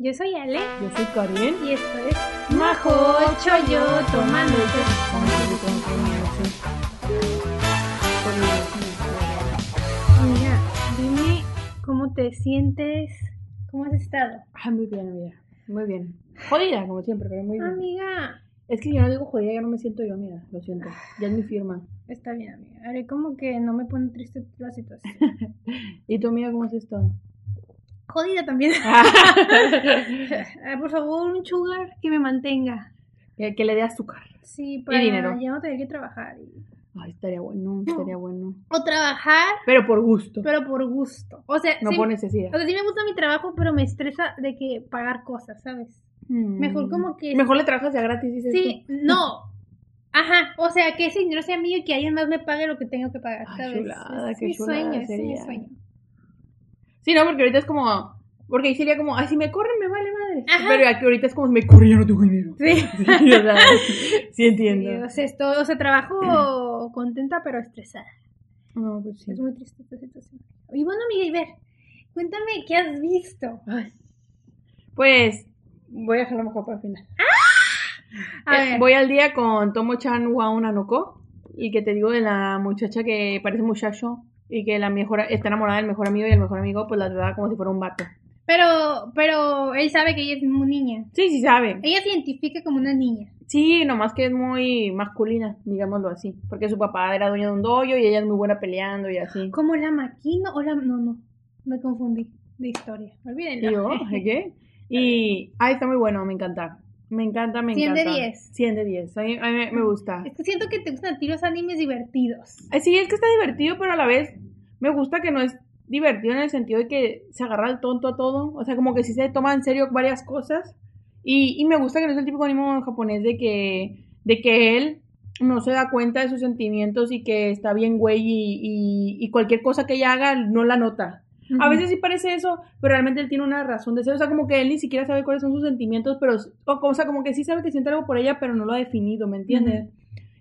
Yo soy Ale Yo soy Karen. y esto es Majo Choyo tomando Mira, dime cómo te sientes, cómo has estado. Ah, muy bien, amiga. Muy bien. Jodida, como siempre, pero muy bien. Amiga, Es que yo no digo jodida, ya no me siento yo, amiga. Lo siento. Ya es mi firma. está bien, amiga. Haré como que no me pone triste la situación. ¿Y tu amiga cómo has estado? Jodida también. Ah, Por favor, un sugar que me mantenga. que, que le dé azúcar. Sí, para dinero. ya no tener que trabajar. y- Ay, estaría bueno, estaría bueno. O trabajar, Pero por gusto. pero por gusto. O sea, no sí, por necesidad. o sea, sí me gusta mi trabajo, pero me estresa de que pagar cosas, ¿sabes? Mm. mejor como que- Mejor le trabajas ya gratis, dices Sí, no. Ajá, o sea, que ese dinero sea mío y que alguien más me pague lo que tengo que pagar, Ay, ¿sabes? chulada, es qué mi chulada sueño, ese es mi sería. sueño. Sí, no, porque ahorita es como... Porque ahí sería como, ay, si me corren me vale madre. Ajá. Pero aquí ahorita es como, si me corren ya no tengo dinero. Sí. Sí, o sea, sí entiendo. Sí, o sea, esto, o sea, trabajo contenta pero estresada. No, pues sí. Es muy triste esta situación. Y bueno, amiga, y ver, cuéntame qué has visto. Ay. Pues voy a dejarlo mejor para el final. A Eh, ver, Voy al día con Tomo-chan wa Nanoko, y que te digo de la muchacha que parece muchacho y que la mejor está enamorada del mejor amigo y el mejor amigo pues la trata como si fuera un vato. pero, pero él sabe que ella es muy niña. Sí, sí sabe. Ella se identifica como una niña. Sí, nomás que es muy masculina, digámoslo así, porque su papá era dueño de un dojo y ella es muy buena peleando y así. Como la maquino o la... No, no, me confundí de historia. Y Olvídenlo. yo, ¿qué? Y, está muy bueno, me encanta. Me encanta, me 100 de encanta. 10. 100 de 10. A mí, a mí me, gusta. Es que siento que te gustan a ti los animes divertidos. Sí, es que está divertido, pero a la vez me gusta que no es divertido en el sentido de que se agarra el tonto a todo. O sea, como que sí se toma en serio varias cosas. Y, y me gusta que no es el típico anime japonés de que, de que él no se da cuenta de sus sentimientos y que está bien güey y, y, y cualquier cosa que ella haga no la nota. A veces sí parece eso, pero realmente él tiene una razón de ser. O sea, como que él ni siquiera sabe cuáles son sus sentimientos, pero, o, o sea, como que sí sabe que siente algo por ella, pero no lo ha definido, ¿me entiendes?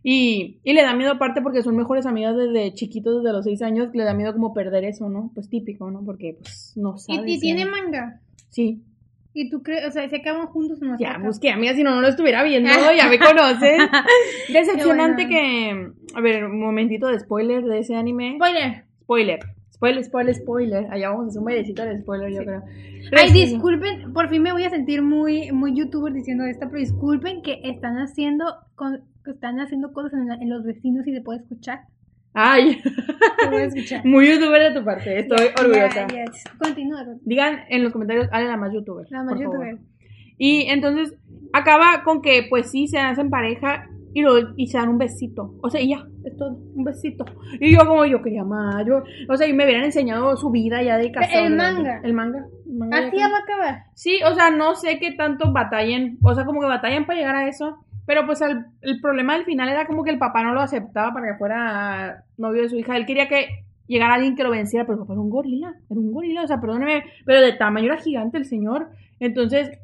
Y, y le da miedo aparte porque son mejores amigas desde chiquitos, desde los seis años, le da miedo como perder eso, ¿no? Pues típico, ¿no? Porque pues no ¿Y, sabes. y tiene manga? Sí. ¿Y tú crees, o sea, se acaban juntos o no Ya, busqué, amiga, si no, no lo estuviera viendo, ya me conocen. Decepcionante que... A ver, un momentito de spoiler de ese anime. Spoiler. Spoiler. Spoiler, spoiler, spoiler. Allá vamos a hacer un bailecito de spoiler, yo creo. Ay, disculpen, por fin me voy a sentir muy, muy youtuber diciendo esto, pero disculpen que están haciendo, con, que están haciendo cosas en, la- en los vecinos y se puede escuchar. Ay, escuchar. muy youtuber de tu parte, estoy orgullosa. ya, Continúa. Digan en los comentarios, Ale la más youtuber. La más por favor. youtuber. Y entonces acaba con que, pues sí, se hacen pareja y, lo, y se dan un besito. O sea, y ya, es todo, un besito. Y yo, como yo quería más. Yo, o sea, y me hubieran enseñado su vida ya de casado. El manga. El manga. el manga Así ya va a acabar. Sí, o sea, no sé qué tanto batallen. O sea, como que batallan para llegar a eso. Pero pues el, el problema del final era como que el papá no lo aceptaba para que fuera novio de su hija. Él quería que llegara alguien que lo venciera, pero el papá era un gorila. Era un gorila, o sea, perdóneme, pero de tamaño era gigante el señor. Entonces,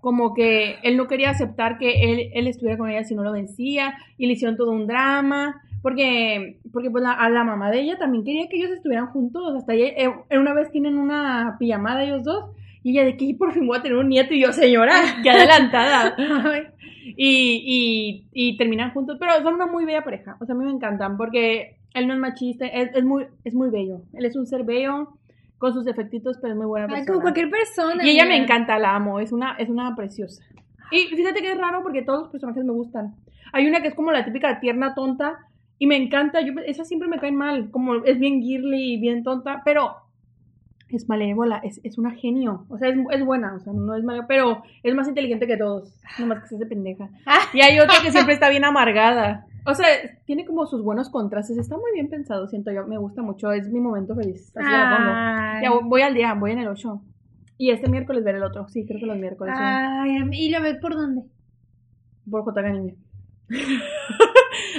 como que él no quería aceptar que él, él estuviera con ella si no lo vencía. Y le hicieron todo un drama. Porque, porque pues la, a la mamá de ella también quería que ellos estuvieran juntos. Hasta ella, eh, una vez tienen una pijamada ellos dos. Y ella de que por fin voy a tener un nieto. Y yo, señora, qué adelantada. y, y, y terminan juntos. Pero son una muy bella pareja. O sea, a mí me encantan. Porque él no es machista. Es, es muy, es muy bello. Él es un ser bello. Con sus defectitos, pero es muy buena Ay, persona. como cualquier persona. Y ella me encanta, la amo, es una, es una preciosa. Y fíjate que es raro porque todos los personajes me gustan. Hay una que es como la típica tierna tonta y me encanta, yo esa siempre me cae mal, como es bien girly y bien tonta, pero es malévola, es, es una genio, o sea, es, es buena, o sea, no es mala, pero es más inteligente que todos, nomás que se hace pendeja. Ah. Y hay otra que siempre está bien amargada. O sea, tiene como sus buenos contrastes, está muy bien pensado, siento yo, me gusta mucho, es mi momento feliz, así. Ya voy al día, voy en el 8. Y este miércoles veré el otro. Sí, creo que los miércoles. Ay, ¿y lo ves por dónde? Por JK Anime.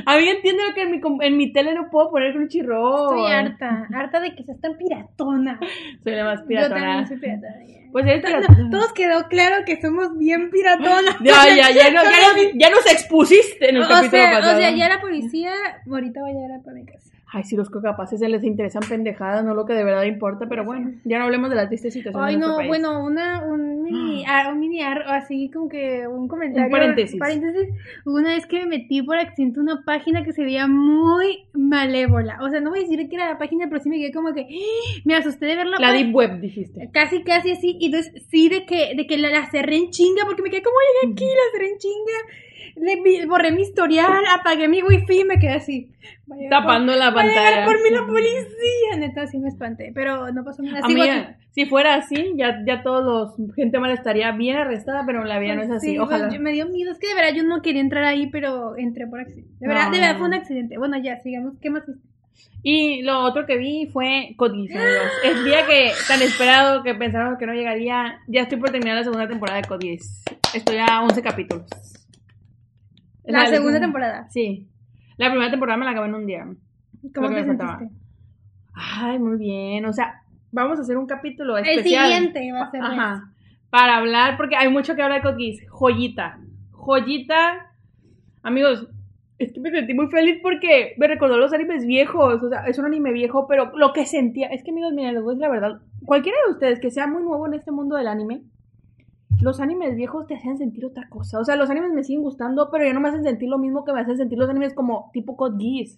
A mí entiendo que en mi, en mi tele no puedo poner Crunchyroll. Estoy harta, harta de que seas tan piratona. Soy la más Yo piratona. también soy piratona. Pues eres No, todos quedó claro que somos bien piratonas. Ya, ya, ya, no, ya, nos- ya nos expusiste en el o, capítulo sea, pasado. o sea, ya la policía ahorita va a llegar para mi casa. Ay, si los capaces se les interesan pendejadas, no lo que de verdad importa, pero bueno, ya no hablemos de la triste situación Ay, de no, país. bueno, una, un mini mini ar- un mini ar- así como que un comentario. paréntesis. paréntesis. Una vez que me metí por accidente una página que se veía muy malévola. O sea, no voy a decir que era la página, pero sí me quedé como que ¡ah! me asusté de ver la. Deep Web, dijiste. Casi, casi así. Y entonces sí de que, de que la, la cerré en chinga porque me quedé como llegué aquí, la cerré en chinga. Le, borré mi historial, apagué mi wifi y me quedé así. Tapando por- la va a llegar pantalla. por mí la policía. Neta, sí me espanté. Pero no pasó nada. Amiga, si fuera así, ya, ya todos los gente mala estaría bien arrestada, pero la vida no es así. Sí, pues, Ojalá. yo- me dio miedo. Es que de verdad yo no quería entrar ahí, pero entré por accidente. De verdad, de verdad fue un accidente. Bueno, ya, sigamos. ¿Qué más? Y lo otro que vi fue amigos. El día que tan esperado que pensábamos que no llegaría, ya estoy por terminar la segunda temporada de Geass. Estoy a 11 capítulos. La segunda temporada. Sí. La primera temporada me la acabé en un día. ¿Cómo te sentiste? Ay, muy bien. O sea, vamos a hacer un capítulo El especial. siguiente va a ser. Ajá. Para hablar, porque hay mucho que hablar de Code Geass. Joyita. Joyita. Amigos, es que me sentí muy feliz porque me recordó los animes viejos. O sea, es un anime viejo, pero lo que sentía. Es que, amigos, miren, les voy a decir la verdad. Cualquiera de ustedes que sea muy nuevo en este mundo del anime, los animes viejos te hacen sentir otra cosa. O sea, los animes me siguen gustando, pero ya no me hacen sentir lo mismo que me hacen sentir los animes como tipo Code Geass.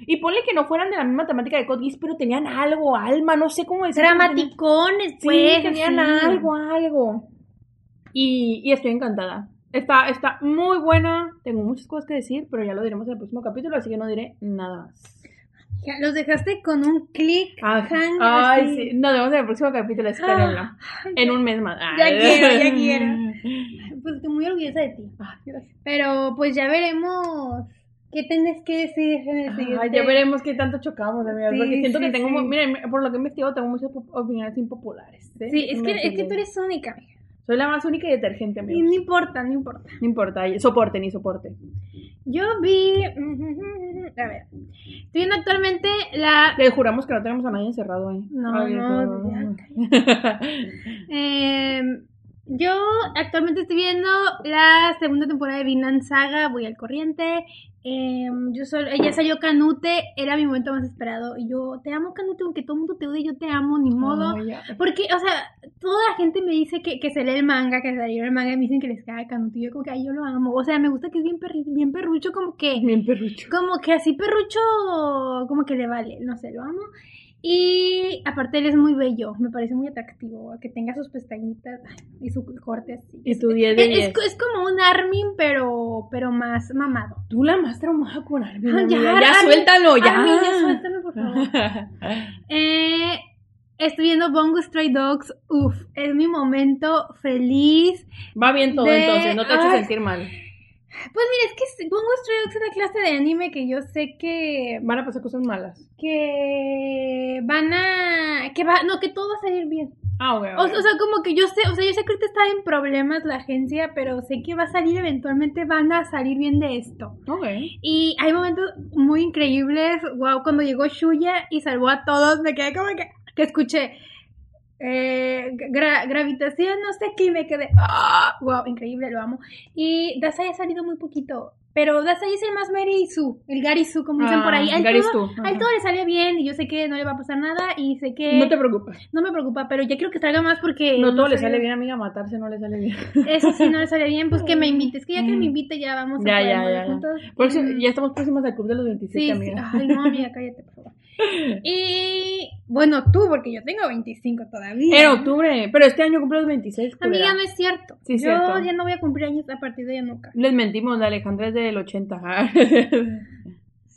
Y ponle que no fueran de la misma temática de Code Geass, pero tenían algo, alma, no sé cómo decirlo. Dramaticones, Sí, pues. tenían algo, algo. Y, y estoy encantada. Está, está muy buena. Tengo muchas cosas que decir, pero ya lo diremos en el próximo capítulo, así que no diré nada más. Los dejaste con un clic. Ah, ay, así. sí. Nos vemos en el próximo capítulo, espérenlo. Ay, En un mes más. Ya Ay. quiero, ya quiero. Pues estoy muy orgullosa de ti. Gracias. Pero pues ya veremos qué tenés que decir en el siguiente. Ay, ya veremos qué tanto chocamos, amigas, Sí, porque siento sí, que tengo, sí. miren, por lo que he investigado, tengo muchas opiniones impopulares. ¿eh? Sí, es que, es que tú eres única, amiga. Soy la más única y detergente, Y amigos. no importa, no importa. No importa, y- soporte ni soporte. Yo vi. A ver. Estoy viendo actualmente la. Le juramos que no tenemos a nadie encerrado ahí. No, Ay, no, ya. Eh, yo actualmente estoy viendo la segunda temporada de Vinland Saga, voy al corriente. Eh, yo sol- ella salió Canute, era mi momento más esperado. Y yo te amo, Canute, aunque todo el mundo te odie, yo te amo, ni modo. Porque, o sea, toda la gente me dice que, que se lee el manga, que salió el manga, y me dicen que les cae Canute. Y yo, como que, ay, yo lo amo. O sea, me gusta que es bien, perri- bien perrucho, como que. Bien perrucho. Como que así perrucho, como que le vale, no sé, lo amo. Y aparte él es muy bello, me parece muy atractivo, que tenga sus pestañitas y su corte así. Y tu 10 de Es, 10. es, es como un Armin, pero, pero más mamado. Tú la más traumada con Armin. Ah, ya, ya, Armin, suéltalo, ya. Armin, ya suéltame, por favor. Eh, estoy viendo Bongo Stray Dogs, uff, es mi momento feliz. Va bien todo De- entonces, no te Ay. sentir mal. Pues mira, es que Bongo Stray Dogs es la clase de anime que yo sé que Van a pasar cosas malas. que van a que va no que todo va a salir bien Ah, ok. o, o sea como que yo sé o sea yo sé que ahorita está en problemas la agencia pero sé que va a salir eventualmente van a salir bien de esto Ok. y hay momentos muy increíbles wow cuando llegó Shuya y salvó a todos me quedé como que que escuché eh, gra- gravitación no sé qué y me quedé ah, wow increíble lo amo y Dasai ha salido muy poquito pero Dasai es el más Merisu, el Garisu, como dicen Ah, por ahí. A él Garisu, todo- a él todo le sale bien y yo sé que no le va a pasar nada y sé que No te preocupes. no me preocupa, pero ya quiero que salga más porque... No todo le sale bien, amiga. Matarse no le sale bien. Eso sí, no le sale bien, pues que me invite. Es que ya que Mm. me invite ya vamos a Ya, poder ya, ya, ya. juntos. Próximo- Mm, ya estamos próximos al club de los 27, Sí. Ay, no, amiga, cállate, por favor. Y bueno, tú, porque yo tengo 25 todavía. En octubre. Pero este año cumple los 26. culera. Amiga, no es cierto. Sí, yo cierto. ya no voy a cumplir años a partir de ya nunca. Les mentimos, la Alejandra es del 80.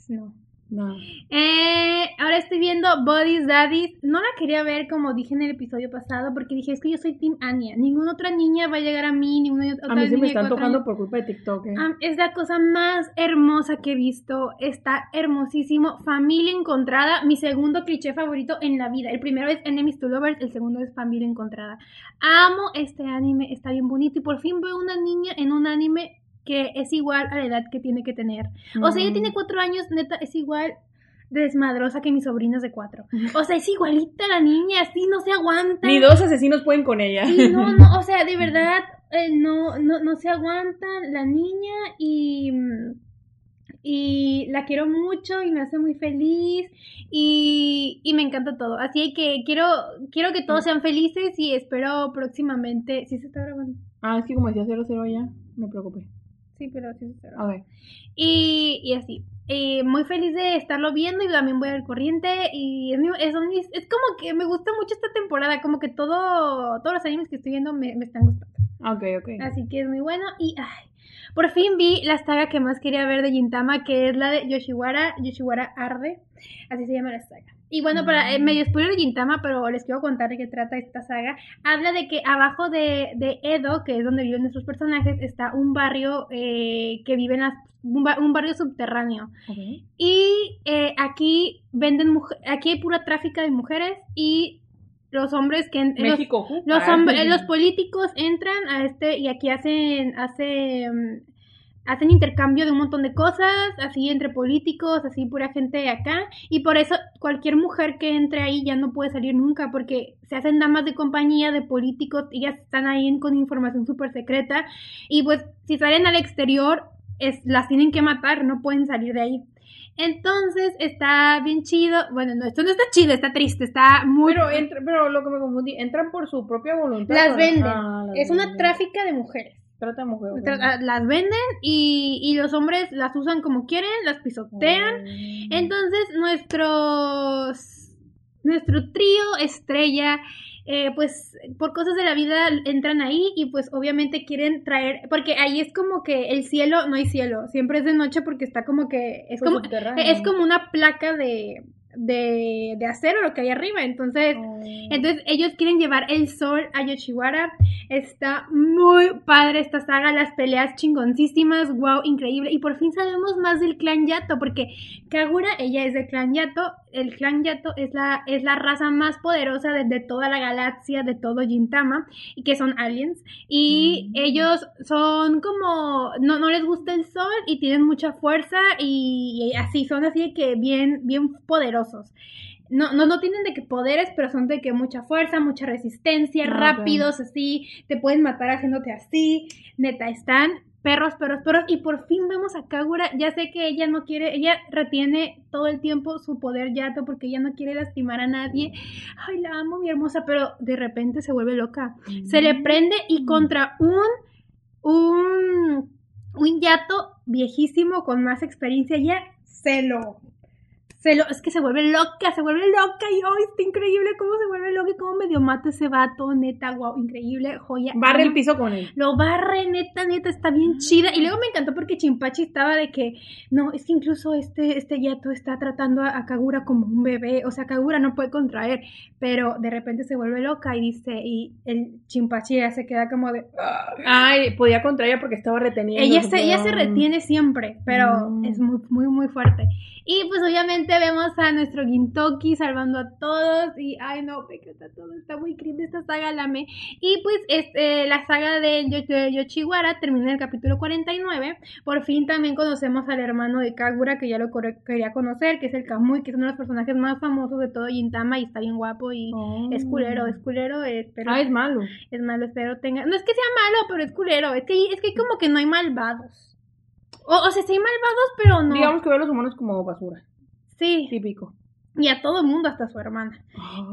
No. No. Eh, ahora estoy viendo Bodies Daddies. No la quería ver como dije en el episodio pasado porque dije, es que yo soy Team Anya. Ninguna otra niña va a llegar a mí, ninguna otra A mí se me está antojando por culpa de TikTok. eh. Es la cosa más hermosa que he visto. Está hermosísimo. Familia encontrada. Mi segundo cliché favorito en la vida. El primero es Enemies to Lovers. El segundo es Familia encontrada. Amo este anime. Está bien bonito. Y por fin veo una niña en un anime que es igual a la edad que tiene que tener. O sea, ella tiene cuatro años. Neta, es igual de desmadrosa que mis sobrinas de cuatro. O sea, es igualita la niña. Así no se aguanta. Ni dos asesinos pueden con ella. Sí, no, no, o sea, de verdad, eh, no, no, no se aguanta la niña y, y la quiero mucho y me hace muy feliz y, y me encanta todo. Así que quiero, quiero que todos sean felices y espero próximamente. ¿Sí se está grabando? Ah, es que como decía 00 ya, me preocupé. Sí, pero sí se ver. Y, y así. Eh, muy feliz de estarlo viendo y también voy al corriente y es, mi- es, un- es como que me gusta mucho esta temporada, como que todo, todos los animes que estoy viendo me, me están gustando. Ok, ok. Así que es muy bueno y ay, por fin vi la saga que más quería ver de Gintama, que es la de Yoshiwara, Yoshiwara Arde, así se llama la saga. Y bueno, para eh, medio spoiler de Gintama, pero les quiero contar de qué trata esta saga. Habla de que abajo de, de Edo, que es donde viven nuestros personajes, está un barrio eh, que vive en las, un, ba- un barrio subterráneo. Y eh, aquí venden aquí hay pura tráfica de mujeres y los hombres que los- México. ju- los, Ah, hombre- los políticos entran a este y aquí hacen hacen hacen intercambio de un montón de cosas, así entre políticos, así pura gente de acá, y por eso cualquier mujer que entre ahí ya no puede salir nunca, porque se hacen damas de compañía de políticos, ellas están ahí con información súper secreta, y pues si salen al exterior, es, las tienen que matar, no pueden salir de ahí. Entonces está bien chido, bueno, no, esto no está chido, está triste, está muy... Pero, entra- pero lo que me confundí, entran por su propia voluntad. Las venden. Ah, las es una tráfica de mujeres. Trata de mujer. ah, Las venden y, y los hombres las usan como quieren, las pisotean. Mm. Entonces nuestros nuestro trío estrella, eh, pues por cosas de la vida entran ahí y pues obviamente quieren traer, porque ahí es como que el cielo, no hay cielo, siempre es de noche porque está como que es Pues como subterráneo. es como una placa de, de, de acero lo que hay arriba, entonces Oh. entonces ellos quieren llevar el sol a Yoshiwara. Está muy padre esta saga, las peleas chingoncísimas, wow, increíble. Y por fin sabemos más del clan Yato, porque Kagura, ella es del clan Yato. El clan Yato es la, es la raza más poderosa de, de toda la galaxia, de todo Gintama, y que son aliens. Y Mm. ellos son como, no, no les gusta el sol y tienen mucha fuerza y, y así, son así de que bien, bien poderosos no, no, no tienen de que poderes, pero son de que mucha fuerza, mucha resistencia, Ah, rápidos, así, te pueden matar haciéndote así, neta, están perros, perros, perros, y por fin vemos a Kagura, ya sé que ella no quiere, ella retiene todo el tiempo su poder yato porque ella no quiere lastimar a nadie, ay, la amo, mi hermosa, pero de repente se vuelve loca, se le prende y contra un, un, un yato viejísimo con más experiencia, ella se lo se lo, es que se vuelve loca, se vuelve loca y hoy está increíble cómo se vuelve loca y cómo medio mata ese vato, neta, wow, increíble, joya. Barre el piso con él. Lo barre, neta, neta, está bien chida. Y luego me encantó porque Chimpachi estaba de que, no, es que incluso este, este yato está tratando a, a Kagura como un bebé. O sea, Kagura no puede contraer, pero de repente se vuelve loca y dice, y el Chimpachi ya se queda como de, Ay, podía contra ella porque estaba reteniendo. ella se, ella se retiene siempre, pero Mm. es muy, muy, muy fuerte. Y pues obviamente vemos a nuestro Gintoki salvando a todos. Y ay no, me encanta todo, está muy creepy esta saga, la amé. Y pues este, la saga de, Yo- de Yoshiwara termina en el capítulo 49. Por fin también conocemos al hermano de Kagura, que ya lo quería conocer, que es el Kamui, que es uno de los personajes más famosos de todo Gintama y está bien guapo y Oh. es culero, es culero, eh, espero- Ah, es malo. es malo, espero tenga. No es que sea malo, pero es culero. Es que, es que como que no hay malvados. O, o sea, sí hay malvados, pero no. Digamos que ve a los humanos como basura. Sí. Típico. Y a todo el mundo, hasta su hermana.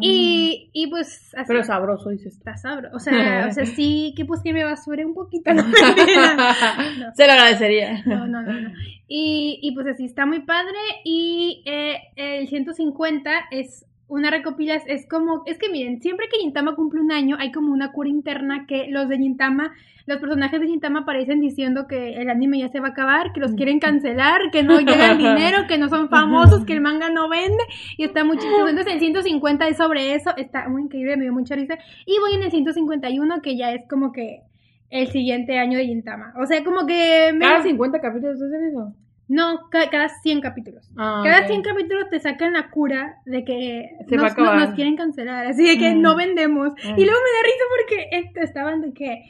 Y, y pues así. Pero sabroso, dices está sabro. O sea, o sea, sí, que pues que me basure un poquito. No. Se lo agradecería. no, no, no, no. Y, y pues así está muy padre. Y eh, el 150 es una recopilación, es como, es que miren, siempre que Gintama cumple un año, hay como una cura interna que los de Gintama, los personajes de Gintama aparecen diciendo que el anime ya se va a acabar, que los quieren cancelar, que no llega el dinero, que no son famosos, que el manga no vende, y está muy chistoso. Entonces el 150 es sobre eso, está muy increíble, me dio mucha risa. Y voy en el 151, que ya es como que el siguiente año de Gintama. O sea, como que... me- Cada 50 capítulos hacen eso. No, ca- cada 100 capítulos. Ah, Cada ok. 100 capítulos te sacan la cura de que Se nos, no- acabar. nos quieren cancelar, así de que Mm. no vendemos. Mm. Y luego me da risa porque este, estaban de que,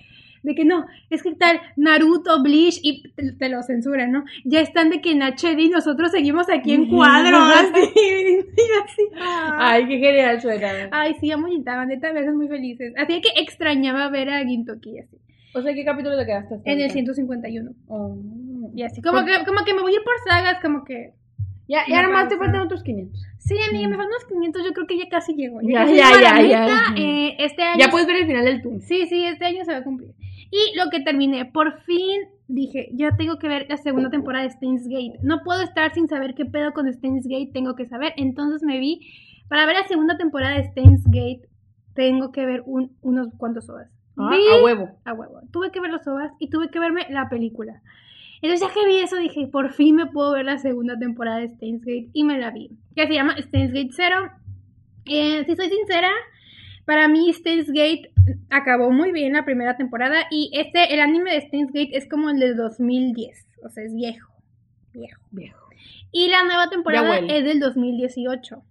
de que no, es que tal Naruto, Bleach y te, te lo censuran, ¿no? Ya están de que en HD y nosotros seguimos aquí en cuadro, así. y así. ah. Ay, qué genial suena. Ay, sí, amo Gintama, neta, hacen muy felices. Así que extrañaba ver a Gintoki así. O sea, ¿qué capítulo te quedaste? hasta En el ahorita? 151. Oh. Y así, como que, como que me voy a ir por sagas, como que... Ya, ya nomás te faltan otros 500. Sí, amiga, me faltan unos 500, yo creo que ya casi llego. Ya, ya, ya, ya. eh, este año... Ya puedes ver el final del túnel. Sí, sí, este año se va a cumplir. Y lo que terminé, por fin dije, ya tengo que ver la segunda temporada de Steins Gate. No puedo estar sin saber qué pedo con Steins Gate, tengo que saber. Entonces me vi, para ver la segunda temporada de Steins Gate, tengo que ver un- unos cuantos horas. Ah, Vi- a huevo. a huevo. Tuve que ver los OVAs y tuve que verme la película. Entonces ya que vi eso dije, por fin me puedo ver la segunda temporada de Steins Gate y me la vi. Que se llama Steins Gate Zero. Eh, si soy sincera, para mí Steins Gate acabó muy bien la primera temporada y este, el anime de Steins Gate es como el de 2010. O sea, es viejo. Viejo. Viejo. Y la nueva temporada es del 2018.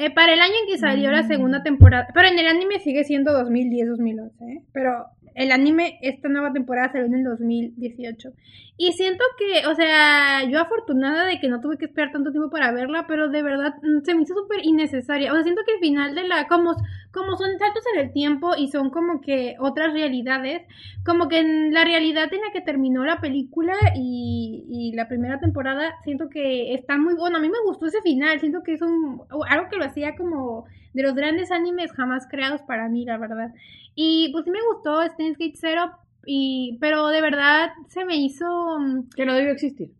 Eh, para el año en que salió la Mm. segunda temporada, pero en el anime sigue siendo 2010-2011, ¿eh? pero el anime, esta nueva temporada salió en el 2018. Y siento que, o sea, yo afortunada de que no tuve que esperar tanto tiempo para verla, pero de verdad mm, se me hizo súper innecesaria. O sea, siento que el final de la, como, como son saltos en el tiempo y son como que otras realidades, como que en la realidad en la que terminó la película y, y la primera temporada, siento que está muy bueno. A mí me gustó ese final, siento que es un algo que lo hacía como de los grandes animes jamás creados para mí, la verdad. Y pues sí me gustó Steins Gate Zero, y, pero de verdad se me hizo... mm, Que no debió existir.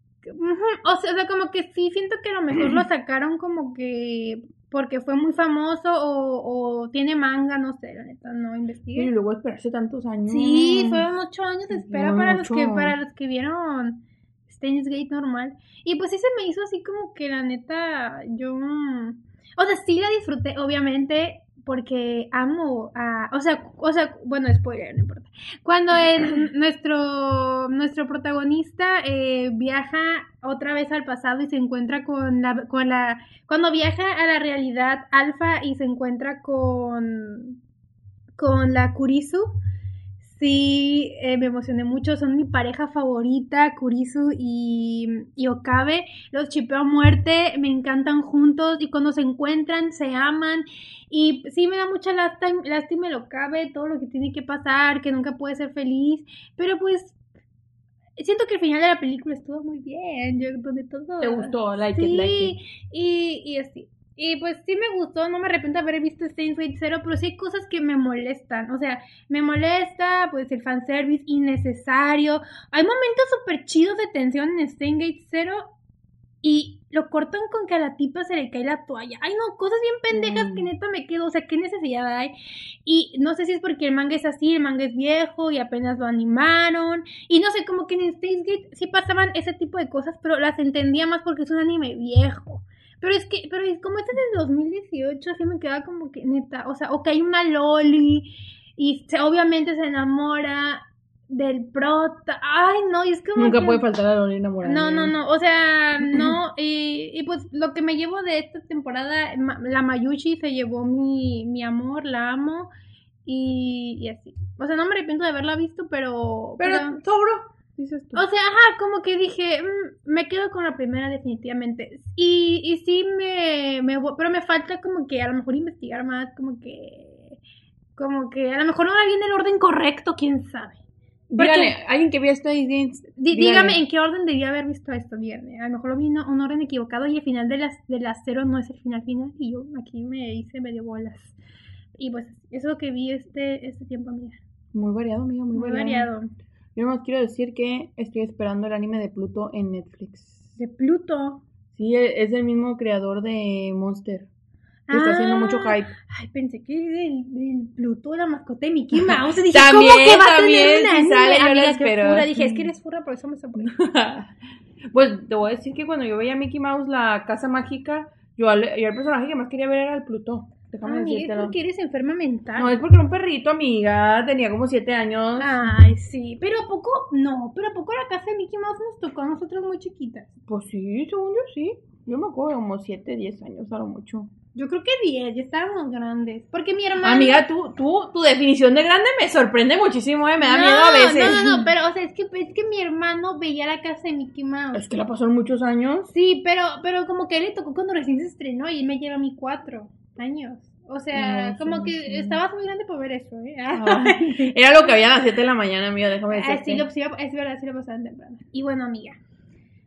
O sea, o sea, como que sí siento que a lo mejor lo sacaron como que porque fue muy famoso o, o tiene manga, no sé, la neta, no Y investigué. luego esperarse tantos años. Sí, fueron ocho años de espera para los que para los que vieron Steins Gate normal. Y pues sí se me hizo así como que la neta, yo, mm, o sea, sí la disfruté, obviamente, porque amo a, o sea, o sea, bueno, spoiler, no importa. Cuando el, nuestro, nuestro protagonista eh, viaja otra vez al pasado y se encuentra con la, con la, cuando viaja a la realidad alfa y se encuentra con, con la Kurisu, sí, eh, me emocioné mucho, son mi pareja favorita, Kurisu y, y Okabe, los chipeo a muerte, me encantan juntos y cuando se encuentran se aman y sí me da mucha lástima, lástima el Okabe, todo lo que tiene que pasar, que nunca puede ser feliz, pero pues siento que el final de la película estuvo muy bien, yo donde todo... ¿Te gustó? Like it, like it. y, y así. Y pues sí me gustó, no me arrepiento de haber visto Steins Gate Zero, pero sí hay cosas que me molestan. O sea, me molesta pues el fanservice innecesario. Hay momentos súper chidos de tensión en Steins Gate Zero y lo cortan con que a la tipa se le cae la toalla. Ay, no, cosas bien pendejas Mm. que neta me quedo. O sea, ¿qué necesidad hay? Y no sé si es porque el manga es así, el manga es viejo y apenas lo animaron. Y no sé, como que en Steins Gate sí pasaban ese tipo de cosas, pero las entendía más porque es un anime viejo. Pero es que, pero es como este es del 2018, así me queda como que neta, o sea, o que hay una loli y se- obviamente se enamora del prota. Ay, no, y es como Nunca que- puede faltar a Loli enamorada. no, no, no, o sea, no, y, y pues lo que me llevo de esta temporada, la Mayushi se llevó mi, mi amor, la amo, y, y así. O sea, no me arrepiento de haberla visto, pero... Pero sobró, dices tú. o sea, ajá, como que dije, mm, me quedo con la primera definitivamente. Y, y sí me, me... Pero me falta como que a lo mejor investigar más, como que... Como que a lo mejor no la vi en el orden correcto, quién sabe. Dígale, alguien que esta idea. Di- dígame en qué orden debía haber visto esto, dígame. A lo mejor lo vi en un orden equivocado y el final de las de las cero no es el final final y yo aquí me hice medio bolas. Y pues eso que vi este este tiempo, amiga. Muy variado, amiga, muy, Muy variado. variado. Yo nomás quiero decir que estoy esperando el anime de Pluto en Netflix. De Pluto. Sí, e- es el mismo creador de Monster. Que está haciendo Ah, mucho hype. Ay, pensé que del, del Pluto, la mascota de Mickey Mouse. Dije, También, ¿cómo que va a también, tener un si sale, yo qué espero. Dije, es que eres furra, por eso me sorprende. pues te voy a decir que cuando yo veía a Mickey Mouse, la casa mágica, yo, yo el personaje que más quería ver era el Pluto. Déjame Amiga, es decírtelo. porque eres enferma mental. No, es porque era un perrito, amiga. Tenía como siete años. Ay, sí. Pero a poco, no, pero a poco la casa de Mickey Mouse nos tocó a nosotros muy chiquitas. Pues sí, según yo sí. Yo me acuerdo como siete, diez años, a lo mucho. Yo creo que 10, ya estábamos grandes. Porque mi hermano. Amiga, tú, tú, tu definición de grande me sorprende muchísimo, eh, me da no, miedo a veces. No, no, no, pero, o sea, es que, es que mi hermano veía la casa de Mickey Mouse. Es que la pasó en muchos años. Sí, pero, pero como que a él le tocó cuando recién se estrenó y él me lleva a mí cuatro años. O sea, No, como sí, que sí. estabas muy grande por ver eso, ¿eh? Era lo que había a las 7 de la mañana, amiga, déjame Ah, sí, decirte. lo, sí, es verdad, sí lo pasaban temprano. Y bueno, amiga,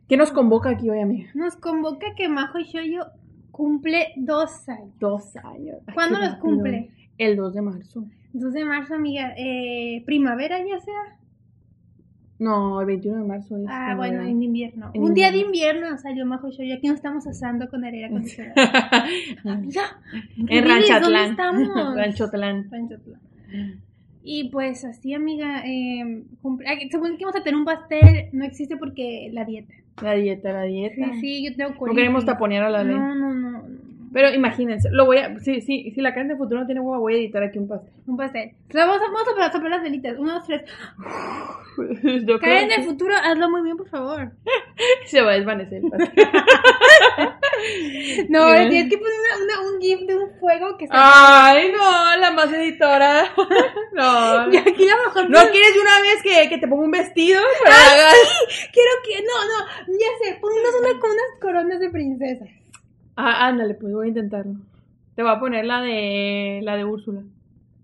¿Qué nos convoca aquí hoy, amiga? nos convoca que Majo Shoyo cumple dos años. Dos años. ¿Cuándo los cumple? El 2 de marzo. 2 de marzo, amiga. Eh, ¿Primavera ya sea? No, el 21 de marzo. es Ah, primavera. bueno, en invierno. En Un día de invierno. salió Majo Shoyo. Aquí nos estamos asando con aire acondicionado. Amiga, en ¿dónde Ranchatlán. estamos? Ranchotlán. Ranchatlán. Y pues así, amiga, eh, cumple- ay, según que íbamos a tener un pastel, no existe porque la dieta. La dieta, la dieta. Sí, sí, yo tengo No colitis. queremos taponear a la ley. No, no, no, no. Pero imagínense, lo voy a. Si, si, si la carne de futuro no tiene huevo, voy a editar aquí un pastel. Un pastel. Vamos a, vamos a soplar las velitas. Uno, dos, tres. Yo Karen, en el que futuro, hazlo muy bien, por favor. se va a desvanecer el pastel. No, Bien. tienes que poner una, una- un gif de un fuego que se... Ay, no, la más editora. No. Y aquí a lo mejor... ¿No quieres de una vez que, que te ponga un vestido? Para hagas- Quiero que... No, no, ya sé. Ponnos una con unas coronas de princesa. Ah, ándale, pues voy a intentarlo. Te voy a poner la de la de Úrsula.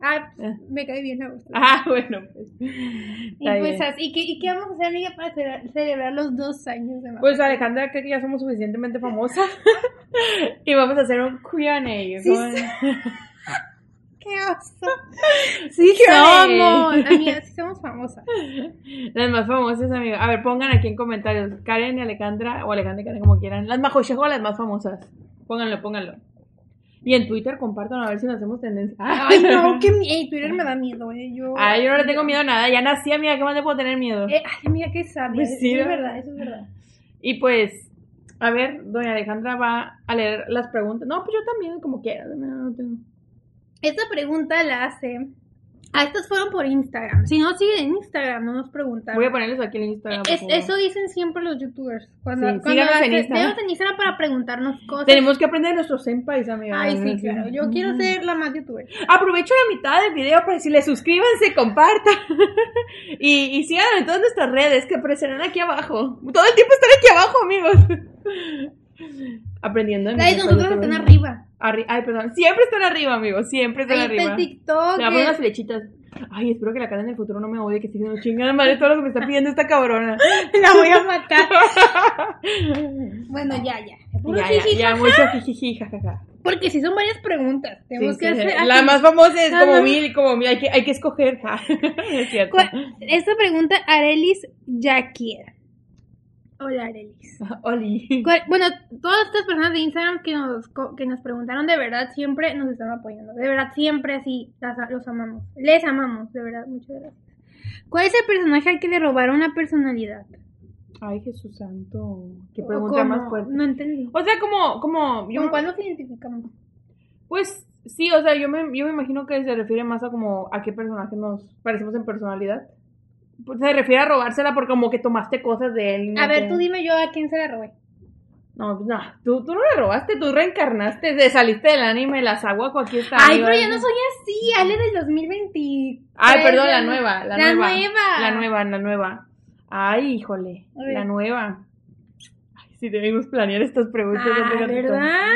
Ah, Eh. me cae bien, me gusta. Ah, bueno, pues. Y pues así, ¿y qué, ¿y qué vamos a hacer, amiga, para celebrar, los dos años de Majo? Pues Alejandra cree que ya somos suficientemente famosas. y vamos a hacer un Q&A. Sí, con- sí. ¡Qué oso! Sí Q&A. somos, amiga, sí somos famosas. Las más famosas, amiga. A ver, pongan aquí en comentarios. Karen y Alejandra, o Alejandra y Karen, como quieran. Las majochejo las más famosas. Pónganlo, pónganlo. Y en Twitter compartan a ver si nos hacemos tendencia. Ay, no, qué miedo. Twitter me da miedo, eh. Yo, Ay, yo no le tengo miedo a nada. Ya nací, amiga. ¿Qué más le puedo tener miedo? Eh, ay, amiga, qué sabia. Pues sí, eso es verdad, eso es verdad. Y pues, a ver, doña Alejandra va a leer las preguntas. No, pues yo también, como quiera. no, no tengo- Esta pregunta la hace. Ah, estas fueron por Instagram. Si no siguen en Instagram, no nos preguntaron. Voy a ponerles aquí en Instagram. Es- eso dicen siempre los youtubers. Cuando, Sí, cuando en Instagram. en Instagram para preguntarnos cosas. Tenemos que aprender de nuestros senpais, amiga. Ay, sí, claro. Yo quiero ser la más youtuber. Aprovecho la mitad del video para decirles suscríbanse, compartan. y, y síganos en todas nuestras redes que aparecerán aquí abajo. Todo el tiempo están aquí abajo, amigos. Aprendiendo. de Ay, nosotros están arriba. Arri- Ay, perdón. Siempre están arriba, amigos. Siempre están Ahí está arriba. el TikTok. Le unas flechitas. Ay, espero que la cara en el futuro no me odie, que esté diciendo chingada madre todo lo que me está pidiendo esta cabrona. La voy a matar. Bueno, ya, ya. Puro ya, mucho jijiji, jajaja. Porque si son varias preguntas. Tenemos Sí, que sí, hacer. La más famosa es No, como no. mil, como mil, hay que, hay que escoger. Es cierto. Esta pregunta, Arelis Yaquier. Hola, Arelis. Oli. ¿Cuál- Bueno, todas estas personas de Instagram que nos, que nos preguntaron, de verdad, siempre nos están apoyando. De verdad, siempre así, las- los amamos. Les amamos, de verdad, muchas gracias. ¿Cuál es el personaje al que le robaron una personalidad? Ay, Jesús santo. Qué pregunta más fuerte. No entendí. O sea, como, como, yo, ¿Con cuál nos identificamos? pues, sí, o sea, yo me, yo me imagino que se refiere más a como, a qué personaje nos parecemos en personalidad. Se refiere a robársela porque como que tomaste cosas de él. no A ver, tú dime yo a quién se la robé. No, pues no, tú, tú no la robaste, tú reencarnaste, te saliste del anime, las aguas, aquí está. Ay, arriba. pero ya no soy así. Ale del 2020. Ay, perdón, la nueva, la, La nueva. nueva. La nueva, la nueva. Ay, híjole, la nueva. Ay, sí debimos planear estas preguntas. Ah, ¿verdad?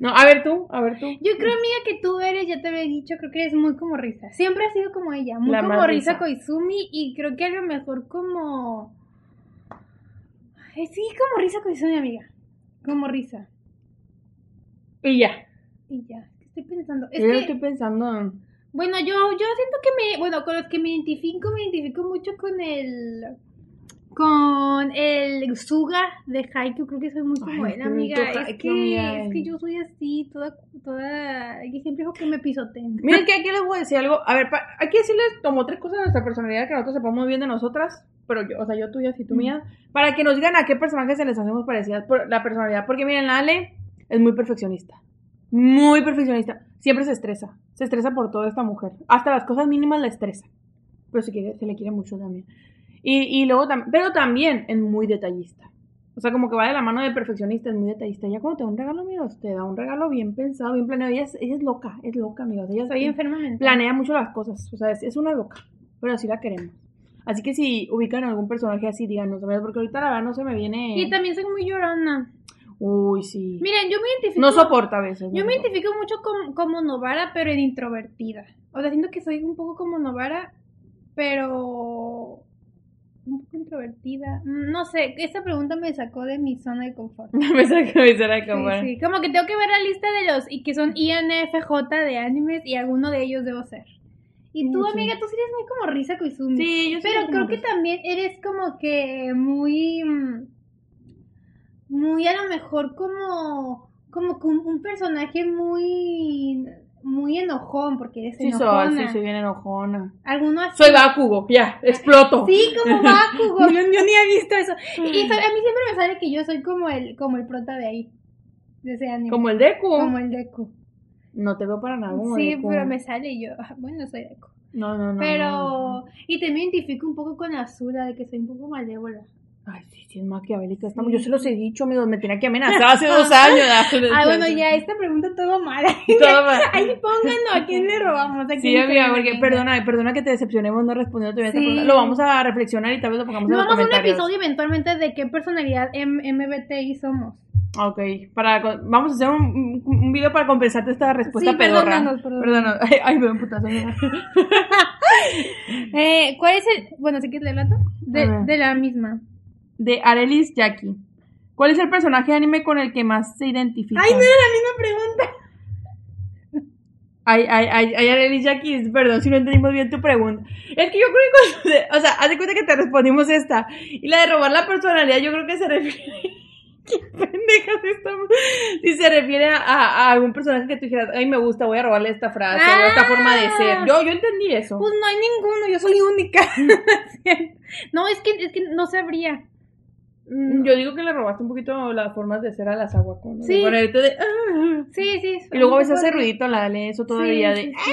No, a ver tú, a ver tú. Yo creo, amiga, que tú eres, ya te había dicho, creo que eres muy como Risa. Siempre has sido como ella, muy La como Risa Risa. Koizumi y creo que a lo mejor como... Ay, sí, como Risa Koizumi, amiga. Como Risa. Y ya. Y ya, estoy pensando. Es Yo que, estoy pensando en... bueno, yo, yo siento que me, bueno, con los que me identifico, me identifico mucho con el... Con el Suga de Haikyuu, creo que soy muy como él, amiga. Es que, amiga. es que yo soy así, toda, toda, que siempre digo que me pisoteen. Miren que aquí les voy a decir algo. A ver, pa- aquí decirles como tres cosas de nuestra personalidad que nosotros sepamos bien de nosotras. Pero yo, o sea, yo tuyas y tú mías. Para que nos digan a qué personajes se les hacemos parecidas por la personalidad. Porque miren, la Ale es muy perfeccionista. Muy perfeccionista. Siempre se estresa. Se estresa por toda esta mujer. Hasta las cosas mínimas la estresa. Pero se, quiere, se le quiere mucho también. Y, y luego también, pero también es muy detallista. O sea, como que va de la mano de perfeccionista, es muy detallista. Ya cuando te da un regalo, amigos, te da un regalo bien pensado, bien planeado. Ella es, ella es loca, es loca, amigos. Ella Soy es- enferma planea mucho las cosas. O sea, es, es una loca. Pero así la queremos. Así que si ubican algún personaje así, díganos, ¿verdad? porque ahorita la verdad no se me viene. Y también soy muy llorona. Uy, sí. Miren, yo me identifico. No soporta a veces. Yo no me identifico mucho com- como Novara, pero en introvertida. O sea, siento que soy un poco como Novara, pero un poco introvertida. Mm, No sé, esta pregunta me sacó de mi zona de confort. me saca me saca Sí, como- sí, como que tengo que ver la lista de los y que son INFJ de animes y alguno de ellos debo ser. Y tú, Sí. amiga, tú sí eres muy como Risa Koizumi. Sí, yo soy Pero creo que Risa. también eres como que muy. mm, Muy a lo mejor como. Como que un, un personaje muy. Muy enojón, porque eres Sí, soy, enojona. sí, soy bien enojona. Alguno así. Soy Bakugo, ya, exploto. Sí, como Bakugo. yo, yo ni he visto eso. Y so- a mí siempre me sale que yo soy como el, como el prota de ahí. De ese anime. Como el Deku. Como el Deku. No te veo para nada como Sí, Deku. pero me sale y yo, ah, bueno, soy Deku. No, no, no. no, no. Pero, y también me identifico un poco con Azula, de que soy un poco malévola. Ay, sí, sí, es maquiavélica. esta- Sí. Yo se los he dicho, amigos. Me tenía que amenazar hace dos años. Ah, bueno, ya, esta pregunta todo mal. Todo mal. Ahí pónganlo, ¿a quién le robamos? ¿A Sí, amiga, porque perdona, perdona que te decepcionemos no respondiendo todavía esta Sí. pregunta. Lo vamos a reflexionar y tal vez lo pongamos en los vamos a un episodio eventualmente de qué personalidad M MBTI somos. Ok, para, vamos a hacer un, video para compensarte esta respuesta Sí, pedorra. perdónanos, perdónanos. Ay, ay, me da un putazo. Eh, ¿Cuál es el...? Bueno, ¿sí que te relato? De, de la misma. De Arelis Jackie. ¿Cuál es el personaje de anime con el que más se identifica? ¡Ay, no era la misma pregunta! Ay, ay, ay, ay, Arelis Jackie, perdón si no entendimos bien tu pregunta. Es que yo creo que cuando, o sea, haz de cuenta que te respondimos esta. Y la de robar la personalidad, yo creo que se refiere. ¿Qué pendejas estamos? Si se refiere a, a algún personaje que tú dijeras, ay, me gusta, voy a robarle esta frase o esta Ah. forma de ser. Yo, yo entendí eso. Pues no hay ninguno, yo soy única. no, es que, es que no sabría. Mm, Yo digo que le robaste un poquito las formas de ser a las aguacos. ¿no? Sí. De ponerte de, "Ah". Sí, sí. Y luego ves ese ruidito, la de eso todavía Sí, de. sí, sí.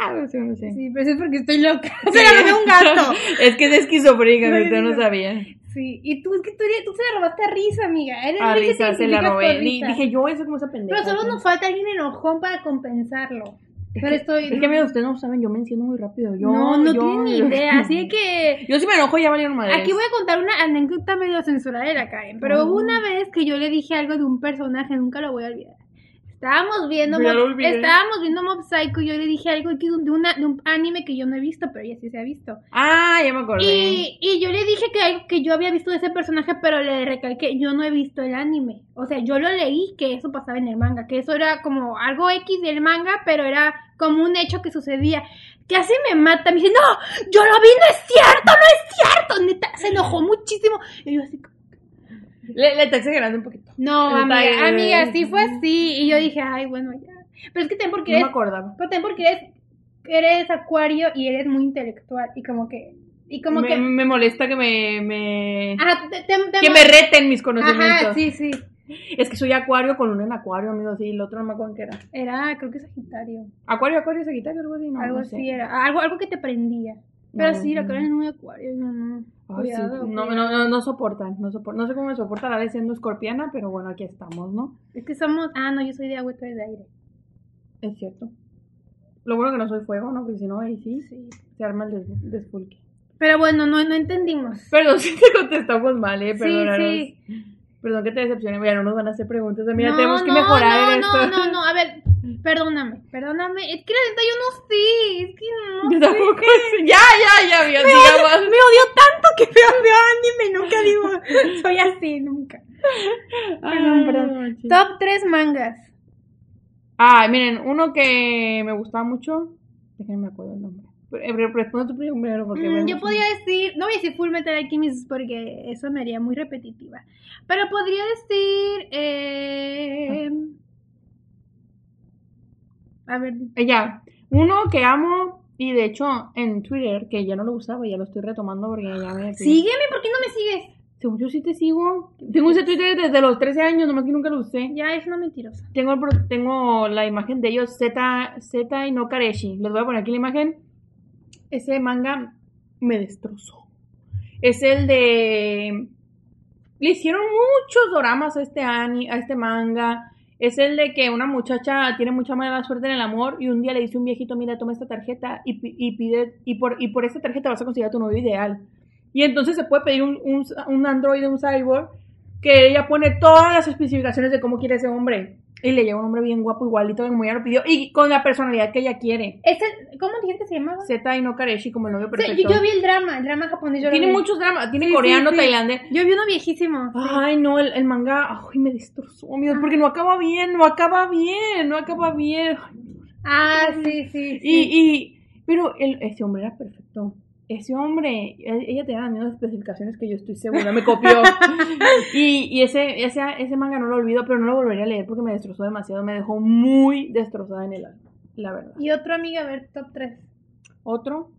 "Ah", no sé, no sé. Sí, pero eso es porque estoy loca. Se la robé un gato. es que es esquizofrénica, No, usted no sabía. Sí, y tú, es que tú, tú se la robaste a Risa, amiga. Eres A que risa se la robé. con. Dije yo, eso como esa pendeja. Pero solo nos falta alguien enojón para compensarlo. Pero estoy... Es que, amigos, ustedes no saben, yo me enciendo muy rápido. Yo, no, no yo, tienen ni idea. Así que... Yo si me enojo ya valieron madres. Aquí voy a contar una anécdota medio censurada de la Karen. Pero una vez que yo le dije algo de un personaje, nunca lo voy a olvidar. Estábamos viendo, Ya Mob, estábamos viendo Mob Psycho y yo le dije algo que de, una, de un anime que yo no he visto, pero ella sí se ha visto. Ah, ya me acordé. Y, y yo le dije que, algo que yo había visto de ese personaje, pero le recalqué, yo no he visto el anime. O sea, yo lo leí que eso pasaba en el manga, que eso era como algo X del manga, pero era como un hecho que sucedía. Casi me mata, me dice, no, yo lo vi, no es cierto, no es cierto. Neta, se enojó muchísimo. Y yo así, Le, le está exagerando un poquito. no, amiga, amiga, sí fue así. Y yo dije, ay, bueno, ya. Pero es que ten porque No me eres, acordaba. pero ten porque eres, eres acuario y eres muy intelectual. Y como que, y como me, que... me molesta que me, me Ajá, te- te- te- que me reten mis conocimientos. Ajá, sí, sí. Es que soy acuario con luna en acuario, amigos, sí, el otro no me acuerdo qué era. Era, creo que Sagitario. Acuario, acuario, sagitario, algo así, no, algo no sé. así era. Algo, algo que te prendía. Pero No, sí, no. que era muy acuario. No, no. Ay, sí, no, no, no, no soportan, no soportan, no sé cómo me soporta la vez siendo escorpiana, pero bueno, aquí estamos, ¿no? Es que somos. Ah, no, yo soy de agua y tú eres de aire. Es cierto. Lo bueno que no soy fuego, ¿no? Porque si no, ahí sí, Sí. se arma el des- desfulque. Pero bueno, no, no entendimos. Perdón si te contestamos mal, ¿eh? Sí, Perdónanos. sí. Perdón que te decepcione, ya no nos van a hacer preguntas. Mira, no, tenemos que no, mejorar no, en no, esto. no, no, a ver, perdóname, perdóname. Es que la neta yo no sé, es que no Yo sé. tampoco sé. Ya, ya, ya, bien, Me odio, me odio tanto que veo, veo anime, nunca digo, soy así, nunca. Perdón, perdón. sí. Top 3 mangas. Ah, miren, uno que me gustaba mucho. Déjenme me acuerdo el nombre. Pero, eh, Responde tú primero porque Mm, me yo podría decir, no voy a decir Full Metal Alchemist porque eso me haría muy repetitiva. Pero podría decir. Eh, a ver. Eh, ya, uno que amo y de hecho en Twitter, que ya no lo usaba, ya lo estoy retomando porque ya me... Sígueme, ¿por qué no me sigues? Según yo sí te sigo. Tengo ese Twitter desde los 13 años, nomás que nunca lo usé. Ya es una mentirosa. Tengo, el tengo la imagen de ellos, Z, Z y no Kareshi. Les voy a poner aquí la imagen. Ese manga me destrozó. Es el de... Le hicieron muchos doramas a este, ani, a este manga. Es el de que una muchacha tiene mucha mala suerte en el amor y un día le dice un viejito, mira, toma esta tarjeta y, pi- y pide, y por, y por esta tarjeta vas a conseguir a tu novio ideal. Y entonces se puede pedir un, un, un un cyborg, que ella pone todas las especificaciones de cómo quiere ese hombre. Y le llega un hombre bien guapo, igualito, lo pidió, y con la personalidad que ella quiere. Ese, ¿Cómo dijiste que se llamaba? Zeta y no Kareshi como el novio Sí, perfecto. yo, yo vi el drama, el drama japonés. yo Tiene vi. muchos dramas, tiene Sí, coreano, sí. tailandés. Yo vi uno viejísimo. Ay, no, el, el manga, ay, me destrozó, amigos, porque no acaba bien, no acaba bien, no acaba bien. Ah, sí, sí. sí. Y, y, pero el, ese hombre era perfecto. Ese hombre, e- ella tenía las mismas especificaciones que yo estoy segura, me copió. y y ese, ese, ese manga no lo olvido, pero no lo volvería a leer porque me destrozó demasiado, me dejó muy destrozada en el alma, la verdad. Y otro amiga, a ver, top 3. Otro,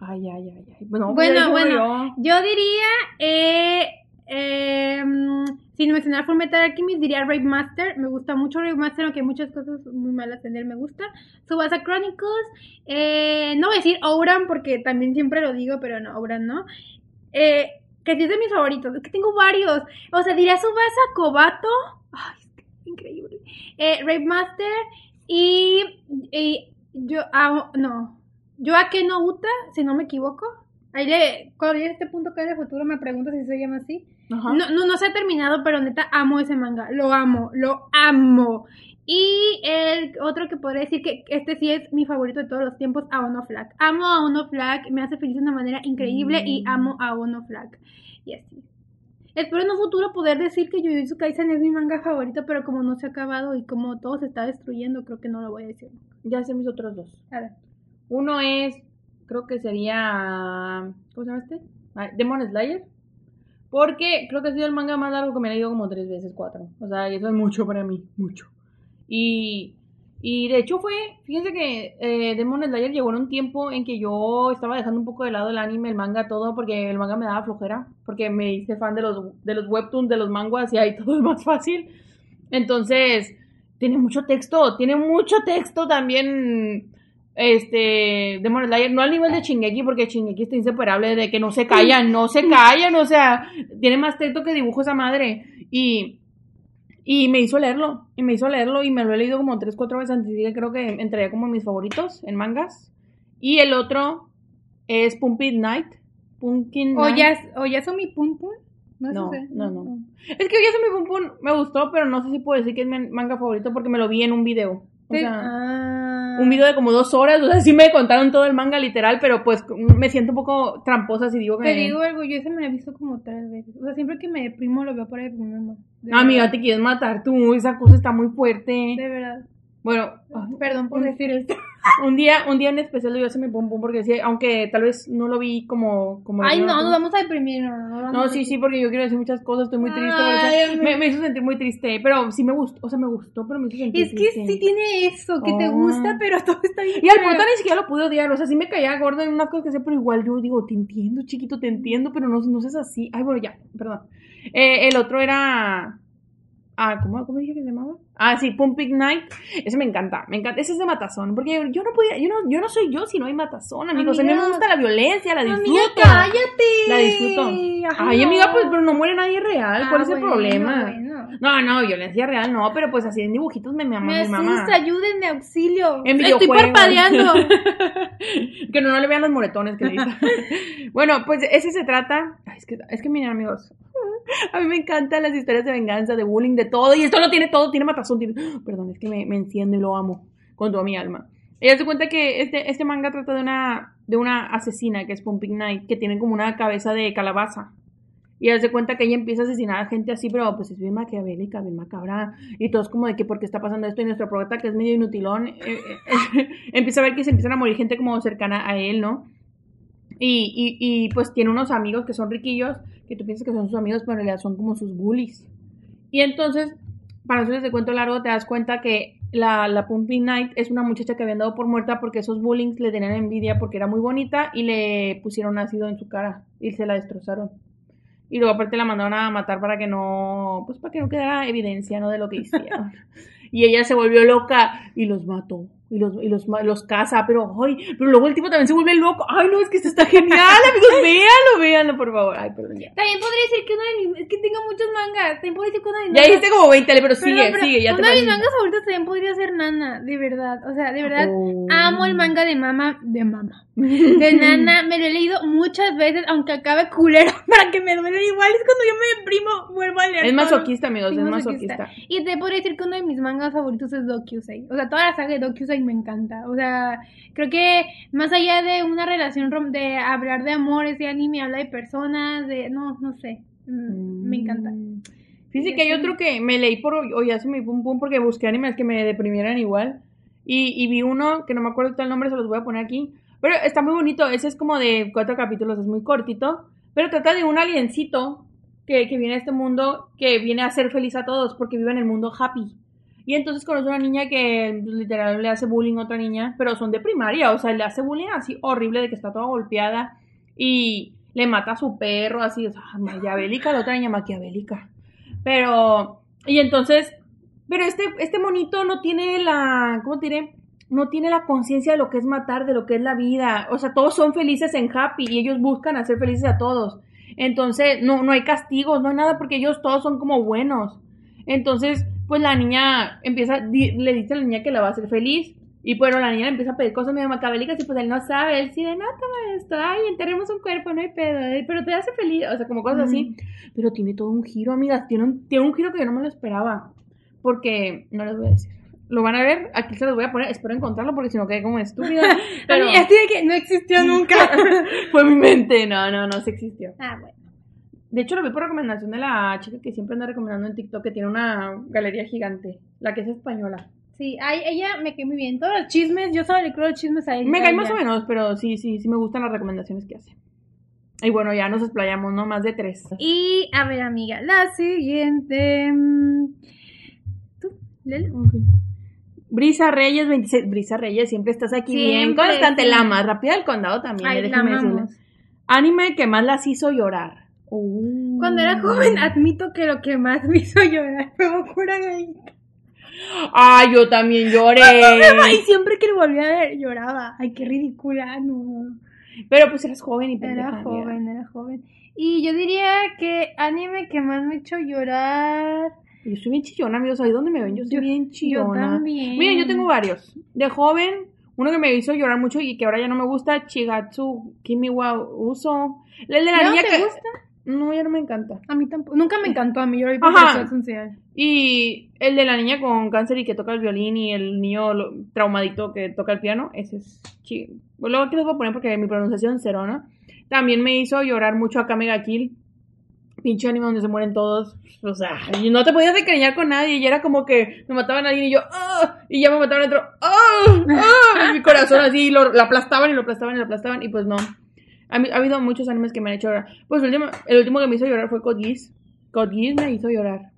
ay, ay, ay, ay. Bueno, Bueno, bueno, yo. yo diría, eh, eh, mm, sin mencionar Full Metal Alchemist, diría Rape Master. Me gusta mucho Rape Master, aunque muchas cosas muy malas en él me gusta. Subasa Chronicles, eh, no voy a decir Ouran porque también siempre lo digo, pero no, Ouran no. Eh, que es de mis favoritos, es que tengo varios. O sea, diría Subasa Kobato, ay, es que increíble. Eh, Rape Master y, y yo, ah, no, yo a no Uta, si no me equivoco. Ahí le, cuando llegue a este punto que es de futuro me pregunto si se llama así. Ajá. No, no, no se ha terminado, pero neta amo ese manga. Lo amo, lo amo. Y el otro que podría decir que este sí es mi favorito de todos los tiempos, Aono Flag. Amo a Aono Flag, me hace feliz de una manera increíble y Mm. amo a Aono Flag. Y así. Espero en un futuro poder decir que Jujutsu Kaisen es mi manga favorito, pero como no se ha acabado y como todo se está destruyendo, creo que no lo voy a decir. Ya sé mis otros dos. A ver. Uno es, creo que sería, ¿cómo se llama este? Demon Slayer. Porque creo que ha sido el manga más largo que me he leído como tres veces, cuatro. O sea, y eso es mucho para mí, mucho. Y, y de hecho fue, fíjense que eh, Demon Slayer llegó en un tiempo en que yo estaba dejando un poco de lado el anime, el manga, todo, porque el manga me daba flojera, porque me hice fan de los, de los webtoons, de los manguas y ahí todo es más fácil. Entonces, tiene mucho texto, tiene mucho texto también este Demon Slayer, no al nivel de Shingeki porque Shingeki está inseparable de que no se callan, no se callan, o sea, tiene más texto que dibujo esa madre y y me hizo leerlo, y me hizo leerlo y me lo he leído como tres, cuatro veces antes, y que creo que entraría como mis favoritos en mangas. Y el otro es Pumpkin Night. Pumpkin O Night. ya, o ya son mi pum pum. No, No, sé. no, no. Es que Oyasumi Pum Pum me gustó, pero no sé si puedo decir que es mi manga favorito porque me lo vi en un video. O Sí. sea, Ah. un video de como dos horas, o sea, sí me contaron todo el manga literal, pero pues me siento un poco tramposa si digo que... Te digo algo, yo ese me lo he visto como tres veces. O sea, siempre que me deprimo lo veo por ahí. mamá. De Ah, amiga, te quieres matar tú, esa cosa está muy fuerte. De verdad. Bueno, Perdón por decir esto. Un día, un día en especial lo yo se me pum pum porque sí, aunque tal vez no lo vi como... como Ay, no, nos vamos a deprimir. No, no, No, a sí, sí, porque yo quiero decir muchas cosas, estoy muy triste. Ay, me, me hizo sentir muy triste, pero sí me gustó, o sea, me gustó, pero me hizo sentir Es que triste. sí tiene eso, que te Ah. gusta, pero todo está bien. Y al punto ni siquiera lo pude odiar, o sea, sí me caía gordo en unas cosas que sé, pero igual yo digo, te entiendo, chiquito, te entiendo, pero no, no seas así. Ay, bueno, ya, perdón. Eh, el otro era... Ah, ¿cómo, ¿cómo dije que se llamaba? Ah, sí, Pumping Night. Ese me encanta, me encanta. Ese es de matazón, porque yo no podía, yo no, yo no soy yo si no hay matazón, amigos. a mí me gusta la violencia, la disfruto. Amiga, cállate. La disfruto. Ay, amiga, pues, pero no muere nadie real. Ah, ¿Cuál es el bueno, problema? bueno. No, no, violencia real no, pero pues así en dibujitos me, me ama Me mi mamá. asusta, ayúdenme, auxilio. En Estoy parpadeando. que no, no le vean los moretones que le bueno, pues ese se trata. Ay, es que, es que miren, amigos. A mí me encantan las historias de venganza, de bullying, de todo. Y esto lo tiene todo, tiene matazón. Tiene... Perdón, es que me, me enciende y lo amo con toda mi alma. Ella se cuenta que este, este manga trata de una, de una asesina que es Pumping Night, que tiene como una cabeza de calabaza. Y ella se cuenta que ella empieza a asesinar a gente así, pero pues es bien maquiavélica, bien macabra. Y todo es como de que por qué está pasando esto. Y nuestro prota, que es medio inutilón, eh, eh, empieza a ver que se empiezan a morir gente como cercana a él, ¿no? Y, y, y pues tiene unos amigos que son riquillos, que tú piensas que son sus amigos, pero en realidad son como sus bullies. Y entonces, para hacerles de cuento largo, te das cuenta que la, la Pumping Night es una muchacha que habían dado por muerta porque esos bullies le tenían envidia porque era muy bonita y le pusieron ácido en su cara y se la destrozaron. Y luego aparte la mandaron a matar para que no, pues para que no quedara evidencia, ¿no? De lo que hicieron. y ella se volvió loca y los mató. Y los, y los, ma- los caza, pero, ay, pero luego el tipo también se vuelve loco. Ay, no, es que esto está genial, amigos, véanlo, véanlo, por favor. Ay, perdón, ya. También podría decir que uno de mis... Es que tengo muchos mangas. También podría decir que uno de mis Ya mangas- dijiste como 20, Ale, pero sigue, pero sigue, ya te Uno de mis mangas favoritos también podría ser Nana, de verdad. O sea, de verdad, Oh. amo el manga de Mama, de Mama. De Nana, me lo he leído muchas veces, aunque acabe culero, para que me duele igual. Es cuando yo me deprimo, vuelvo a leer. Es masoquista, amigos, es masoquista. Y te podría decir que uno de mis mangas favoritos es Dokusei. O sea, toda la saga de Dokusei me encanta. O sea, creo que más allá de una relación rom- de hablar de amor, ese anime habla de personas, de no, no sé. Mm, Me encanta. Fíjate Y que hay otro que me leí por hoy, hace mi pum pum porque busqué animes que me deprimieran igual. Y, y vi uno que no me acuerdo el nombre, se los voy a poner aquí. Pero está muy bonito, ese es como de cuatro capítulos, es muy cortito. Pero trata de un aliencito que, que viene a este mundo, que viene a ser feliz a todos porque vive en el mundo happy. Y entonces conoce una niña que literal le hace bullying a otra niña, pero son de primaria, o sea, le hace bullying así horrible de que está toda golpeada y le mata a su perro, así, o sea, maquiavélica, la otra niña maquiavélica. Pero, y entonces, pero este, este monito no tiene la, ¿cómo diré? No tiene la conciencia de lo que es matar, de lo que es la vida. O sea, todos son felices en happy y ellos buscan hacer felices a todos. Entonces, no, no hay castigos, no hay nada porque ellos todos son como buenos. Entonces, pues la niña empieza, le dice a la niña que la va a hacer feliz. Y pero la niña le empieza a pedir cosas medio macabélicas y pues él no sabe. Él sí de, no, toma esto, ay, enterremos un cuerpo, no hay pedo, ay, pero te hace feliz. O sea, como cosas así. Pero tiene todo un giro, amigas. Tiene un, tiene un giro que yo no me lo esperaba. Porque, no les voy a decir. Lo van a ver, aquí se los voy a poner. Espero encontrarlo porque si no quedé como estúpida. Pero así de que no existió nunca. fue mi mente. No, no, no se existió. ah, bueno. De hecho, lo vi por recomendación de la chica que siempre anda recomendando en TikTok que tiene una galería gigante. La que es española. Sí, ay, ella me cae muy bien. Todos los chismes, yo solo le creo los chismes a ella. Me cae más o menos, pero sí, sí, sí me gustan las recomendaciones que hace. Y bueno, ya nos explayamos, ¿no? Más de tres. Y a ver, amiga, la siguiente. ¿Tú? Lelo. Ok. Brisa Reyes 26. Brisa Reyes, siempre estás aquí bien constante. sí. La más rápida del condado también, Ay, la amamos. Anime que más las hizo llorar. Uh. Cuando era joven, admito que lo que más me hizo llorar fue Bokura Gai. Ay, yo también lloré. Ay, siempre que lo volvía a ver, lloraba. Ay, qué ridícula, no. Pero pues eras joven y pendeja. Era joven, era joven. Y yo diría que anime que más me hizo llorar. Yo soy bien chillona, amigos. ¿Ahí dónde me ven? Yo soy Yo- bien yo chillona. también. Miren, yo tengo varios. De joven, uno que me hizo llorar mucho y que ahora ya no me gusta, Chigatsu Kimi wa Uso. El de la ¿No niña te que... gusta? No, ya no me encanta. A mí tampoco. Nunca me encantó a mí. Yo Ajá. Esencial. Y el de la niña con cáncer y que toca el violín y el niño lo- traumadito que toca el piano, ese es chido. Luego aquí les voy a poner porque mi pronunciación es cero, ¿no? También me hizo llorar mucho a Kamega Kill. Pinche anime donde se mueren todos. O sea, y no te podías encariñar con nadie. Y era como que me mataban a alguien y yo, ¡ah! Y ya me mataban a otro, ¡ah! ¡ah! Y mi corazón así, lo, lo aplastaban y lo aplastaban y lo aplastaban. Y pues no. Ha, ha habido muchos animes que me han hecho llorar. Pues el último, el último que me hizo llorar fue Code Geass. Code Geass me hizo llorar.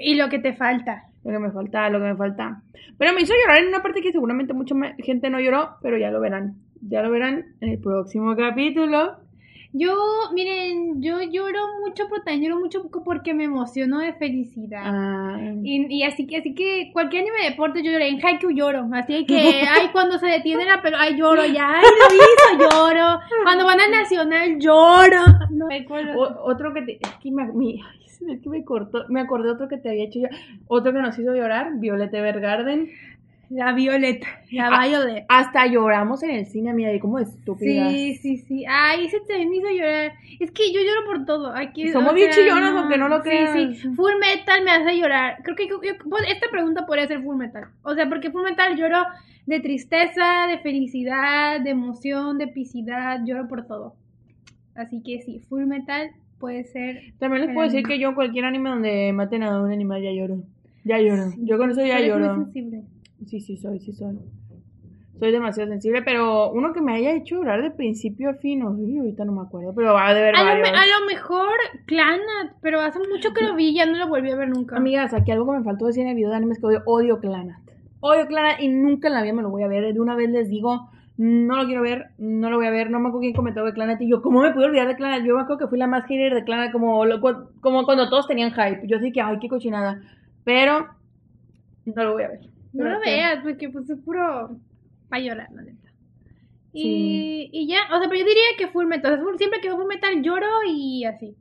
Y lo que te falta. lo que me falta, lo que me falta. Pero me hizo llorar en una parte que seguramente mucha gente no lloró, pero ya lo verán. Ya lo verán en el próximo capítulo. Yo, miren, yo lloro mucho, pero también lloro mucho porque me emociono de felicidad. Ah, Y, y así que así que cualquier anime de deporte yo lloré, en Haikyuu lloro, así que ay cuando se detiene la pelota, ay lloro ya, ay lo hizo, lloro, cuando van al nacional lloro, no me acuerdo. o- otro que te. Es que me, mi- ay, es que me cortó. Me acordé otro que te había hecho yo. Otro que nos hizo llorar, Violeta Evergarden. La Violeta, la Ah, Violet. Hasta lloramos en el cine, mira, y como estúpidas. Sí, sí, sí. Ay, también me hizo llorar. Es que yo lloro por todo. Aquí, Somos bien chillonas, aunque no lo Sí, crean. sí. Full Metal me hace llorar. Creo que yo- yo- esta pregunta podría ser Full Metal. O sea, porque Full Metal lloro de tristeza, de felicidad, de emoción, de epicidad. Lloro por todo. Así que sí, Full Metal puede ser. También les puedo decir que yo, cualquier anime donde maten a un animal, ya lloro. Ya lloro. Yo con eso ya Eres muy lloro. sensible. Sí, sí soy, sí soy. Soy demasiado sensible, pero uno que me haya hecho llorar de principio a fin, uy, ahorita no me acuerdo, pero va a de A lo, a mejor Clanat, pero hace mucho que lo vi, ya no lo volví a ver nunca. Amigas, aquí algo que me faltó decir en el video de animes que odio, odio Clanat. Odio Clanat y nunca en la vida me lo voy a ver. De una vez les digo, no lo quiero ver, no lo voy a ver. No me acuerdo quién comentó de Clanat y yo, ¿cómo me pude olvidar de Clanat? Yo me acuerdo que fui la más hater de Clanat, como, como cuando todos tenían hype. Yo así que, ay, qué cochinada. Pero no lo voy a ver. No Pero lo que- veas, porque pues es puro para llorar, la neta. Y, y ya, o sea, pero yo diría que Full Metal. Siempre que veo Full Metal lloro y así.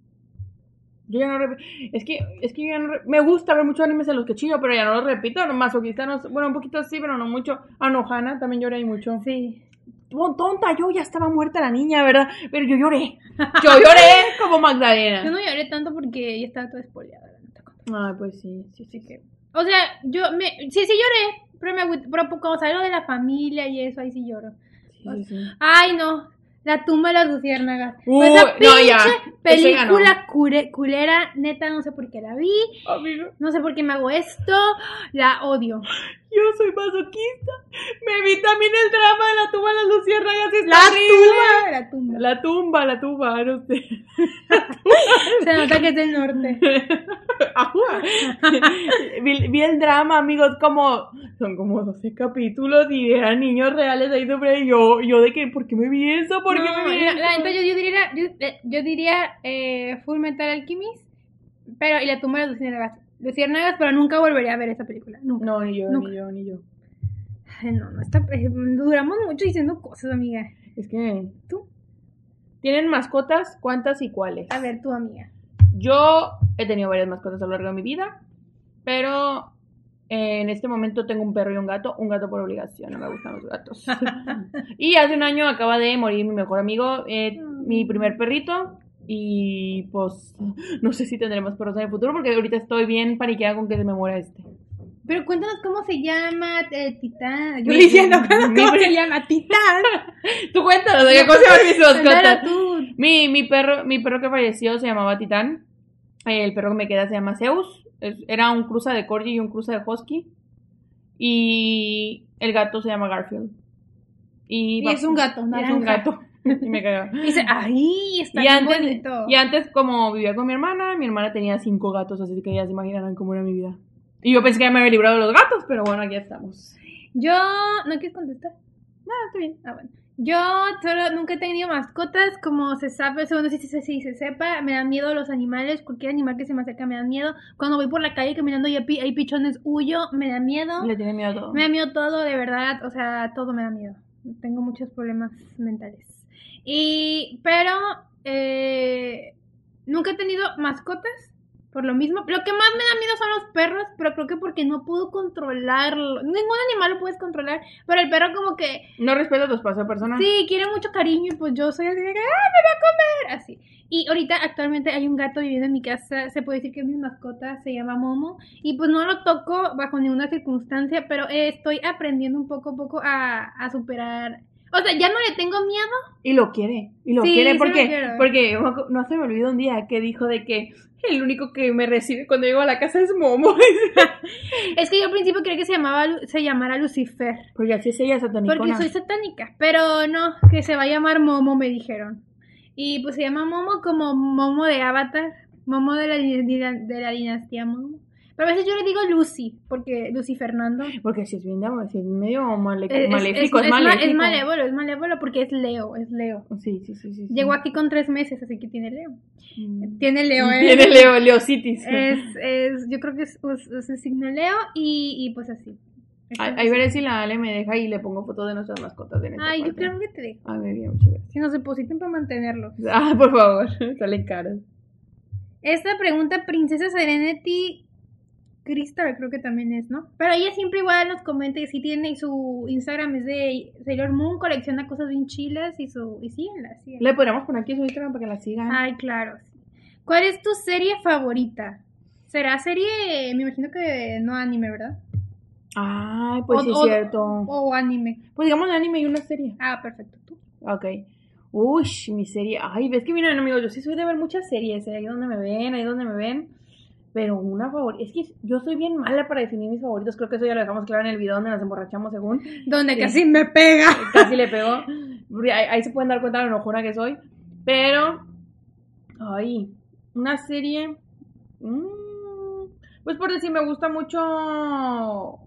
Yo ya no rep- es que es que yo ya no re- me gusta ver muchos animes en los que chillo, pero ya no los repito, no masoquista, no, bueno, un poquito sí, pero no mucho. Ah, no, Hannah también lloré ahí mucho. Sí. Tonta, yo ya estaba muerta la niña, ¿verdad? Pero yo lloré. Yo lloré como Yo Magdalena. no lloré tanto porque ya estaba toda neta. Ay, pues sí, sí, sí. Que. O sea, yo me. Sí, sí lloré. Pero me Pero cuando salió de la familia y eso, ahí sí lloro. sí, sí, sí. Ay, no. La tumba de las luciérnagas. Uy, Esa no, ya. película cure- culera, neta, no sé por qué la vi. Amigo, No sé por qué me hago esto. La odio. yo soy masoquista. Me vi también el drama de la tumba de las luciérnagas. está La tumba. La tumba. La tumba, la tumba, no sé. Se nota que es del norte. Vi, vi el drama, amigos, como son como 12 capítulos y eran niños reales ahí sobre yo, yo de que, ¿por qué me vi eso? ¿Por qué No, me vi la, eso? la neta, yo, diría, yo, eh, yo diría eh, Full Metal Alchemist, pero y la tumba de luciérnagas. Luciérnagas, pero nunca volvería a ver esa película. Nunca. No, ni yo, Nunca. ni yo, ni yo. Ay, no, no está, eh, duramos mucho diciendo cosas, amiga. Es que, Tú, ¿tienen mascotas? ¿Cuántas y cuáles? a ver, tu amiga. Yo he tenido varias mascotas a lo largo de mi vida, pero eh, en este momento tengo un perro y un gato, un gato por obligación, no me gustan los gatos. y hace un año acaba de morir mi mejor amigo, eh, mi primer perrito, y pues no sé si tendremos perros en el futuro porque ahorita estoy bien paniqueada con que se me muera este. Pero cuéntanos cómo se llama el titán. Yo diciendo cómo mi- se llama titán. Tú cuéntanos, ¿de qué cosa se llaman mis. Mi, mi perro, mi perro que falleció se llamaba Titán. El perro que me queda se llama Zeus. Era un cruza de Corgi y un cruza de Husky. Y el gato se llama Garfield. Y, Y es un gato, Es un gato. y me cagaba. Dice, ay, está Y antes, bonito. y antes, como vivía con mi hermana, mi hermana tenía cinco gatos, así que ya se imaginarán cómo era mi vida. Y yo pensé que ya me había librado de los gatos, pero bueno, aquí estamos. Yo, ¿no quieres contestar? No, está bien. Ah, bueno. Yo solo nunca he tenido mascotas, como se sabe, según si se, si se sepa, me dan miedo los animales, cualquier animal que se me acerca me da miedo. Cuando voy por la calle caminando y hay pichones, huyo, me da miedo. Le tiene miedo a todo. Me da miedo todo, de verdad, o sea, todo me da miedo. Tengo muchos problemas mentales. Y, pero, eh, nunca he tenido mascotas, por lo mismo. Lo que más me da miedo son los perros, pero creo que porque no puedo controlarlo. Ningún animal lo puedes controlar, pero el perro como que, No respeto tu espacio personal. sí, quiere mucho cariño y pues yo soy así de que, ¡ah, me va a comer! Así. Y ahorita actualmente hay un gato viviendo en mi casa, se puede decir que es mi mascota, se llama Momo, y pues no lo toco bajo ninguna circunstancia, pero estoy aprendiendo un poco a poco a, a superar. O sea, ya no le tengo miedo. Y lo quiere, y lo Sí, quiere lo porque, porque no se me olvidó un día que dijo de que el único que me recibe cuando llego a la casa es Momo. Es que yo al principio creía que se llamaba se llamara Lucifer, porque así es ella satanicona. porque soy satánica, pero no, que se va a llamar Momo me dijeron. Y pues se llama Momo como Momo de Avatar, Momo de la, de la dinastía Momo. Pero a veces yo le digo Lucy, porque Lucy Fernando. Porque si es bien, si es medio male- Es, es- maléfico, es, es maléfico. es malévolo, es malévolo porque es Leo, es Leo. Sí, sí, sí, sí. sí. Llegó aquí con tres meses, así que tiene Leo. Mm. Tiene Leo, ¿eh? Tiene Leo, Leocitis. Es, es, yo creo que es, el signo Leo y, y pues así. Ahí ahí veré si la Ale me deja y le pongo fotos de nuestras mascotas en Ay, yo creo que te dejo. Ay, muy bien, muchas gracias. Si nos depositen para mantenerlos. Ah, por favor, salen caras. Esta pregunta, Princesa Serenity Crystal, creo que también es, ¿no? Pero ella siempre igual nos comenta y sí tiene, y su Instagram es de Sailor Moon, colecciona cosas bien chilas y su, y síguenla, síguenla. Le podríamos poner aquí su Instagram para que la sigan. Ay, claro. ¿Cuál es tu serie favorita? ¿Será serie, me imagino que no anime, ¿verdad? Ay, pues O- sí es cierto. O anime. Pues digamos anime y una serie. Ah, perfecto. ¿Tú? Ok. Uy, mi serie. Ay, ves que miren, amigos, yo sí soy de ver muchas series, ¿eh? ahí donde me ven, ahí donde me ven. Pero una favorita. Es que yo soy bien mala para definir mis favoritos. Creo que eso ya lo dejamos claro en el video donde nos emborrachamos según. Donde Sí. casi me pega. Casi le pegó. Ahí, ahí se pueden dar cuenta de lo enojona que soy. Pero. Ay, una serie. mm, pues por decir, me gusta mucho.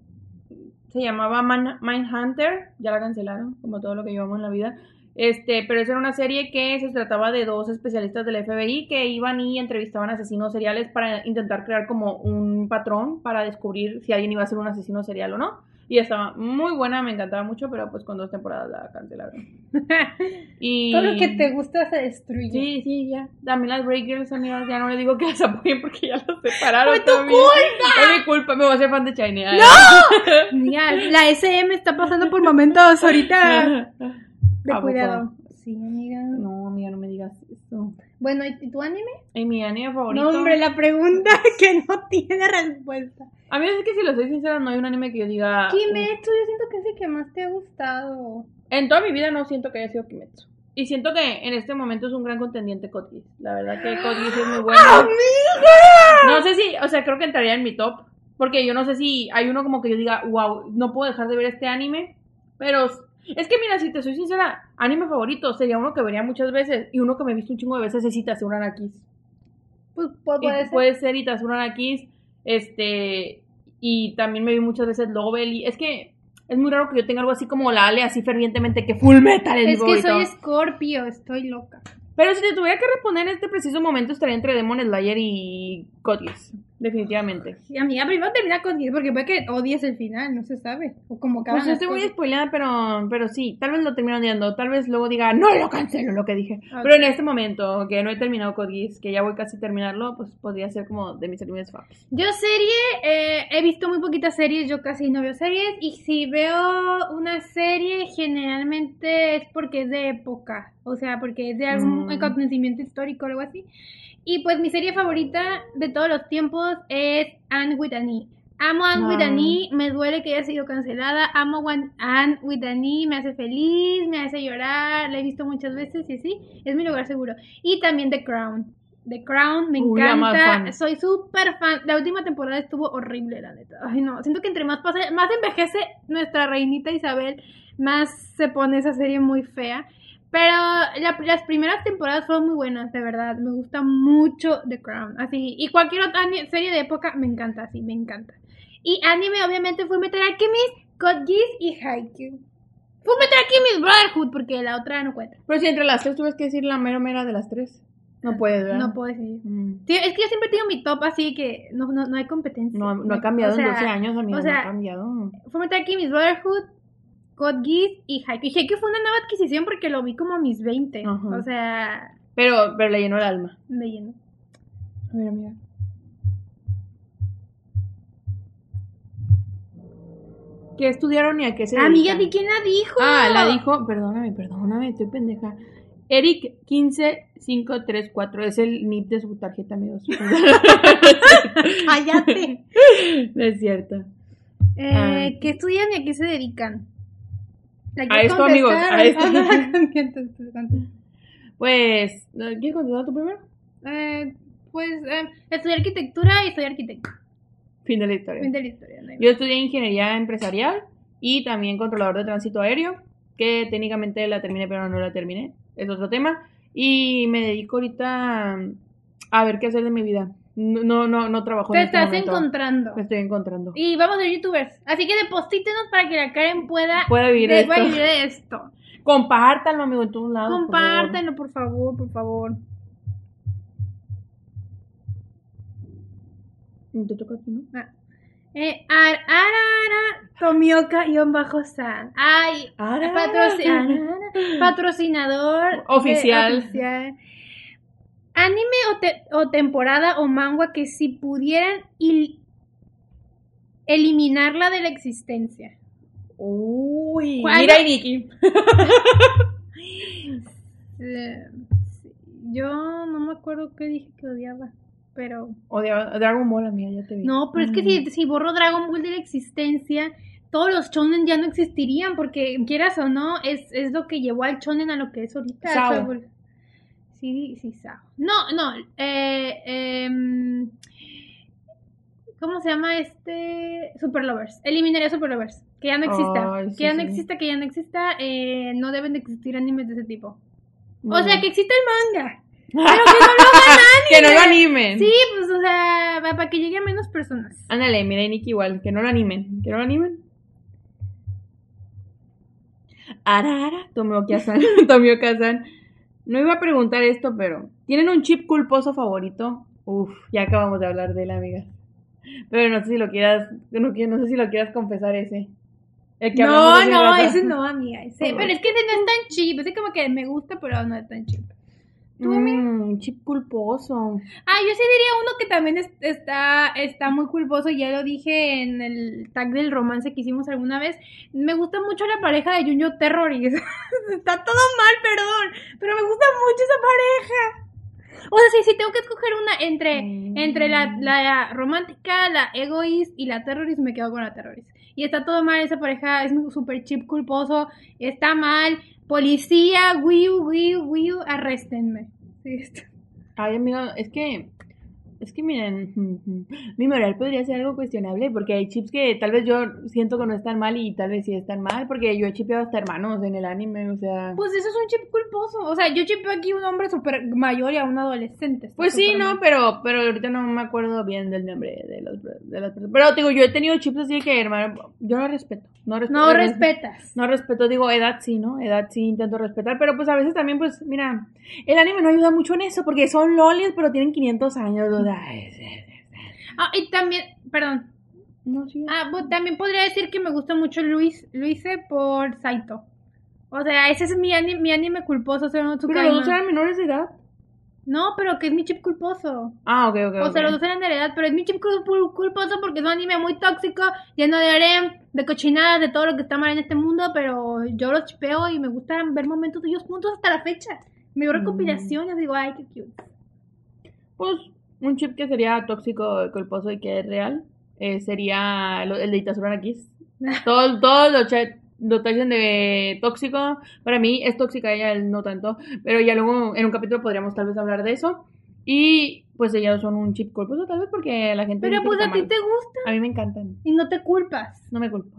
Se llamaba Man- Mindhunter. Ya la cancelaron, como todo lo que llevamos en la vida. Este, pero esa era una serie que se trataba de dos especialistas del FBI que iban y entrevistaban asesinos seriales para intentar crear como un patrón para descubrir si alguien iba a ser un asesino serial o no. Y estaba muy buena, me encantaba mucho, pero pues con dos temporadas la cancelaron. y... Todo lo que te gusta se destruye. Sí, sí, ya. También las Break Girls, amigas, ya no le digo que las apoyen porque ya las separaron. ¡Fue tu también. culpa! Es mi culpa, me voy a hacer fan de Shiny. Ay. Mira, la SM está pasando por momentos ahorita de cuidado. Sí, amiga. No, amiga, no me digas eso. Bueno, ¿y tu anime? ¿Y mi anime favorito? No, hombre, la pregunta que no tiene respuesta. A mí es que si lo soy sincera, no hay un anime que yo diga... Kimetsu, yo siento que es el que más te ha gustado. En toda mi vida no siento que haya sido Kimetsu. Y siento que en este momento es un gran contendiente Geass. La verdad que Geass es muy bueno. ¡Amiga! No sé si, o sea, creo que entraría en mi top. Porque yo no sé si hay uno como que yo diga, wow, no puedo dejar de ver este anime. Pero es que mira, si te soy sincera, anime favorito sería uno que vería muchas veces. Y uno que me he visto un chingo de veces es Itazuran Kiss. Pues, Y puede ser. puede ser Itazuran Kiss. Este. Y también me vi muchas veces Lovell. Y es que es muy raro que yo tenga algo así como la Ale, así fervientemente que Full Metal es, Es que soy Scorpio, estoy loca. Pero si te tuviera que responder en este preciso momento, estaría entre Demon Slayer y Geass. Definitivamente. Sí, amiga, primero termina con 10 porque puede que odies el final, no se sabe. O como cada Pues yo estoy muy spoileada, pero, pero sí, tal vez lo termino odiando. Tal vez luego diga, no lo cancelo lo que dije. Ok. Pero en este momento, que no he terminado Geass, que ya voy casi a terminarlo, pues podría ser como de mis animes favoritos. Yo serie, eh, he visto muy poquitas series, yo casi no veo series. Y si veo una serie, generalmente es porque es de época. O sea, porque es de algún Mm. acontecimiento histórico o algo así. Y pues mi serie favorita de todos los tiempos es Anne with an E. Amo Anne with an E, me duele que haya sido cancelada. Amo Anne with an E, me hace feliz, me hace llorar. La he visto muchas veces y así. Es mi lugar seguro. Y también The Crown. The Crown me Uy, encanta. fan. Soy súper fan. La última temporada estuvo horrible, la neta. Ay, no. Siento que entre más pasa, más envejece nuestra reinita Isabel, más se pone esa serie muy fea. Pero la- las primeras temporadas fueron muy buenas, de verdad. Me gusta mucho The Crown. Así. Y cualquier otra serie de época me encanta, sí, me encanta. Y anime, obviamente, fue Metal Alchemist, Code Geass y Haikyuu. Fue Metal Alchemist Brotherhood, porque la otra no cuenta. Pero si entre las tres tuvieras que decir la mero mera de las tres, no puedes, ¿verdad? No puedo decir. Mm. Sí, es que yo siempre tengo mi top así que no, no, no hay competencia. No, no ha cambiado O sea, en 12 años, amigo. o no sea, ha cambiado. Fue Metal Alchemist Brotherhood, Code Geass y Haikyuu. Y Haikyuu fue una nueva adquisición porque lo vi como a mis 20. Ajá. O sea, Pero, pero le llenó el alma. me llenó. A ver, amiga. ¿Qué estudiaron y a qué se Amiga, dedican? ¿de quién la dijo? Ah, la dijo, perdóname, perdóname, estoy pendeja. Eric 15534 es el NIP de su tarjeta, amigos. Cállate. no es cierto. Eh, Ah. ¿Qué estudian y a qué se dedican? ¿La A esto, amigos, a contestar? esto. Pues, ¿quieres continuar tú primero? Eh, pues eh, estudié arquitectura y soy arquitecto. Fin de la historia. Fin de la historia. no Yo estudié ingeniería empresarial y también controlador de tránsito aéreo, que técnicamente la terminé, pero no la terminé. Es otro tema. Y me dedico ahorita a ver qué hacer de mi vida. No, no, no, trabajo Te en este estás momento. encontrando. Me estoy encontrando. Y vamos a ser youtubers. Así que deposítenos para que la Karen pueda, Pueda vivir esto. vivir de esto. Compártanlo, amigo, en todos lados. Compártanlo, por favor, por favor. Te toca a ti, ¿no? Ah. Eh, ar, arara, Tomioka y bajo san. Ay, Arara. patroci- arara, patrocinador Oficial. de- oficial. Anime o, te- o temporada o manga que si pudieran eliminarla de la existencia. Uy, ¿Cuál? mira y Nikki. Yo no me acuerdo qué dije que odiaba, pero... O de Dragon Ball, amiga, ya te vi. No, pero es que Mm. si, si borro Dragon Ball de la existencia, todos los shonen ya no existirían, porque quieras o no, es, es lo que llevó al shonen a lo que es ahorita. Sao. Sí, Sao. No, no, eh, em, ¿cómo se llama este? Super Lovers. Eliminaría Super Lovers. Que ya no exista. Ay, que ya no sí. exista, que ya no exista. eh, no deben de existir animes de ese tipo. O sea, que exista el manga. Pero que no lo hagan que no lo anime. animen. Sí, pues, o sea, para que llegue a menos personas. Ándale, mira y Nikki igual, que no lo animen. Que no lo animen. Arara, Tomioka-san. Tomioka-san. No iba a preguntar esto, pero ¿tienen un chip culposo favorito? Uf, ya acabamos de hablar de él, amiga. Pero no sé si lo quieras, no, no sé si lo quieras confesar ese. El que No, no, ese no, amiga. Ese. Pero es que ese no es tan cheap. Ese como que me gusta, pero no es tan cheap. ¿Tú, amiga? Mm, chip culposo. Ah, yo sí diría uno que también es- está, está muy culposo, ya lo dije en el tag del romance que hicimos alguna vez. Me gusta mucho la pareja de Junjo Terroris. está todo mal, perdón, pero me gusta mucho esa pareja. O sea, sí, sí, tengo que escoger una entre, Mm. entre la, la romántica, la egoísta y la terrorist, me quedo con la terrorist. Y está todo mal, esa pareja es súper chip culposo, está mal. Policía, wiu, wiu, wiu, arréstenme. Sí, Ay, amigo, es que, es que miren, mi moral podría ser algo cuestionable porque hay chips que tal vez yo siento que no están mal y tal vez sí están mal porque yo he chipeado hasta hermanos en el anime, o sea... Pues eso es un chip culposo. O sea, yo chipeo aquí a un hombre súper mayor y a un adolescente. Pues sí, no, mal. pero, pero ahorita no me acuerdo bien del nombre de, los, de las personas. Pero digo, yo he tenido chips así que, hermano, yo no respeto. No respeto. No respetas. No respeto, digo, edad sí, ¿no? Edad sí intento respetar, pero pues a veces también, pues, mira, el anime no ayuda mucho en eso, porque son lolis, pero tienen 500 años, o sea, es- Ah, y también, perdón. No, sí. Ah, también podría decir que me gusta mucho Luis, Luise por Saito. O sea, ese es mi anime, mi anime culposo, o sea, no pero los dos eran menores de edad. No, pero que es mi chip culposo. Ah, ok, ok. O sea, los dos eran de la edad, pero es mi chip cul- cul- culposo porque es un anime muy tóxico, lleno de harem, de cochinadas, de todo lo que está mal en este mundo, pero yo los chipeo y me gusta ver momentos de ellos juntos hasta la fecha. Me veo Mm. recopilaciones, digo, ay, qué cute. Pues un chip que sería tóxico, culposo y que es real eh, sería el de Itazura Kiss. Todos todo lo, cha- lo tachan de tóxico. Para mí es tóxica ella, él no tanto. Pero ya luego en un capítulo podríamos tal vez hablar de eso. Y pues ellos son un chip culposo tal vez porque la gente... Pero pues a ti te gusta A mí me encantan. y no te culpas. No me culpo.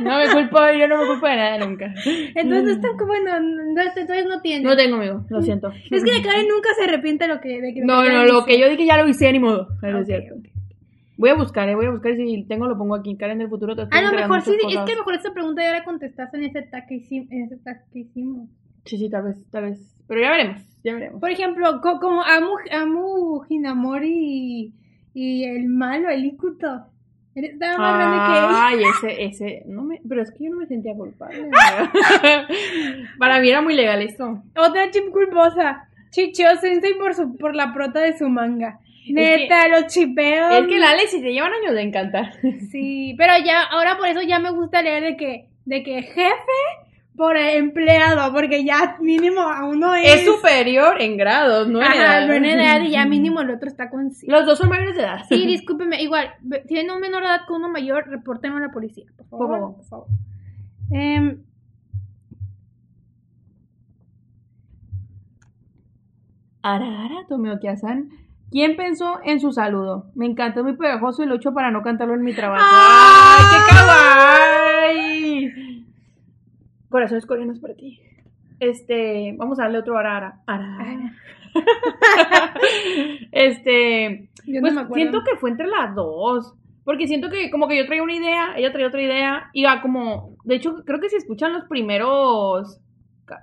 No me culpo, yo no me culpo de nada nunca. Entonces está como, bueno, no, entonces no tienes. No tengo amigo, lo siento. Es que la Karen nunca se arrepiente de lo que... De que No, no, lo que yo dije ya lo hice, ni modo. No, no es Ok, cierto. ok. Voy a buscar, eh, voy a buscar si tengo lo pongo aquí. Karen del futuro te A lo entregando mejor sí, es que a lo mejor esta pregunta ya la contestaste en ese tag que hicimos. En ese tag que hicimos. Sí, sí, tal vez, tal vez. Pero ya veremos, ya veremos. Por ejemplo, co- como Amu, Amu Hinamori y, y el malo, el Ikuto. Él estaba más grande que. Ay, ese, ese, no me, pero es que yo no me sentía culpable. Para mí era muy legal esto. Otra chip culposa. Chichio Sensei por, su, por la prota de su manga. Neta, los chipeo. Es que la Alex, si te llevan años de encantar. Sí, pero ya, ahora por eso ya me gusta leer de que, de que jefe por empleado, porque ya mínimo a uno es... Es superior en grados, no en Ajá, edad. no en edad y ya mínimo el otro está con sí. Los dos son mayores de edad. Sí, discúlpeme, igual, si tienen un menor de edad con uno mayor, repórtenlo a la policía, por favor. Por favor. Por favor. Em, Arara Tomioka-san. ¿Quién pensó en su saludo? Me encantó muy pegajoso y lo echo para no cantarlo en mi trabajo. ¡Ay! ¡Ay, qué kawaii! Corazones coreanos para ti. Este, vamos a darle otro arara. Arara. este, Yo no pues me acuerdo. siento que fue entre las dos. Porque siento que como que yo traía una idea, ella traía otra idea. Y ah, como, de hecho, creo que si escuchan los primeros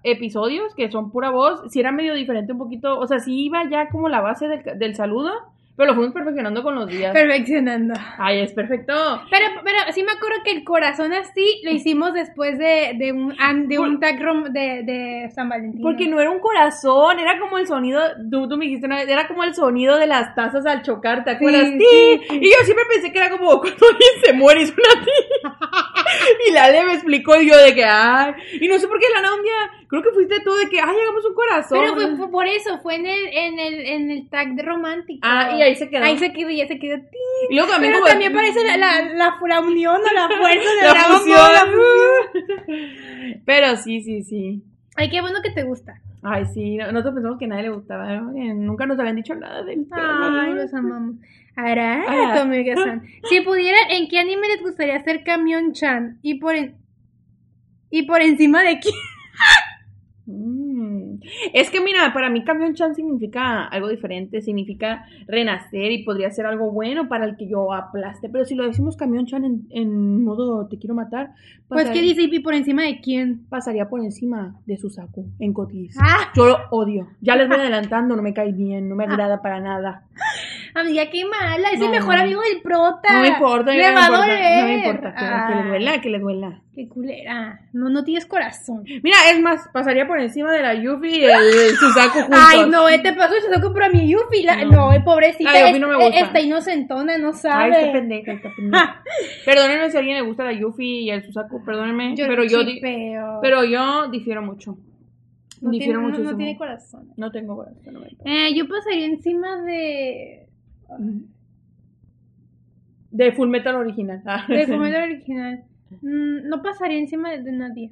episodios, que son pura voz, sí era medio diferente un poquito. O sea, sí iba ya como la base del, del saludo, pero lo fuimos perfeccionando con los días. perfeccionando. Ay, es perfecto. Pero, pero sí me acuerdo que el corazón así lo hicimos después de, de un, de un tag rom- de, de San Valentín. Porque no era un corazón, era como el sonido, tú, tú me dijiste una vez, era como el sonido de las tazas al chocar, ¿te acuerdas? Sí, ¡Ti! sí, sí. Y yo siempre pensé que era como cuando alguien se muere y suena ti. y la Ale me explicó y yo de que, ay, y no sé por qué la un día, creo que fuiste tú de que, ay, hagamos un corazón. Pero fue, fue por eso, fue en el, en el, en el tag de romántico. Ah, y ahí se quedó. Ahí se quedó y ya se quedó. Y luego también Pero como- también parece la, la, la, la unión o la fuerza de la Dragon fusión. Pero sí, sí, sí. Ay, qué bueno que te gusta. Ay, sí, no- nosotros pensamos que a nadie le gustaba, ¿no? Nunca nos habían dicho nada del Ay, los amamos. Ara, Ah. Tomega-san. Si pudieran, ¿en qué anime les gustaría ser Camión Chan? Y por en... y por encima de quién. Mm. Es que mira, para mí Camión Chan significa algo diferente, significa renacer y podría ser algo bueno para el que yo aplaste. Pero si lo decimos Camión Chan en, en modo te quiero matar, Pues, ¿qué dice Ipi por encima de quién? pasaría por encima de Susaku en Cotis. Ah. Yo lo odio. Ya les voy adelantando, no me cae bien, no me agrada para nada. Amiga, qué mala. Es No. el mejor amigo del prota. No me importa, Me va a doler. no me importa. Que, que le Ah, duela, que le duela. Qué culera. No, no tienes corazón. Mira, es más, pasaría por encima de la Yuffie y el Susaku juntos. Ay, no, eh, te pasó eso que para mi Yuffie. La, No. no, eh, pobrecita. La Yuffie no me eh, gusta. Está inocentona, no Ay, sabe. esta pendeja, esta pendeja. Perdónenme si a alguien le gusta la Yuffie y el Susaku, perdónenme, Yo pero yo pero yo difiero mucho. no tiene, difiero no- tiene corazón. No tengo corazón, no. Eh, yo pasaría encima de. De Full Metal original. Ah. De Fullmetal original. Mm, no pasaría encima de, de nadie.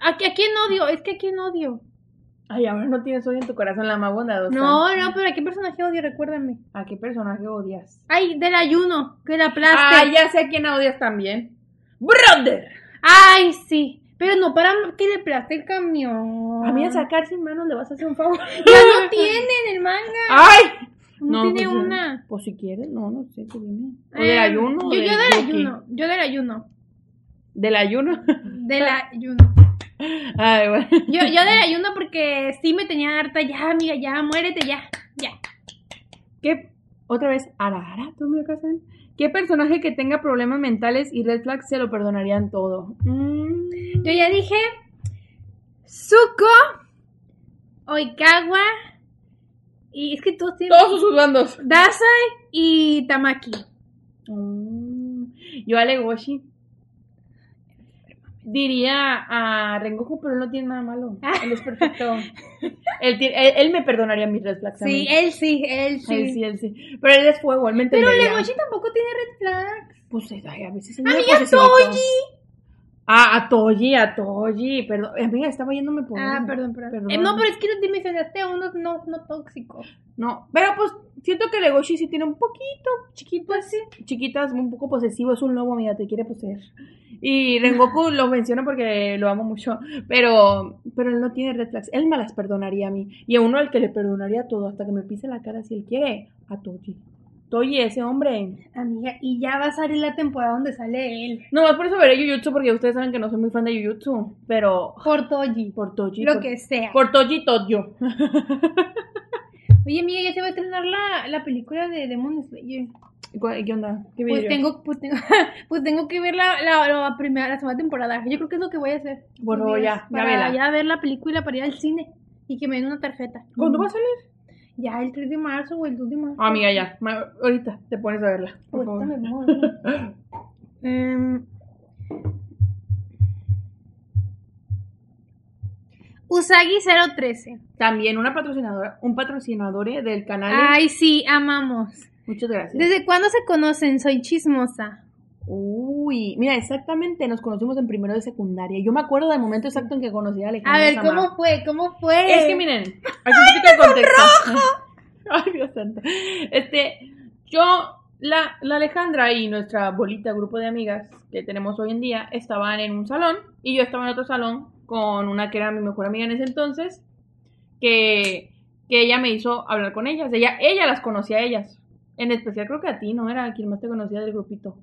¿A, a quién odio? Es que a quién odio. Ay, ahora no tienes odio en tu corazón, la más bondadosa. No, no, pero ¿a qué personaje odio? Recuérdame. ¿A qué personaje odias? Ay, del ayuno, que la aplaste. Ah, ya sé a quién odias también. ¡Brother! Ay, sí. Pero no para que le aplaste el camión. A mí a sacar sin manos le vas a hacer un favor. Ya no tiene en el manga. ¡Ay! No, tiene pues, una. Pues si quieres, no, no sé, tú dime. ¿O Eh, del ayuno? o Yo, yo del ayuno. Yo del ayuno. ¿Del ayuno? Del ayuno. Ay, bueno. Yo, yo del ayuno porque sí me tenía harta. Ya, amiga, ya, muérete, ya. Ya. ¿Qué? Otra vez, ara, ara, ¿tú me casan? ¿Qué personaje que tenga problemas mentales y red flags se lo perdonarían todo? Mm, Yo ya dije Zuko, Oikawa y es que todos tienen Todos sus bandos. Dasai y Tamaki. Mm, Yo a Legoshi diría a Rengoku, pero no tiene nada malo. Él es perfecto. él, tiene- él, él me perdonaría mis red flags. Sí, él sí, él sí. Él sí, él sí. Pero él es fuego, él me Pero. Legoshi tampoco tiene red flags. Pues ay, a veces Amiga. Toji. Ah, a Toji, a Toji. Perdón, amiga, estaba yéndome por. Ah, uno. perdón, perdón. Eh, no, pero es que no te mencionaste a unos no, no tóxicos. No, pero pues siento que Legoshi sí tiene un poquito chiquitas, Pues sí. chiquitas, un poco posesivo, es un lobo, amiga, te quiere poseer. Y Rengoku lo menciono porque lo amo mucho, pero pero él no tiene red flags, él me las perdonaría a mí. Y a uno al que le perdonaría todo hasta que me pise la cara si él quiere, a Toji. Toji, ese hombre. Amiga, y ya va a salir la temporada donde sale él. No más por eso veré Jujutsu porque ustedes saben que no soy muy fan de Jujutsu, pero Por Toji. por Toji. Lo por, que sea. por Toji Tojo. Oye, amiga, ya se va a estrenar la, la película de Demon Slayer. ¿Cuál- ¿Qué onda? ¿Qué Pues tengo, pues tengo, pues tengo que ver la, la, la primera, la segunda temporada. Yo creo que es lo que voy a hacer. Bueno, ya, ya ya ver la película para ir al cine y que me den una tarjeta. ¿Cuándo va a salir? Ya el 3 de marzo o el 2 de marzo. Ah, amiga, ya. Ma- Ahorita te pones a verla. Por favor. Em, Usagi 013. También una patrocinadora, un patrocinador eh, del canal. Ay, sí, amamos. Muchas gracias. ¿Desde cuándo se conocen? Soy chismosa. Uy, mira, exactamente, nos conocimos en primero de secundaria. Yo me acuerdo del momento exacto en que conocí a Alejandra. A ver, Samar. ¿cómo fue? ¿Cómo fue? Es que miren, hay un poquito de contexto. Ay, Dios santo. Este, yo, la, la Alejandra y nuestra bolita, grupo de amigas que tenemos hoy en día, estaban en un salón y yo estaba en otro salón con una que era mi mejor amiga en ese entonces, que, que ella me hizo hablar con ellas. Ella, ella las conocía a ellas. En especial creo que a ti, ¿no? Era quien más te conocía del grupito.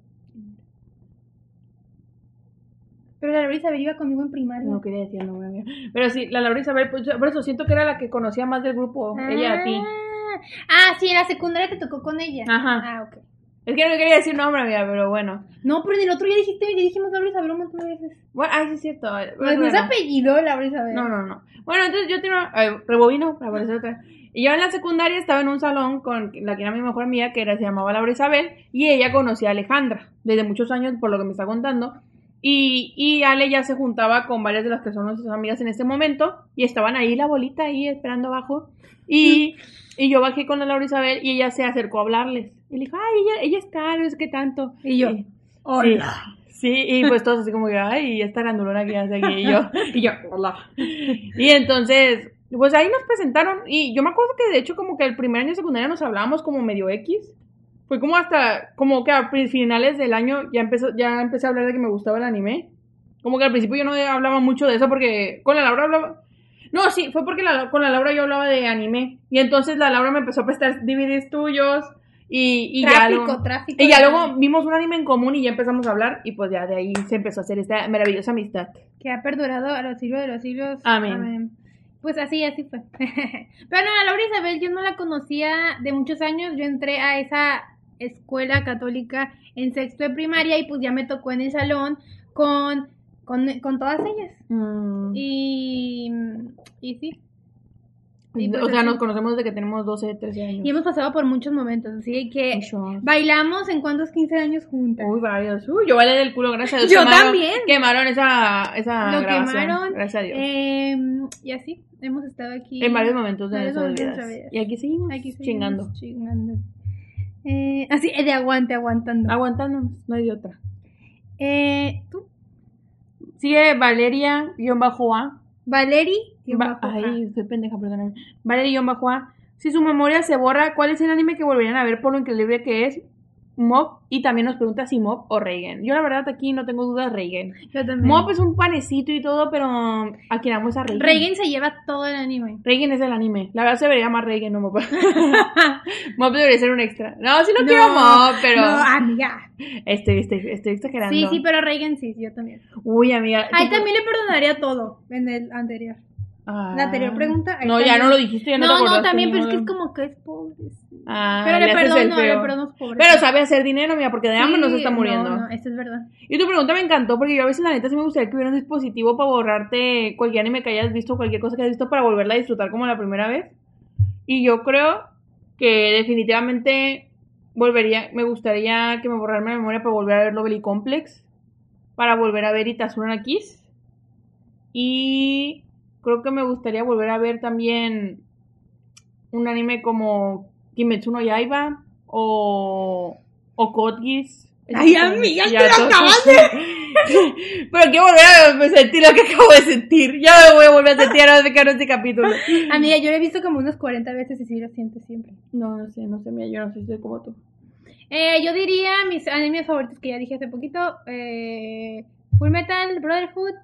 Pero la Laura Isabel iba conmigo en primaria. No quería decir el nombre, amiga. Pero sí, la Laura Isabel, pues, por eso siento que era la que conocía más del grupo, ella a ti. Ah. Ah, sí, en la secundaria te tocó con ella. Ajá. Ah, ok. Es que no quería decir nombre, amiga, pero bueno. No, pero en el otro ya dijiste, ya dijimos Laura Isabel un montón de veces. Bueno, ay, sí es cierto. No, Bueno, no es apellido Laura Isabel. No, no, no. Bueno, entonces yo tenía, eh, rebobino para aparecer otra. Y yo en la secundaria estaba en un salón con la que era mi mejor amiga, que era, se llamaba Laura Isabel, y ella conocía a Alejandra desde muchos años, por lo que me está contando. Y, y Ale ya se juntaba con varias de las que son nuestras amigas en este momento, y estaban ahí la bolita, ahí esperando abajo. Y, y yo bajé con la Laura Isabel y ella se acercó a hablarles. Y le dijo, ay, ella, ella está, no sé qué tanto. Y yo, Sí. hola. Sí, y pues todos así como que, ay, esta grandulona que hace aquí. Y yo, y yo, hola. Y entonces, pues ahí nos presentaron. Y yo me acuerdo que de hecho, como que el primer año de secundaria nos hablábamos como medio X. Fue como hasta, como que a finales del año ya, empezó, ya empecé a hablar de que me gustaba el anime. Como que al principio yo no hablaba mucho de eso porque con la Laura hablaba. No, sí, fue porque la- con la Laura yo hablaba de anime. Y entonces la Laura me empezó a prestar DVDs tuyos. Y, y ya Tráfico, luego, tráfico. y ya luego vimos un anime en común y ya empezamos a hablar. Y pues ya de ahí se empezó a hacer esta maravillosa amistad. Que ha perdurado a los siglos de los siglos. Amén. Pues así, así fue. Pero no, a Laura Isabel yo no la conocía de muchos años. Yo entré a esa escuela católica en sexto de primaria y pues ya me tocó en el salón con, con, con todas ellas. Mm. Y, y sí. y pues o sea, nos conocemos desde que tenemos 12, 13 años. Y hemos pasado por muchos momentos, así que bailamos en cuántos 15 años juntas. Uy, varios. Uy, yo bailé del culo, gracias a Dios. Yo Quemaron- también. Quemaron esa, esa Lo grabación. quemaron. Gracias a Dios. Eh, y así, hemos estado aquí. en varios momentos de nuestras vidas. Y aquí seguimos, Aquí seguimos chingando. chingando. Eh, así, de aguante, aguantando. Aguantándonos, no hay de otra. Eh, ¿Tú? Sigue Valeria-A. Valerie. y Va- bajo A. Ay, estoy pendeja, perdóname. Valeria-A. Si su memoria se borra, ¿cuál es el anime que volverían a ver por lo increíble que es? Mob. Y también nos pregunta si Mob o Reigen. Yo la verdad aquí no tengo dudas Reigen. Yo también. Mob es un panecito y todo, pero aquí damos a Reigen. Reigen se lleva todo el anime. Reigen es el anime. La verdad se debería llamar Reigen, no Mob. Mob debería ser un extra. No, sí lo No, quiero Mob, pero... No, amiga. Estoy, estoy, estoy exagerando. Sí, sí, pero Reigen sí, yo también. Uy, amiga. A él tú- también le perdonaría todo en el anterior. Ah. La anterior pregunta. a él No, ya no lo dijiste, ya no, No, no, también, pero es que es como que es pobre. Sí. Ah, Pero le le feo. perdono pobre. Pero sabe hacer dinero, mira, porque de hambre no se está Sí, muriendo. No, no, esto es verdad. Y tu pregunta me encantó, porque yo a veces la neta sí me gustaría que hubiera un dispositivo para borrarte cualquier anime que hayas visto, cualquier cosa que hayas visto para volverla a disfrutar como la primera vez. Y yo creo que definitivamente volvería, me gustaría que me borrarme la memoria para volver a ver Lovely Complex, para volver a ver Itazuna Kiss. Y creo que me gustaría volver a ver también un anime como Kimetsu no Yaiba o, o Code Geass. Ay, amiga, Ya te lo acabas Pero quiero volver a sentir lo que acabo de sentir. Ya me voy a volver a sentir ahora de que no este capítulo. Amiga, yo lo he visto como unas 40 veces y sí lo siento siempre. No, no sé, no sé, mira, yo no sé si soy como tú. Eh, yo diría mis animes favoritos que ya dije hace poquito. Eh, Full Metal Brotherhood.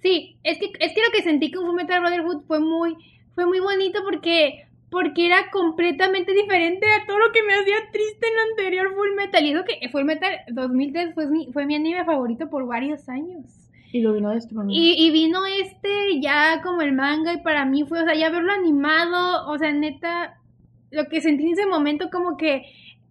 Sí, es que, es que lo que sentí con Full Metal Brotherhood fue muy, fue muy bonito porque, porque era completamente diferente a todo lo que me hacía triste en el anterior Full Metal. Y eso que Full Metal 2003 fue mi, fue mi anime favorito por varios años. Y lo vino. Y, y vino este ya como el manga y para mí fue, o sea, ya verlo animado, o sea, neta, lo que sentí en ese momento como que...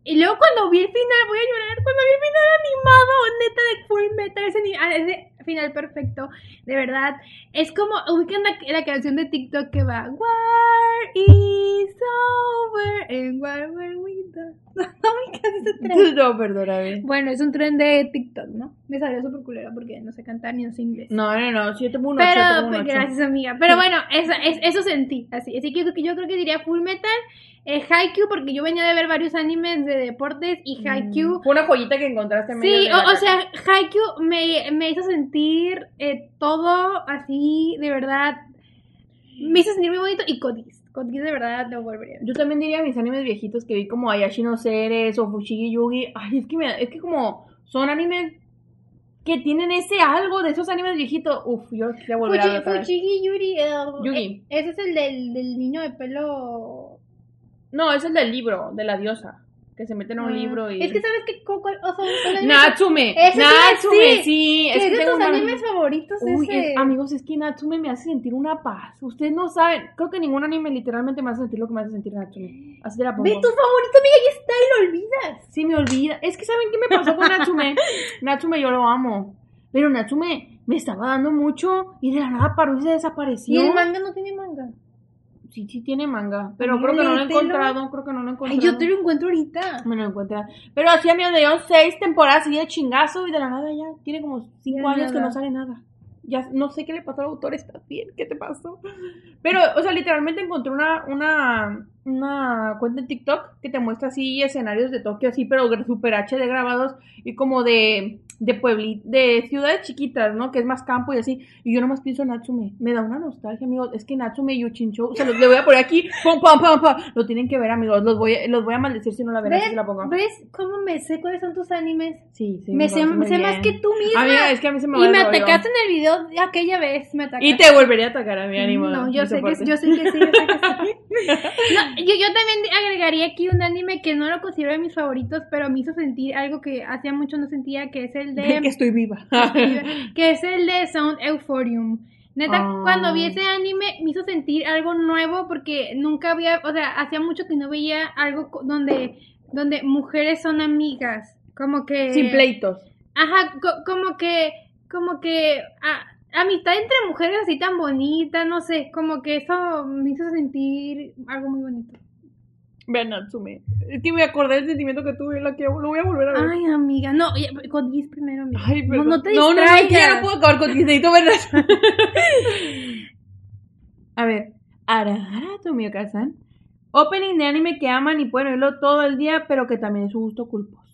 Y luego cuando vi el final, voy a llorar, cuando vi el final animado, neta de Full Metal, ese, ah, ese final perfecto, de verdad, es como, ubican la, la canción de TikTok que va, War is over and war will we done. No, me. No, perdóname. Bueno, es un tren de TikTok, ¿no? Me salió súper culero porque no sé cantar ni no sé inglés. No, no, no, si yo tengo un ocho, yo Pero, tengo un pues, gracias, amiga. Pero bueno, eso, es- eso sentí. Así, así que yo, yo creo que diría Full Metal, eh, Haikyuu, porque yo venía de ver varios animes de deportes y Haikyuu. Mm, Fue una joyita que encontraste en medio Sí, la o, o sea, Haikyuu me, me hizo sentir eh, todo así, de verdad. Me hizo sentir muy bonito. Y Codis. Codis de verdad lo volvería a ver. Yo también diría mis animes viejitos que vi como Ayashi no Seres o Fushigi Yugi. Ay, es que, me, es que como son animes que tienen ese algo de esos animes viejitos. Uf, yo quisiera volver a ver Fuchi- vez. Fuchigi Yuri. eh, Yugi. eh, ese es el del, del niño de pelo. No, es el del libro, de la diosa. Que se mete en un Ah, libro y... Es que sabes que Coco. O sea, Natsume. Ese sí, Natsume, sí. sí. que es de tus una- animes favoritos Uy, ese. es- amigos, es que Natsume me hace sentir una paz. Ustedes no saben. Creo que ningún anime literalmente me hace sentir lo que me hace sentir Natsume. Así te la pongo. Ve tu favorito, amiga, y está y lo olvidas. Sí, me olvida. Es que ¿saben qué me pasó con Natsume? Natsume yo lo amo. Pero Natsume me estaba dando mucho y de la nada paró y se Y desapareció. el manga no tiene manga. Sí, sí tiene manga. Pero creo que no lo he encontrado. Creo que no lo he Ay, encontrado. yo te lo encuentro ahorita. Me lo encuentra. Pero amigos, le dieron seis temporadas y de chingazo y de la nada ya tiene como cinco Ya años que no sale nada. Ya no sé qué le pasó al autor, está bien, ¿qué te pasó? Pero, o sea, literalmente encontré una, una, una cuenta en TikTok que te muestra así escenarios de Tokio, así, pero super HD grabados y como de, de puebli, de ciudades chiquitas, ¿no? Que es más campo y así. Y yo nomás pienso en Natsume. Me da una nostalgia, amigos. Es que Natsume y Yuchincho, o sea, los le voy a poner aquí, pum, pum, pum, pum. Lo tienen que ver, amigos. Los voy, a- los voy a maldecir si no la ven, ¿Ves, si la pongo. ¿Ves cómo me sé cuáles son tus animes? Sí, sí. me sé, conoces muy sé más que tú misma. Amiga, es que a mí se me va y me atacaste en el video de aquella vez. Me atacaste. Y te volvería a atacar a mi ánimo. No, yo sé, que, yo sé que sí, yo sé que sí. No, yo, yo también agregaría aquí un anime que no lo considero de mis favoritos, pero me hizo sentir algo que hacía mucho no sentía, que es el de... que estoy viva. que es el de Sound Euphorium. Neta, Ah. cuando vi ese anime me hizo sentir algo nuevo porque nunca había, o sea, hacía mucho que no veía algo donde, donde mujeres son amigas, como que... Sin pleitos. Ajá, co- como que, como que a- amistad entre mujeres así tan bonita, no sé, como que eso me hizo sentir algo muy bonito. Vean Natsume. Es que me acordé del sentimiento que tuve, la que lo voy a volver a ver. Ay, amiga, no, con Giz primero, amiga. Ay, no, perdón. no te no, no, no, ya no puedo acabar con Disney, necesito verlas. A ver, Arahara Tomioka-san. Opening de anime que aman y pueden oírlo todo el día, pero que también es su gusto culposo.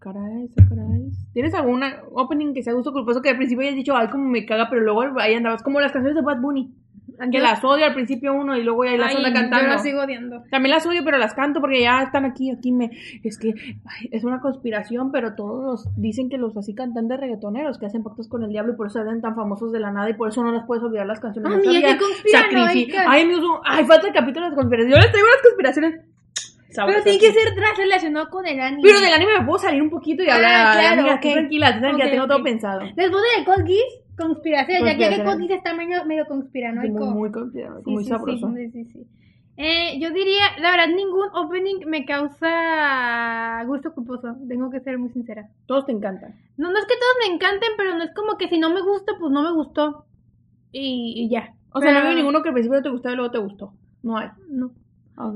Ah, caray, ah, caray. ¿Tienes alguna opening que sea gusto culposo que al principio hayas dicho, ay, como me caga, pero luego ahí andabas? Como las canciones de Bad Bunny. Que Yo- las odio al principio uno y luego ya las Ay, anda Yo cantando. la sigo odiando. También las odio, pero las canto porque ya están aquí, aquí me... Es que ay, es una conspiración, pero todos dicen que los así cantantes reggaetoneros que hacen pactos con el diablo y por eso se hacen tan famosos de la nada y por eso no las puedes olvidar las canciones. Amiga, No sabía. qué conspiranoica. Sacrifi- Ay, Dios, mío, ay, falta el capítulo de las conspiraciones. Yo les traigo las conspiraciones. Pero tiene que ser relacionado con el anime. Pero del anime me puedo salir un poquito y Ah, hablar. claro, Amiga, ok. tú tranquila, tranquila, Ok, tengo todo pensado. Después de Code Geass, conspiración. Ya que. Code Geass está medio, medio conspiranoico. Muy, muy conspiranoico, Sí, muy sí, sabroso. Sí, sí, sí. Eh, yo diría, la verdad, ningún opening me causa gusto culposo. Tengo que ser muy sincera. Todos te encantan. No, no es que todos me encanten, pero no es como que si no me gusta, pues no me gustó. Y, y ya. O sea, no veo ninguno que al principio no te gustó y luego te gustó. No hay. No.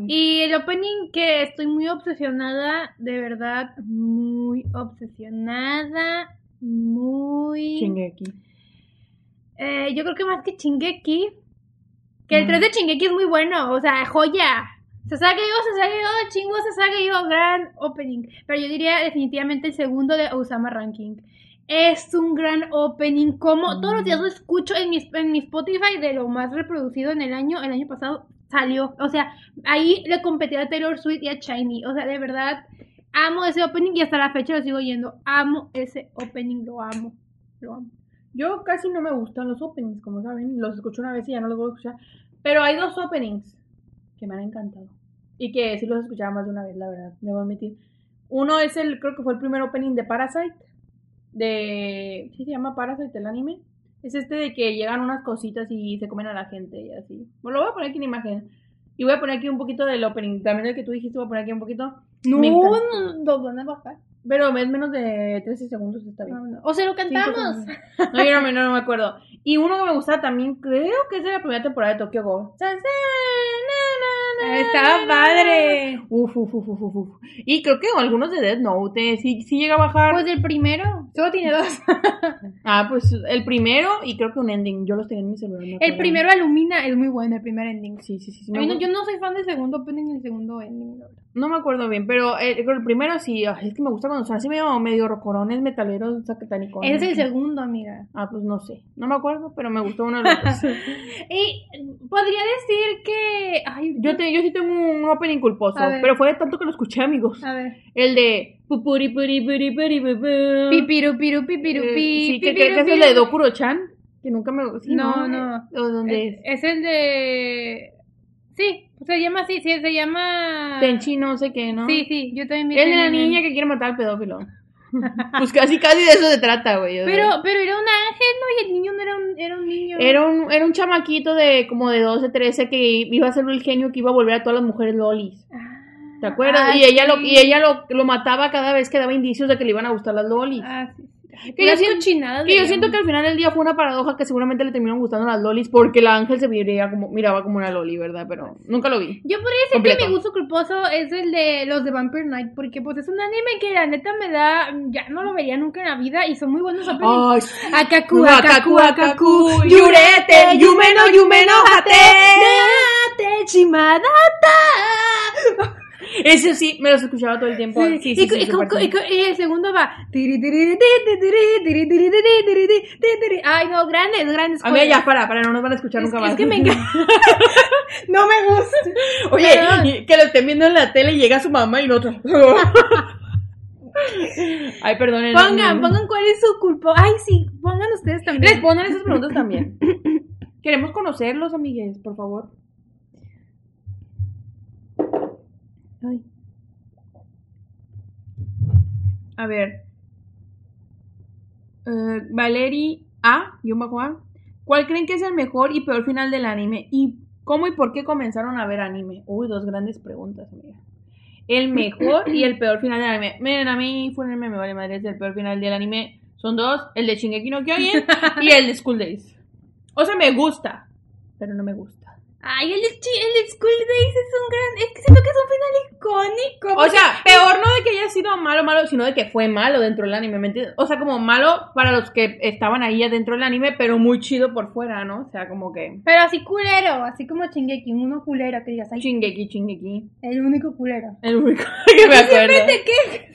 Y el opening que estoy muy obsesionada, de verdad, muy obsesionada, muy... Shingeki. Eh, yo creo que más que Chingeki, que el Mm. 3 de Chingeki es muy bueno, o sea, joya. Se sabe yo, se sabe yo, chingo, se sabe yo, gran opening. Pero yo diría definitivamente el segundo de Osama Ranking. Es un gran opening, como todos los días lo escucho en mi, en mi Spotify de lo más reproducido en el año, el año pasado salió. O sea, ahí le competí a Taylor Swift y a Shiny. O sea, de verdad, amo ese opening y hasta la fecha lo sigo yendo. Amo ese opening, lo amo. Lo amo. Yo casi no me gustan los openings, como saben. Los escucho una vez y ya no los voy a escuchar. Pero hay dos openings que me han encantado. Y que sí los escuchaba más de una vez, la verdad, debo admitir. Uno es el, creo que fue el primer opening de Parasite. De. ¿Sí se llama Parasite el anime? Es este de que llegan unas cositas y se comen a la gente y así. Bueno, lo voy a poner aquí en imagen. Y voy a poner aquí un poquito del opening. También el que tú dijiste, voy a poner aquí un poquito. No, no, van a bajar. Pero es menos de 13 segundos, está bien. No, no. O se lo cantamos. No, yo no, me- no, me acuerdo. Y uno que me gustaba también, creo que es de la primera temporada de Tokyo Ghoul. Estaba padre. Uf, uf, uf, uf, uf. Y creo que algunos de Death Note, eh, sí, sí llega a bajar. Pues el primero. Solo tiene dos. ah, pues el primero y creo que un ending. Yo los tenía en mi celular. El primero Alumina es muy bueno, el primer ending. Sí, sí, sí. sí, no- yo no soy fan del segundo opening ni el segundo ending. No me acuerdo bien, pero el, el primero sí. ay, es que me gusta cuando son así medio, medio rocorones, metaleros, sacatánicos. Ese es el segundo, amiga. Ah, pues no sé. No me acuerdo, pero me gustó uno de los dos. Y podría decir que. Ay, Yo, te, yo sí tengo un opening culposo, pero fue de tanto que lo escuché, amigos. A ver. El de pupuri puri puri puri pupú. Pipiru, piru, pipiru, Eh. Sí, que creo que es el de Dokuro-chan, que nunca me sí, No, no. ¿O dónde Es, es? es el de. Sí, se llama así, sí, se llama. Tenchi no sé qué, ¿no? Sí, sí, yo también vi El de ese la niña que quiere matar al pedófilo. pues casi, casi de eso se trata, güey. o sea. Pero, pero era un ángel, ¿no? Y el niño no era un, era un niño. Era un, era un chamaquito de como de 12, 13 que iba a ser el genio que iba a volver a todas las mujeres lolis. Ah, ¿Te acuerdas? ah, y ella, lo, y ella lo, lo mataba cada vez que daba indicios de que le iban a gustar las lolis. Ah, sí. Que yo, siento, que yo siento que al final del día fue una paradoja que seguramente le terminaron gustando las lolis porque el ángel se veía como, miraba como una loli, ¿verdad? Pero nunca lo vi. Yo podría decir Completo. que mi gusto culposo es el de los de Vampire Knight, porque pues es un anime que la neta me da, ya no lo vería nunca en la vida y son muy buenos openings. Akaku, akaku, akaku, yurete, yumeno, yumeno, hate, Techi Madata. Ese sí, me los escuchaba todo el tiempo. Sí, sí, sí. y, sí, el segundo va. Ay, no, grandes, grandes. A joyas. ya, para, para, no nos van a escuchar Es, nunca es más. que me encanta. no me gusta. Oye, que lo estén viendo en la tele y llega su mamá y nosotros. Ay, perdonen. Pongan, pongan cuál es su culpa. Ay, sí, pongan ustedes también. Respondan esas preguntas también. Queremos conocerlos, amigues, por favor. A ver. Valerie A. ¿Cuál creen que es el mejor y peor final del anime? ¿Y cómo y por qué comenzaron a ver anime? Uy, dos grandes preguntas, amiga. El mejor y el peor final del anime. Miren, a mí Funerme me vale madre. El peor final del anime son dos: el de Shingeki no Kyojin y el de School Days. O sea, me gusta, pero no me gusta. Ay, el el School Days es un gran. Es que siento que es un final icónico. O sea, peor no de que haya sido malo, malo, sino de que fue malo dentro del anime, ¿me entiendes? O sea, como malo para los que estaban ahí adentro del anime, pero muy chido por fuera, ¿no? O sea, como que Pero así culero, así como Chingeki, uno culero que digas, ay, Shingeki, Shingeki. el único culero. El único que me acuerdo. Siempre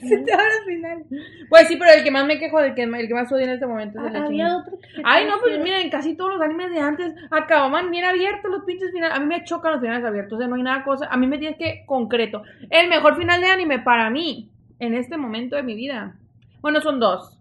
te se te al final. Pues sí, pero el que más me quejo, el que, el que más odio en este momento es el de Ah, Ay, no, pues miren, casi todos los animes de antes acababan bien abiertos los pinches A mí me chocan los finales abiertos, o sea, no hay nada cosa. A mí me tienes que concreto. El mejor final de anime para mí, en este momento de mi vida. Bueno, son dos.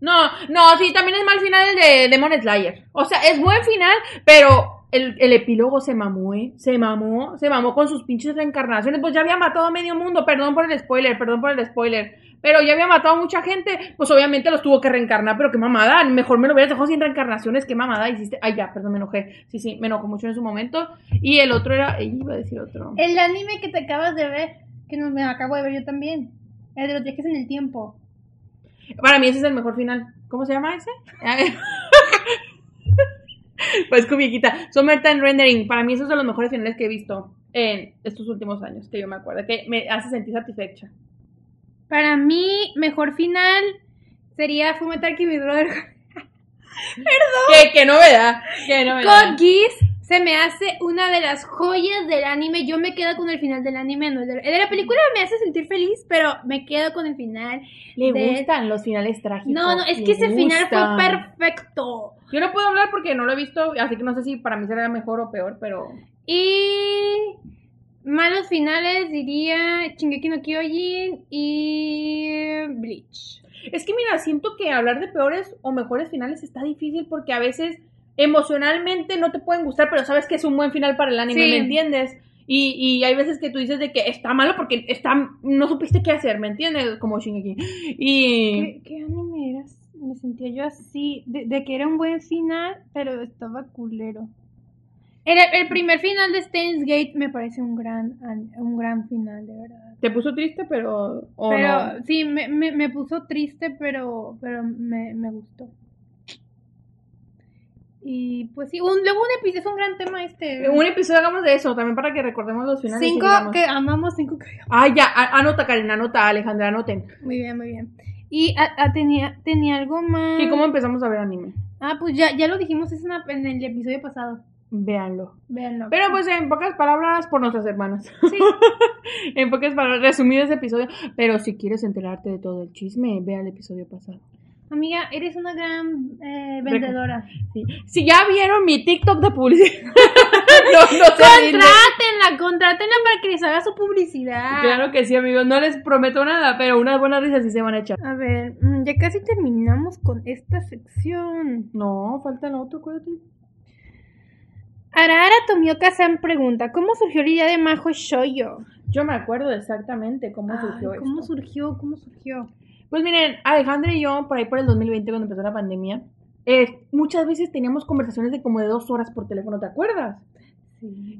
No, no, sí, también es mal final el de Demon Slayer. O sea, es buen final, pero el, el epílogo se mamó, ¿eh? Se mamó, se mamó con sus pinches reencarnaciones. Pues ya había matado a medio mundo, perdón por el spoiler, perdón por el spoiler. Pero ya había matado a mucha gente, pues obviamente los tuvo que reencarnar, pero qué mamada, mejor me lo hubieras dejado sin reencarnaciones, qué mamada hiciste. Ay, ya, perdón, me enojé. Sí, sí, me enojó mucho en su momento. Y el otro era, ella iba a decir otro. El anime que te acabas de ver, que no me acabo de ver yo también. El de los viajes en el tiempo. Para mí ese es el mejor final. ¿Cómo se llama ese? Pues cubiquita. Summertime Rendering. Para mí esos son los mejores finales que he visto en estos últimos años, que yo me acuerdo. Que me hace sentir satisfecha. Para mí, mejor final sería Fumetar mi Brother. ¿Qué, qué novedad. Qué novedad. Geass se me hace una de las joyas del anime. Yo me quedo con el final del anime. No el de, la película me hace sentir feliz, pero me quedo con el final. Le de- gustan los finales trágicos. No, no, es que ese final fue perfecto. Yo no puedo hablar porque no lo he visto, así que no sé si para mí será mejor o peor, pero. Y malos finales diría Shingeki no Kyojin y Bleach. Es que mira, siento que hablar de peores o mejores finales está difícil porque a veces emocionalmente no te pueden gustar, pero sabes que es un buen final para el anime, Sí. ¿me entiendes? Y, y hay veces que tú dices de que está malo porque está, no supiste qué hacer, ¿me entiendes? Como Shingeki. Y... ¿Qué, qué anime era? Me sentía yo así, de, de que era un buen final, pero estaba culero. El, el primer final de Steins Gate me parece un gran, an- un gran final, de verdad. Te puso triste, pero... o pero no. sí, me, me, me puso triste, pero, pero me, me gustó. Y pues sí, un, luego un episodio, es un gran tema este. Un episodio hagamos de eso, también para que recordemos los finales. cinco que amamos, cinco que Ah, ya, anota, Karen, anota, Alejandra, anoten. Muy bien, muy bien. Y a- a- tenía, tenía algo más. ¿Y cómo empezamos a ver anime? Ah, pues ya, ya lo dijimos es una- en el episodio pasado. Véanlo. Véanlo. Pero pues en pocas palabras, por nuestras hermanas. Sí. en pocas palabras, resumido ese episodio. Pero si quieres enterarte de todo el chisme, ve al episodio pasado. Amiga, eres una gran eh, vendedora. Sí. Si ya vieron mi TikTok de publicidad. no, no. Contrátenla, contrátenla para que les haga su publicidad. Claro que sí, amigos. No les prometo nada, pero unas buenas risas sí se van a echar. A ver, mm, ya casi terminamos con esta sección. No, falta el otro, acuérdate. Arara Tomioka-san pregunta, ¿cómo surgió la idea de Majo Shoyo? Yo me acuerdo exactamente cómo surgió ¿Cómo esto. surgió? ¿Cómo surgió? Pues miren, Alejandra y yo, por ahí por el 2020, cuando empezó la pandemia, eh, muchas veces teníamos conversaciones de como de dos horas por teléfono, ¿te acuerdas?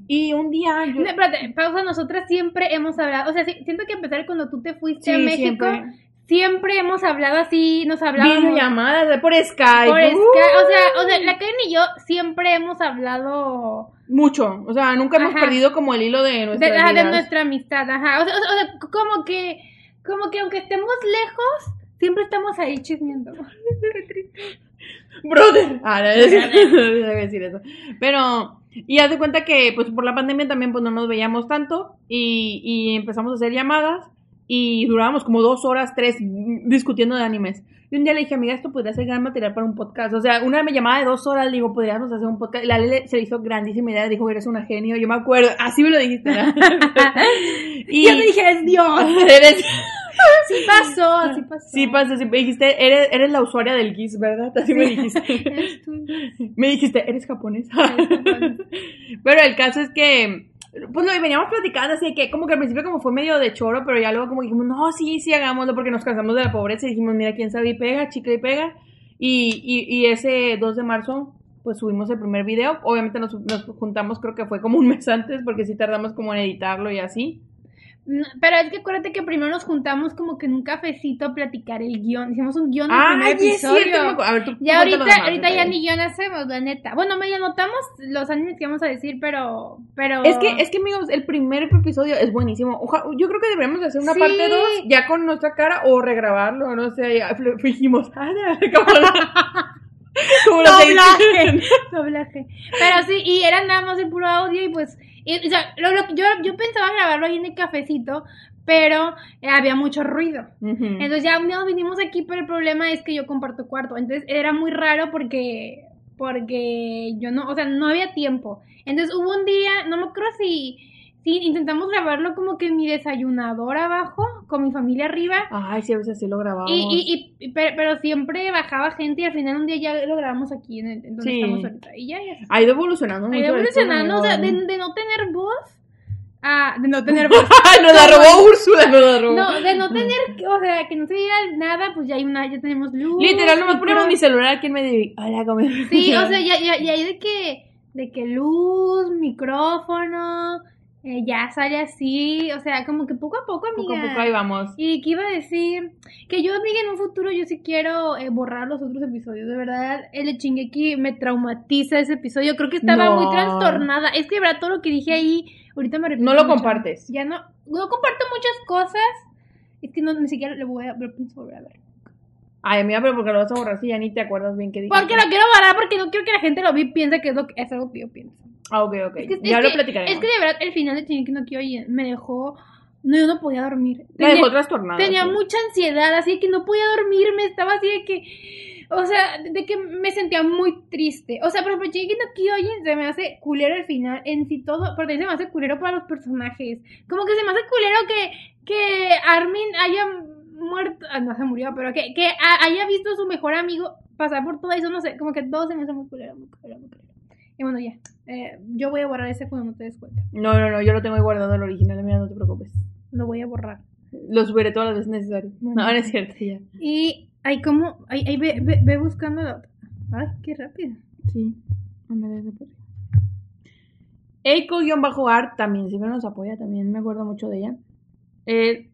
Y un día yo... No, espérate, pausa, nosotras siempre hemos hablado, o sea, sí, siento que empezar cuando tú te fuiste a Sí, México, siempre. Siempre. hemos hablado así, nos hablábamos Videollamadas de- por Skype. por uh, Skype, o sea, o sea, la Karen y yo siempre hemos hablado mucho. O sea, nunca hemos Ajá. perdido como el hilo de de, nuestra ajá, de nuestra amistad, ajá, o sea, o sea, o sea, como que, como que aunque estemos lejos, siempre estamos ahí chismeando. Qué triste. Brother. Ah, no debe decir eso. Pero, Y haz de cuenta que, pues, por la pandemia también, pues, no nos veíamos tanto y, y empezamos a hacer llamadas y durábamos como dos horas, tres, discutiendo de animes. Y un día le dije, amiga, esto podría ser gran material para un podcast. O sea, una llamada de dos horas, le digo, podríamos hacer un podcast. Y la Lele se le hizo grandísima idea, dijo, eres una genio. Yo me acuerdo, así me lo dijiste, y yo te dije, eres Dios. Eres... Sí pasó, sí pasó. Sí pasó, sí me dijiste, eres, eres la usuaria del GIS, ¿verdad? Así me dijiste. Eres tú. me dijiste, eres japonesa. Eres japonesa. Pero el caso es que, pues lo veníamos platicando así que, como que al principio como fue medio de choro, pero ya luego como dijimos, no, sí, sí, hagámoslo porque nos cansamos de la pobreza y dijimos, mira, quién sabe y pega, chica y pega. Y, y, y ese 2 de marzo, pues subimos el primer video. Obviamente nos, nos juntamos, creo que fue como un mes antes, porque sí tardamos como en editarlo y así. No, Pero es que acuérdate que primero nos juntamos como que en un cafecito a platicar el guion. Hicimos un guion Ah, primer sí, es episodio. acu- A ver, tú Ya ahorita, más, ahorita ya ni guion hacemos, la neta. Bueno, medio notamos los animes que vamos a decir, pero, pero. Es que, es que amigos, el primer episodio es buenísimo. Oja- yo creo que deberíamos hacer una Sí. parte 2 ya con nuestra cara o regrabarlo, no sé, ya fingimos. Como Doblaje. Doblaje. Pero sí, y era nada más el puro audio y pues, y, o sea, lo, lo- yo, yo pensaba grabarlo ahí en el cafecito, pero eh, había mucho ruido. Ujú. Entonces ya nos vinimos aquí, pero el problema es que yo comparto cuarto. Entonces era muy raro porque, porque yo no, o sea, no había tiempo. Entonces hubo un día, no me acuerdo si, si intentamos grabarlo como que en mi desayunador abajo, con mi familia arriba. Ay, sí, a veces así lo grabamos. Y, y, y- pero, pero siempre bajaba gente y al final un día ya lo grabamos aquí en, el, en donde Sí. estamos ahorita. Y ya, ya. Ha ido evolucionando mucho. Ha ido esto, evolucionando, o sea, de, de no tener voz a de no tener voz. Nos la robó Úrsula, nos la robó. No, de no tener, o sea, que no se diera nada, pues ya hay una, ya tenemos luz. Literal, nomás ponemos mi celular aquí en medio y... Hola, ¿cómo? Sí, o sea, ya, ya, ya hay de que, de que luz, micrófono, eh, ya sale así, o sea, como que poco a poco, amiga. Poco a poco ahí vamos. Y que iba a decir que yo, amiga, en un futuro yo sí quiero eh, borrar los otros episodios. De verdad, el de Shingeki me traumatiza ese episodio. Creo que estaba No. muy trastornada. Es que, verdad, todo lo que dije ahí, ahorita me arrepiento No lo mucho. compartes. Ya no, no comparto muchas cosas. Es que no, ni siquiera lo voy a lo pienso volver a ver. Ay, amiga, pero porque lo vas a borrar si ya ni te acuerdas bien qué dije. Porque lo quiero borrar porque no quiero que la gente lo vi y piense que es, lo que, es algo que yo pienso. Ah, ok, ok. Es que, ya es lo platicaremos. Es que de verdad, el final de Shingeki no Kyojin me dejó... No, yo no podía dormir. Me dejó trastornada. Tenía sí. mucha ansiedad, así que no podía dormirme, estaba así de que, o sea, de que me sentía muy triste. O sea, por ejemplo, Shingeki no Kyojin se me hace culero al final, en sí todo, también se me hace culero para los personajes. Como que se me hace culero que, que Armin haya muerto, ah, no se murió, pero que, que ha- haya visto a su mejor amigo pasar por todo eso, no sé, como que todo se me hace muy culero, muy culero, muy culero. Y bueno, ya, eh, yo voy a borrar ese cuando no te des cuenta. No, no, no, yo lo tengo ahí guardado el original, mira, no te preocupes. Lo voy a borrar. Lo subiré todas las veces necesarias. No, no es cierto, ya. Y ahí como, ahí, ahí ve, ve, ve buscando la otra. Ay, qué rápido. Sí. Ándale, después. Eiko-art también siempre nos apoya, también me acuerdo mucho de ella. Eh,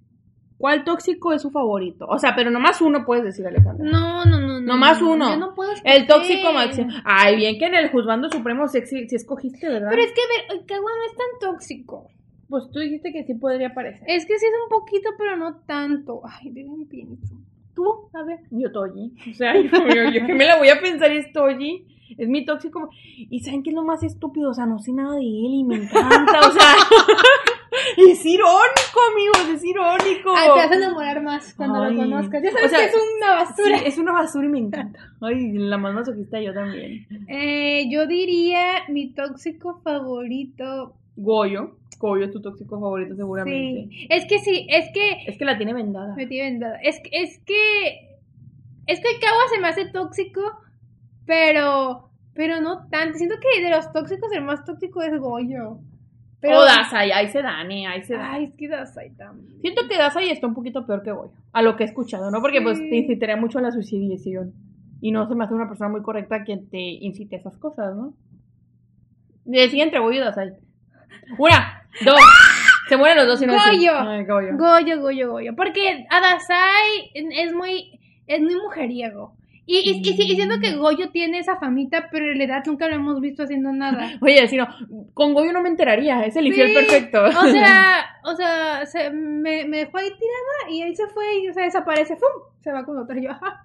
¿Cuál tóxico es su favorito? O sea, pero nomás uno puedes decir, Alejandra. No, no, no, no. Nomás no, uno. Yo no puedo El escoger. tóxico máximo. Ay, bien que en el juzgando supremo sexy si escogiste, ¿verdad? Pero es que, a ver, no es tan tóxico. Pues tú dijiste que sí podría aparecer. Es que sí es un poquito, pero no tanto. Ay, de un pienso. Tú, a ver. Yo Toji. O sea, yo, yo, yo que me la voy a pensar es Toji. Es mi tóxico. Y ¿saben qué es lo más estúpido? O sea, no sé nada de él y me encanta. O sea, es irónico, amigos, es irónico. Ay, te vas a enamorar más cuando Ay. lo conozcas. Ya O sabes sea, que es una basura. Sí, es una basura y me encanta. Ay, la más masoquista yo también. Eh, yo diría mi tóxico favorito. Goyo. Goyo es tu tóxico favorito seguramente. Sí. Es que sí, es que Es que la tiene vendada. Me tiene vendada. Es, que- es que. Es que el Kawa se me hace tóxico, pero. Pero no tanto. Siento que de los tóxicos, el más tóxico es Goyo. Pero. O Dasai, ahí se dan, eh, ahí se dan. Ay, es que Dasai también. Siento que Dasai está un poquito peor que Goyo, a lo que he escuchado, ¿no? Porque pues te incitaría mucho a la suicidación. Y no se me hace una persona muy correcta quien te incite a esas cosas, ¿no? Decía entre Goyo y Dasai. Una, dos. Se mueren los dos y no. Goyo. Ay, Goyo. Goyo, Goyo, Goyo. Porque Adasai es muy. Es muy mujeriego. Y, y, y, sí- y siento que Goyo tiene esa famita, pero en realidad nunca lo hemos visto haciendo nada. Oye, si no, con Goyo no me enteraría, es el infiel Sí, perfecto. O sea, o sea, se, me, me dejó ahí tirada y él se fue y o sea, desaparece, ¡fum! Se va con otra y yo, ajá.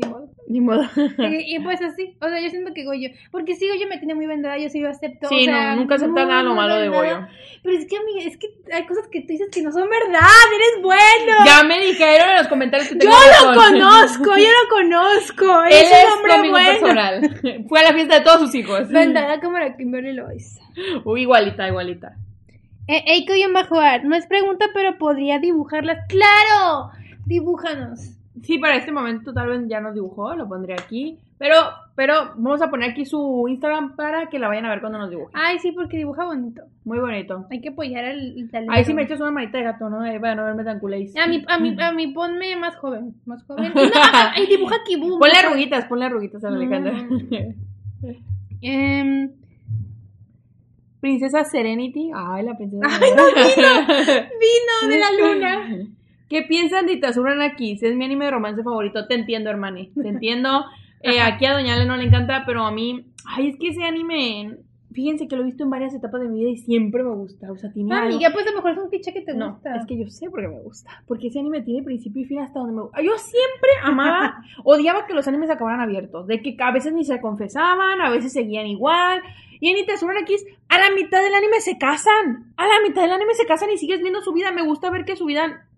Ni modo. Ni modo. Y, y pues así, o sea, yo siento que Goyo, porque sí, Goyo me tiene muy vendada, yo sí lo acepto. Sí, o sea, no, nunca acepta nada lo malo de. Goyo. Pero es que, amiga, es que hay cosas que tú dices que no son verdad, eres bueno. Ya me dijeron en los comentarios que yo tengo lo razón. conozco, yo lo conozco. Él es un hombre amigo bueno. personal. Fue a la fiesta de todos sus hijos. Vendada como la Kimberly Lois. Uy, igualita, igualita. Eh, Eiko y art. No es pregunta, pero podría dibujarlas. ¡Claro! Dibújanos. Sí, para este momento tal vez ya nos dibujó, lo pondré aquí. Pero, pero vamos a poner aquí su Instagram para que la vayan a ver cuando nos dibuje. Ay, sí, porque dibuja bonito. Muy bonito. Hay que apoyar al el talento. Ahí sí me echas una manita de gato, ¿no? Eh, Para no verme tan culéis. A mí, a mí, a mí ponme más joven. Más joven. No, ay, dibuja Kibu. Ponle arruguitas, ponle arruguitas a la Alejandra. Em, Princesa Serenity. Ay, la princesa. Ay, no, vino de la luna. ¿Qué piensan de Itazura Kiss? Es mi anime de romance favorito. Te entiendo, hermane. Te entiendo. Eh, aquí a Doña Ale no le encanta, pero a mí. Ay, es que ese anime. Fíjense que lo he visto en varias etapas de mi vida y siempre me gusta. O sea, tiene algo- Amiga, pues a lo mejor es un cliché que te No, gusta. es que yo sé por qué me gusta. Porque ese anime tiene principio y fin hasta donde me gusta. Yo siempre amaba, odiaba que los animes acabaran abiertos. De que a veces ni se confesaban, a veces seguían igual. Y en Itazura Kiss, a la mitad del anime se casan. A la mitad del anime se casan y sigues viendo su vida. Me gusta ver que su vida,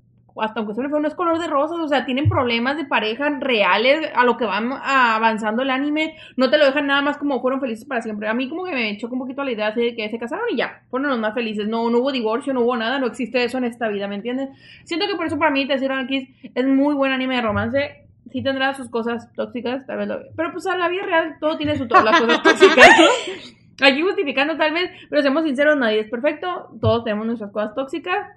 hasta aunque suene feo, no es color de rosas. O sea, tienen problemas de pareja reales a lo que van avanzando el anime. No te lo dejan nada más como fueron felices para siempre. A mí como que me chocó un poquito la idea así de que se casaron y ya. Fueron los más felices. No, no hubo divorcio, no hubo nada. No existe eso en esta vida, ¿me entiendes? Siento que por eso para mí Tetsuya Kiss es muy buen anime de romance. Sí tendrá sus cosas tóxicas, tal vez lo Pero pues a la vida real todo tiene su todas las cosas tóxicas, ¿no? Aquí justificando tal vez, pero seamos sinceros, nadie es perfecto. Todos tenemos nuestras cosas tóxicas.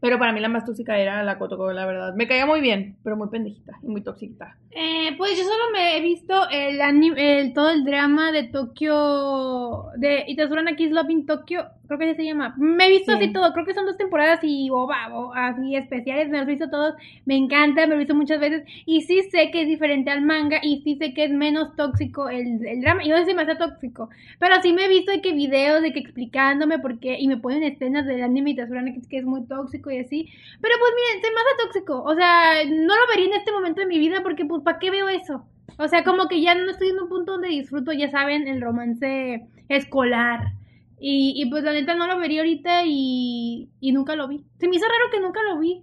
Pero para mí la más tóxica era la Kotoko, la verdad. Me caía muy bien, pero muy pendejita y muy tóxica. Eh, pues yo solo me he visto el anime, el, todo el drama de Tokio, de Itazura no Kiss Love in Tokyo, creo que así se llama. Me he visto Sí. así todo, creo que son dos temporadas y ova, o así especiales, me los he visto todos, me encanta, me lo he visto muchas veces y sí sé que es diferente al manga y sí sé que es menos tóxico el, el drama y no sé si me hace tóxico, pero sí me he visto de que videos de que explicándome por qué y me ponen escenas del anime Itazura no Kiss que es muy tóxico y así, pero pues miren, se me hace tóxico, o sea, no lo vería en este momento de mi vida porque pues ¿para qué veo eso? O sea, como que ya no estoy en un punto donde disfruto, ya saben, el romance escolar. Y, pues la neta no lo vería ahorita y, y nunca lo vi. Se me hizo raro que nunca lo vi.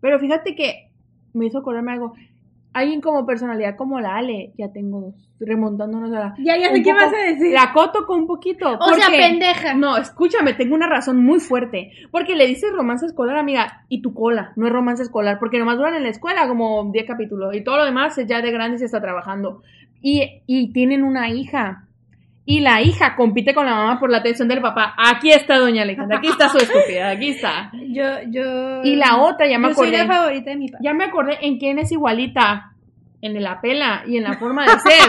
Pero fíjate que me hizo acordarme algo. Alguien como personalidad como la Ale, ya tengo dos. Remontándonos a la. Ya, ya sé qué poco- vas a decir. La coto con un poquito. O sea, pendeja. No, escúchame, tengo una razón muy fuerte. Porque le dices romance escolar, amiga, y tu cola. No es romance escolar, porque nomás duran en la escuela como 10 capítulos. Y todo lo demás es ya de grande y se está trabajando. Y, y tienen una hija. Y la hija compite con la mamá por la atención del papá. Aquí está Doña Alejandra, aquí está su estúpida, aquí está. Yo, yo. Y la otra, ya me yo soy acordé. la favorita de mi papá. Ya me acordé en quién es igualita. En la pela y en la forma de ser.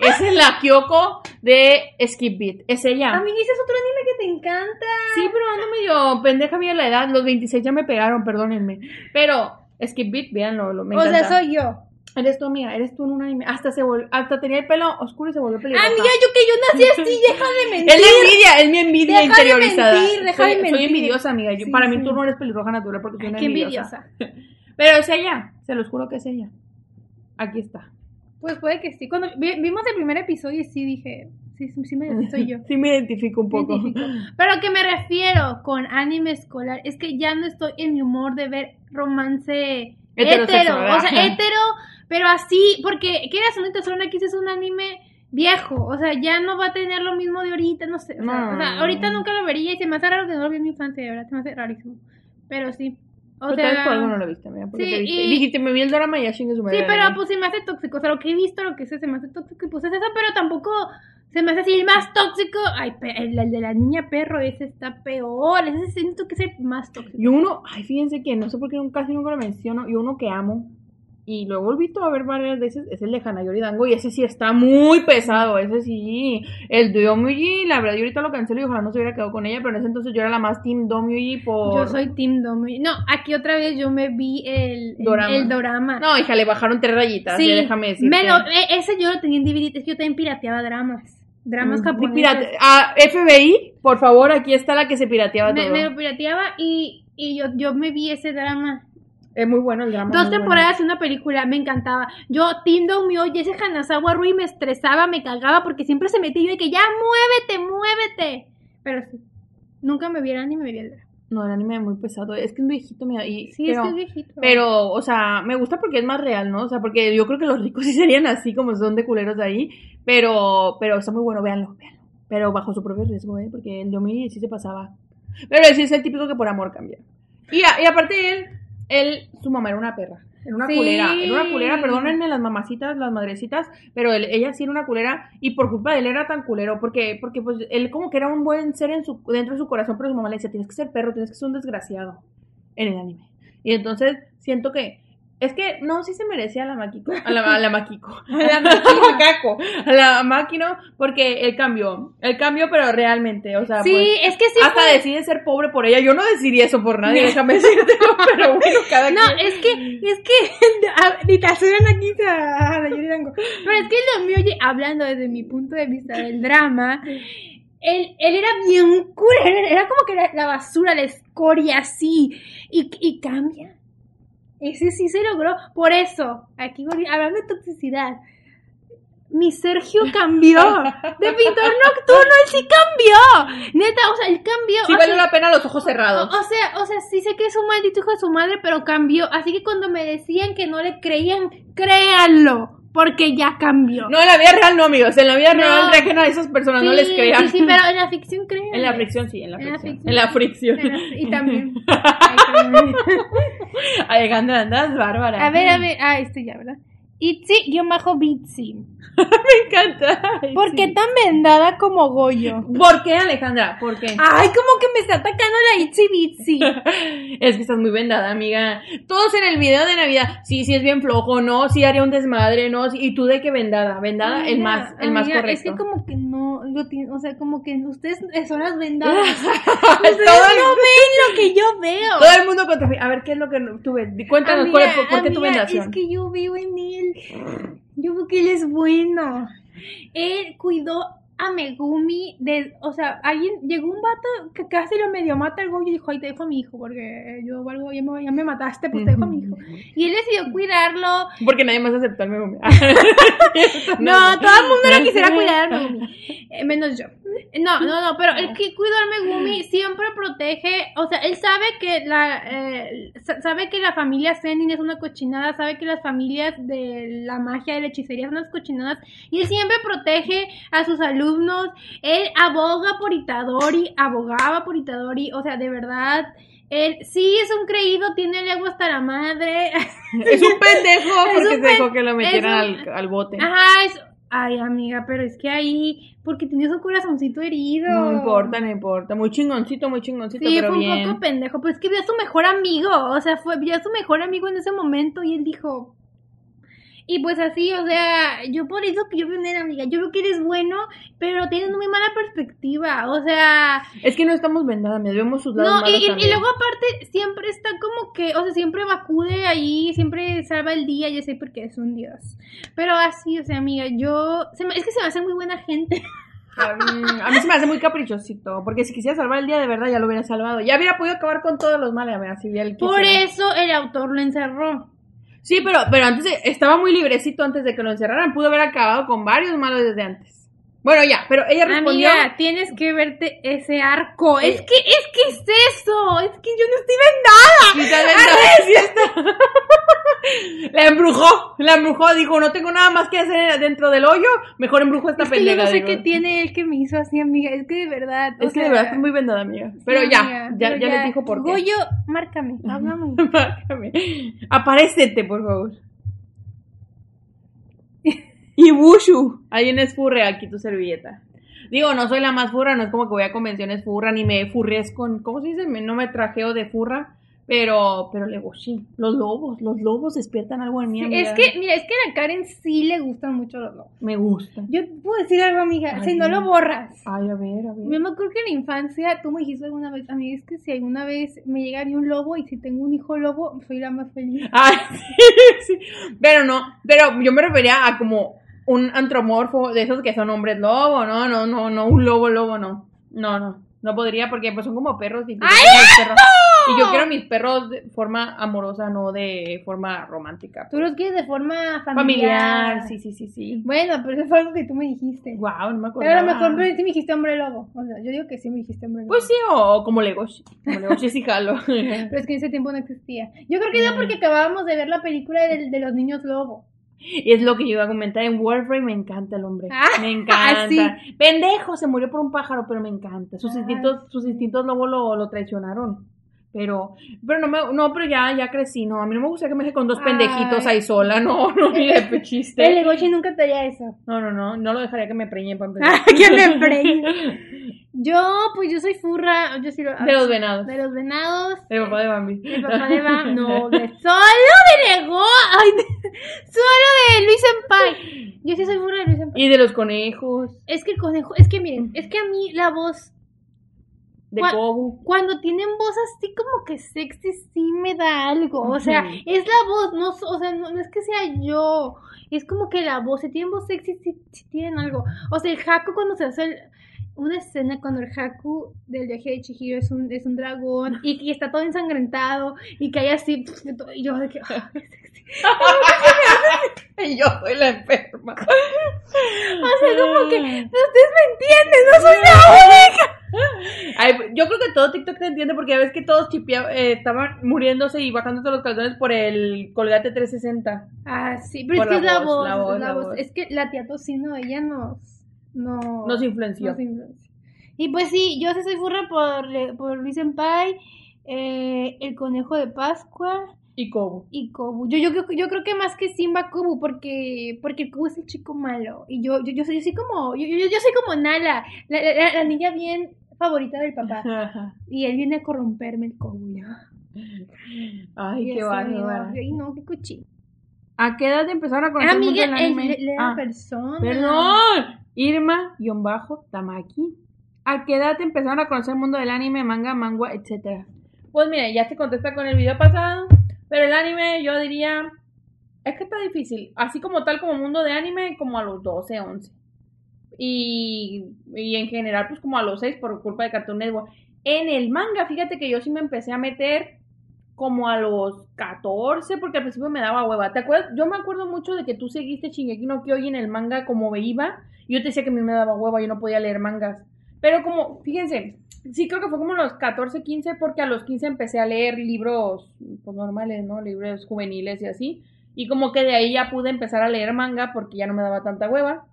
Esa es la Kyoko de Skip Beat. Es ella. Amiga, ese es otro anime que te encanta. Sí, pero ando medio pendeja bien la edad. Los 26 ya me pegaron, perdónenme. Pero Skip Beat, véanlo, lo, me o encanta. sea, soy yo. Eres tú, amiga, eres tú en un anime. Hasta se vol- hasta tenía el pelo oscuro y se volvió pelirroja. Amiga, yo que yo nací así, deja de mentir. Es la envidia, es mi envidia Deja de interiorizada. mentir, deja soy, de soy mentir. envidiosa, amiga. Yo- Sí, para mí sí. tú no eres pelirroja natural porque soy una qué envidiosa. envidiosa. Pero es ella, se los juro que es ella. Aquí está. Pues puede que sí. Cuando vi- vimos el primer episodio y sí dije, sí, sí, sí me soy yo. Sí me identifico un poco. identifico. Pero a que me refiero con anime escolar es que ya no estoy en mi humor de ver romance hetero, o sea, hetero, pero así, porque quieras o no, Tesoro X es un anime viejo, o sea, ya no va a tener lo mismo de ahorita, no sé, o sea, o sea, ahorita nunca lo vería y se me hace raro que no lo vi en mi infancia, de verdad, se me hace rarísimo, pero sí, o Pero sea, por algo no lo viste, amiga. Porque sí, te viste. y- Dijiste, me vi el drama y ya chingue su madre. Sí, pero pues se me hace tóxico. O sea, lo que he visto, lo que sé, se me hace tóxico. Y pues es eso, pero tampoco se me hace así el más tóxico. Ay, el, el de la niña perro, ese está peor. Ese siento que es el más tóxico. Y uno, ay, fíjense que no sé por qué casi nunca lo menciono. Y uno que amo. Y lo he vuelto a ver varias veces. Es el de Hanayori Dango. Y ese sí está muy pesado. Ese sí. El de Domyuji, la verdad, yo ahorita lo cancelo y ojalá no se hubiera quedado con ella. Pero en ese entonces yo era la más team Domyuji por. Yo soy Team Domi. No, aquí otra vez yo me vi el, el Dorama. el dorama. No, hija, le bajaron tres rayitas. sí, ya déjame lo- e- ese yo lo tenía en DVD. Es que yo también pirateaba dramas. Dramas Mm, japoneses. pirate- ah, FBI, por favor, aquí está la que se pirateaba me, todo. me lo pirateaba y, y yo, yo me vi ese drama. Es muy bueno el drama. Dos bueno. temporadas y una película, me encantaba. Yo, Tim Mio, Jesse Hanazawa Rui me estresaba, me cagaba porque siempre se metía y yo de que ya muévete, muévete. Pero sí, nunca me vieran ni me veía el drama. No, el anime es muy pesado. Es que es viejito, mira. Y, Sí, pero, es que es viejito. Pero, o sea, me gusta porque es más real, ¿no? O sea, porque yo creo que los ricos sí serían así como son de culeros ahí. Pero, pero está muy bueno, véanlo, véanlo. Pero bajo su propio riesgo, ¿eh? Porque el Yomi sí se pasaba. Pero sí es el típico que por amor cambia. Y, a- y aparte él, él, su mamá era una perra. Era una Sí. culera. Era una culera, perdónenme las mamacitas, las madrecitas, pero él- ella sí era una culera. Y por culpa de él era tan culero. Porque, porque pues él como que era un buen ser en su, dentro de su corazón, pero su mamá le decía, tienes que ser perro, tienes que ser un desgraciado. En el anime. Y entonces siento que. Es que no, sí se merecía a la Makiko. A la, a la Makiko. A la Macaco. A la máquina. Porque él cambió. Él cambió, pero realmente. O sea, sí, pues, es que sí hasta fue- decide ser pobre por ella. Yo no decidiría eso por nadie, déjame decírtelo, pero bueno, cada No, quien. es que, es que, ni te asuran aquí a la. Pero es que lo mío, oye, hablando desde mi punto de vista del drama, él, él era bien cool, era, era como que la, la basura, la escoria, así, y, y cambia. Ese sí se logró. Por eso, aquí volví- hablando de toxicidad, mi Sergio cambió. De pintor nocturno, él sí cambió. Neta, o sea, él cambió. Sí vale sea, la pena los ojos cerrados. o, o sea, o sea, sí sé que es un maldito hijo de su madre, pero cambió. Así que cuando me decían que no le creían, créanlo, porque ya cambió. No, en la vida real no, amigos. En la vida No. real dejen a esas personas, no les crean. Sí, sí, pero en la ficción creen. En la fricción, sí, en la ficción. En la la- Y también. Alejandra, andas bárbara. a ver, a ver. Ah, esto ya, ¿verdad? Itzy-Bitsy. Me encanta. Ay, ¿Por sí. qué tan vendada como Goyo? ¿Por qué, Alejandra? ¿Por qué? Ay, como que me está atacando la Itzy-Bitsy. Es que estás muy vendada, amiga. Todos en el video de Navidad. Sí, sí es bien flojo, no, sí haría un desmadre, no. Y tú de qué vendada, vendada, el más, el más amiga, correcto. Es que como que no o sea, como que ustedes son las vendadas. Ustedes el- no ven lo que yo veo. Todo el mundo contra A ver, ¿qué es lo que tú ves? Cuéntanos, Amiga, ¿cuál es- ¿por, qué tu vendación? Es que yo veo en él. Yo veo que él es bueno. Él cuidó a Megumi de, o sea, alguien llegó un vato que casi lo medio mata al Goyo y dijo, ay, te dejo a mi hijo porque yo valgo, ya me, ya me mataste, pues te dejo a mi hijo. Y él decidió cuidarlo. Porque nadie más aceptó al Megumi. No, todo el mundo lo quisiera cuidar al Megumi. Eh, menos yo. No, no, no, pero el al Megumi siempre protege, o sea, él sabe que la eh, sa- sabe que la familia Zenin es una cochinada, sabe que las familias de la magia de la hechicería son unas cochinadas y él siempre protege a sus alumnos. Él aboga por Itadori, abogaba por Itadori, o sea, de verdad él sí es un creído, tiene el ego hasta la madre. es un pendejo Es porque se dejó que lo metieran un- al, al bote. Ajá, es... Ay, amiga, pero es que ahí, porque tenía su corazoncito herido. No importa, no importa. Muy chingoncito, muy chingoncito, Sí, pero fue un bien. poco pendejo, pero es que vio a su mejor amigo, o sea, fue, vio a su mejor amigo en ese momento y él dijo... Y pues así, o sea, yo por eso que yo él, amiga, yo veo que eres bueno, pero tienes muy mala perspectiva, o sea, Es que no estamos vendadas, me vemos sus lados no, y, malos y- y también. luego aparte siempre está como que, o sea, siempre vacude ahí, siempre salva el día, ya sé porque es un dios. Pero así, o sea, amiga, yo, se me- es que se me hace muy buena gente. A mí, se me hace muy caprichosito, porque si quisiera salvar el día de verdad ya lo hubiera salvado. Ya hubiera podido acabar con todos los males, a ver, así él Por eso el autor lo encerró. Sí, pero, pero antes estaba muy librecito antes de que lo encerraran. Pudo haber acabado con varios malos desde antes. Bueno, ya, pero ella respondió. Amiga, tienes que verte ese arco. Es que, es que es eso. Es que yo no estoy vendada. Sí está. La embrujó, la embrujó, dijo, no tengo nada más que hacer dentro del hoyo, mejor embrujo esta Es que yo pendeja. no sé digo. qué tiene él que me hizo así, amiga. Es que de verdad. Es que de verdad fue muy vendada, amiga. Pero sí, ya, amiga, ya, pero ya, les dijo por qué. Goyo, márcame, háblame. Márcame. Aparécete, por favor. Y Wushu, ahí en Esfurre, aquí tu servilleta. Digo, no soy la más furra, no es como que voy a convenciones furra, ni me furries con, ¿cómo se dice? Me- No me trajeo de furra, pero, pero le sí, los lobos, los lobos despiertan algo en mí, Sí, amiga. es que, mira, es que a la Karen sí le gustan mucho los lobos. Me gusta. Yo puedo decir algo, amiga, Ay, si no lo borras. Ay, a ver, a Yo ver. me acuerdo que en la infancia tú me dijiste alguna vez, amiga, es que si alguna vez me llegaría un lobo y si tengo un hijo lobo, soy la más feliz. Ay, sí, sí. Pero no, pero yo me refería a como un antropomorfo de esos que son hombres lobo, no, no, no, no, un lobo lobo, no. No, no. No podría porque pues son como perros y, ¡Ay, perros. y yo quiero mis perros de forma amorosa, no de forma romántica. Tú los quieres de forma familiar. Familiar, sí, sí, sí, sí. Bueno, pero eso fue algo que tú me dijiste. Wow, no me acuerdo. Pero a lo mejor pero sí me dijiste hombre lobo. O sea, yo digo que sí me dijiste hombre lobo. Pues sí, o como Legoshi. Como Legoshi sí jalo. Pero es que en ese tiempo no existía. Yo creo que era porque acabábamos de ver la película de, de los niños lobo. Y es lo que yo iba a comentar en Warframe, me encanta el hombre. Ah, me encanta. sí. Pendejo, se murió por un pájaro, pero me encanta. Sus Ah. instintos, sus instintos lobo lo, lo traicionaron. Pero, pero no me, no, pero ya, ya crecí, no. A mí no me gusta que me deje con dos Ay. pendejitos ahí sola, no, no, ni de El chiste. Legoshi nunca te haría eso. No, no, no, no lo dejaría que me preñe para empezar. Ah, que me preñe. Yo, pues yo soy furra. Yo sí lo- De los venados. De los venados. El papá de Bambi. El papá de Bam. No, de, solo de Lego. Ay, de- solo de Luis Senpai. Yo sí soy furra de Luis Senpai. Y de los conejos, Es que el conejo, es que miren, es que a mí la voz, de Gua- Kobu. cuando tienen voz así como que sexy, sí me da algo. O sea, es la voz, no, o sea, no, no es que sea yo. Es como que la voz, si tienen voz sexy, sí, sí tienen algo. O sea, el Haku cuando se hace el- una escena cuando el Haku del viaje de Chihiro es un, es un dragón y, y está todo ensangrentado y que hay así, y yo de que, ah. Y yo soy la enferma. O sea, como que, ustedes me entienden, no soy la única. Ay, yo creo que todo TikTok te entiende porque ya ves que todos chipea- eh, estaban muriéndose y bajándose los calzones por el Colgate 360. Ah, sí, pero Por es que es la la voz, la voz, la voz. voz. Es que la tía Tocino, ella nos... No, Nos influenció. nos influenció. Y pues sí, yo sí soy furra por, Le- por Luis Senpai, eh, el conejo de Pascua Y Kobu. y Kobu. Yo, yo, creo- yo creo que más que Simba Kobu, porque, porque Kobu es el chico malo. Y yo, yo, yo, soy, yo soy como, yo, yo, yo soy como Nala, la, la, la niña bien favorita del papá. Y él viene a corromperme el Kobu. ya. Ay, Y qué bárbara. Ay, no, qué cochino. ¿A qué edad empezaron a conocer mucho Amiga, el el, anime? le, le Ah, da persona. Perdón. Irma, guion bajo, Tamaki. ¿A qué edad te empezaron a conocer el mundo del anime, manga, manga, etcétera? Pues mira, ya se contesta con el video pasado, pero el anime yo diría, es que está difícil, así como tal como mundo de anime, como a los 12, 11. Y, y en general, pues como a los 6 por culpa de Cartoon Network. En el manga, fíjate que yo sí me empecé a meter como a los 14, porque al principio me daba hueva. ¿Te acuerdas? Yo me acuerdo mucho de que tú seguiste Shingeki no Kyojin en el manga como iba. Yo te decía que a mí me daba hueva, yo no podía leer mangas. Pero como, fíjense, sí creo que fue como los 14, 15, porque a los 15 empecé a leer libros pues, normales, ¿no? Libros juveniles y así. Y como que de ahí ya pude empezar a leer manga porque ya no me daba tanta hueva.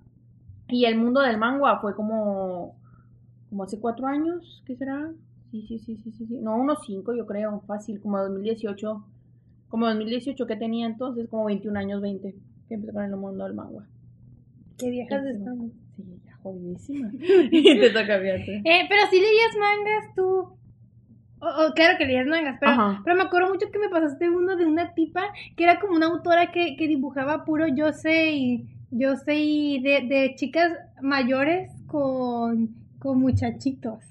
Y el mundo del manga fue como, como hace cuatro años, ¿qué será? Sí, sí, sí, sí, sí, sí. No, unos cinco yo creo, fácil, como 2018. Como 2018 que tenía entonces, como 21 años, 20, que empecé con el mundo del manga. Qué viejas estamos. Sí, ya jodidísima. y te toca fíjate. Eh, pero si leías mangas tú. O- o, claro que leías mangas, pero, Ajá. pero me acuerdo mucho que me pasaste uno de una tipa que era como una autora que, que dibujaba puro yo sé y yo sé y de, de chicas mayores con, con muchachitos.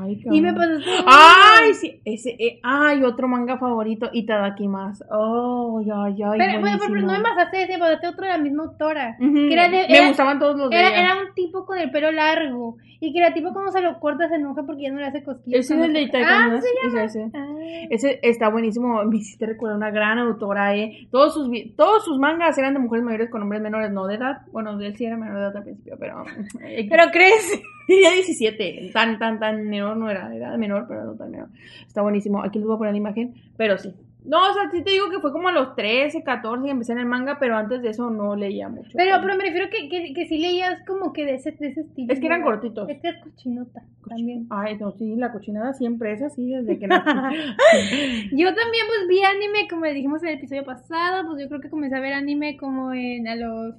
Ay, Y me uno. Ay, sí, ese, eh, ay, otro manga favorito, Itadakimasu. Oh, ya, ya, Pero, bueno, pero no me pasaste ese, pasaste otro de la misma autora. Ujú. que era de- Me gustaban todos los Era, era un tipo con el pelo largo. Y que era tipo cuando se lo corta se enoja porque ya no le hace cosquillas. Ese es el de corta. Itadakimasu. Ah. Ese, ese. Ah. Ese está buenísimo, me hiciste recordar una gran autora, eh. Todos sus, todos sus mangas eran de mujeres mayores con hombres menores, no de edad. Bueno, él sí era menor de edad al principio, pero... eh, Pero crees. Tenía 17, tan, tan, tan menor no era, era menor, pero no tan menor. Está buenísimo, aquí les voy a poner la imagen, pero sí. No, o sea, sí te digo que fue como a los 13, 14 que empecé en el manga, pero antes de eso no leía mucho. Pero, pero me refiero que, que, que sí leías como que de ese, de ese estilo. Es que eran cortitos. Es que es cochinota también. Ay, no, sí, la cochinada siempre es así desde que nací. Yo también pues vi anime, como dijimos en el episodio pasado, pues yo creo que comencé a ver anime como en a los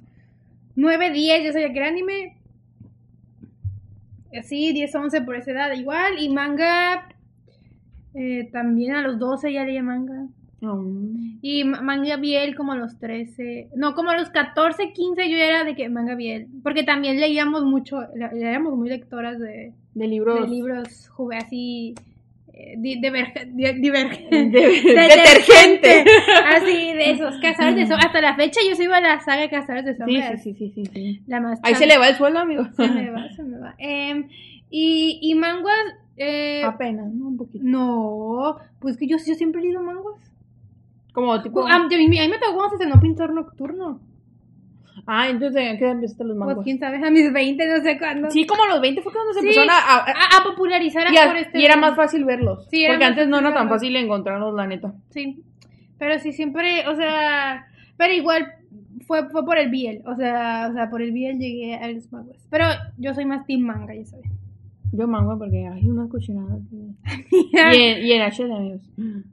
9, 10, yo sabía que era anime. Así, 10, 11 por esa edad igual. Y manga, eh, también a los 12 ya leía manga. Mm. Y ma- manga biel como a los 13, no, como a los 14, 15 yo era de que manga biel, porque también leíamos mucho, leíamos muy lectoras de, De libros. de libros jugué así diverge- di- diverge- De- detergente. así de esos cazadores de sombras hasta la fecha yo sigo a la saga de cazadores de sombras sí, sí, sí, sí, sí. la más Ahí se le va el sueldo, amigo. se me va se me va Em, y, y manguas Eh, Apenas, ¿no? Un poquito. no, pues que yo, yo siempre he leído manguas. Como tipo... A, mí, a mí me tocó cuando se estrenó Pintor Nocturno. Ah, entonces, ¿en qué edad empezaste los Pues mangos? quién sabe, a mis 20, no sé cuándo. Sí, como a los 20 fue cuando se Sí, empezaron a... a- a, a popularizar y, a- por este y era más fácil verlos. Sí, porque antes no era tan verlos. fácil encontrarlos, la neta. Sí, pero sí, siempre, o sea, pero igual fue, fue por el Biel, o sea, o sea, por el Biel llegué a los manguas. Pero yo soy más team manga, ya sabes. Yo mango porque hay unas cochinadas. y, en, y en HD, amigos.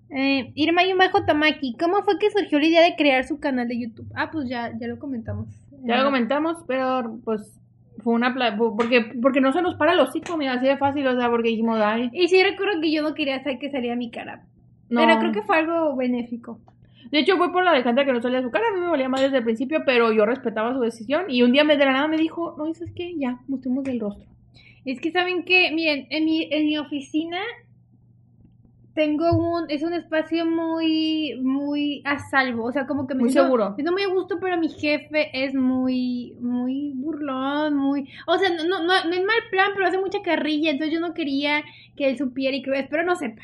Eh, Irma y un bajo Tamaki, ¿cómo fue que surgió la idea de crear su canal de YouTube? Ah, pues ya, ya lo comentamos. Ya Eh, lo comentamos, pero pues fue una... pla- Porque, porque no se nos para el hocico, amiga, así de fácil, o sea, porque dijimos, ay... Y sí recuerdo que yo no quería hacer que saliera mi cara. No. Pero creo que fue algo benéfico. De hecho, fue por la Alejandra que no salía su cara. A mí me valía más desde el principio, pero yo respetaba su decisión. Y un día me de la nada me dijo, no, ¿sabes qué? Ya, mostremos el rostro. Es que saben que, miren, en mi, en mi oficina tengo un, es un espacio muy, muy a salvo, o sea, como que me Muy siento, seguro. me siento muy a gusto, pero mi jefe es muy, muy burlón, muy, o sea, no, no, no, no es mal plan, pero hace mucha carrilla, entonces yo no quería que él supiera y que espero no sepa,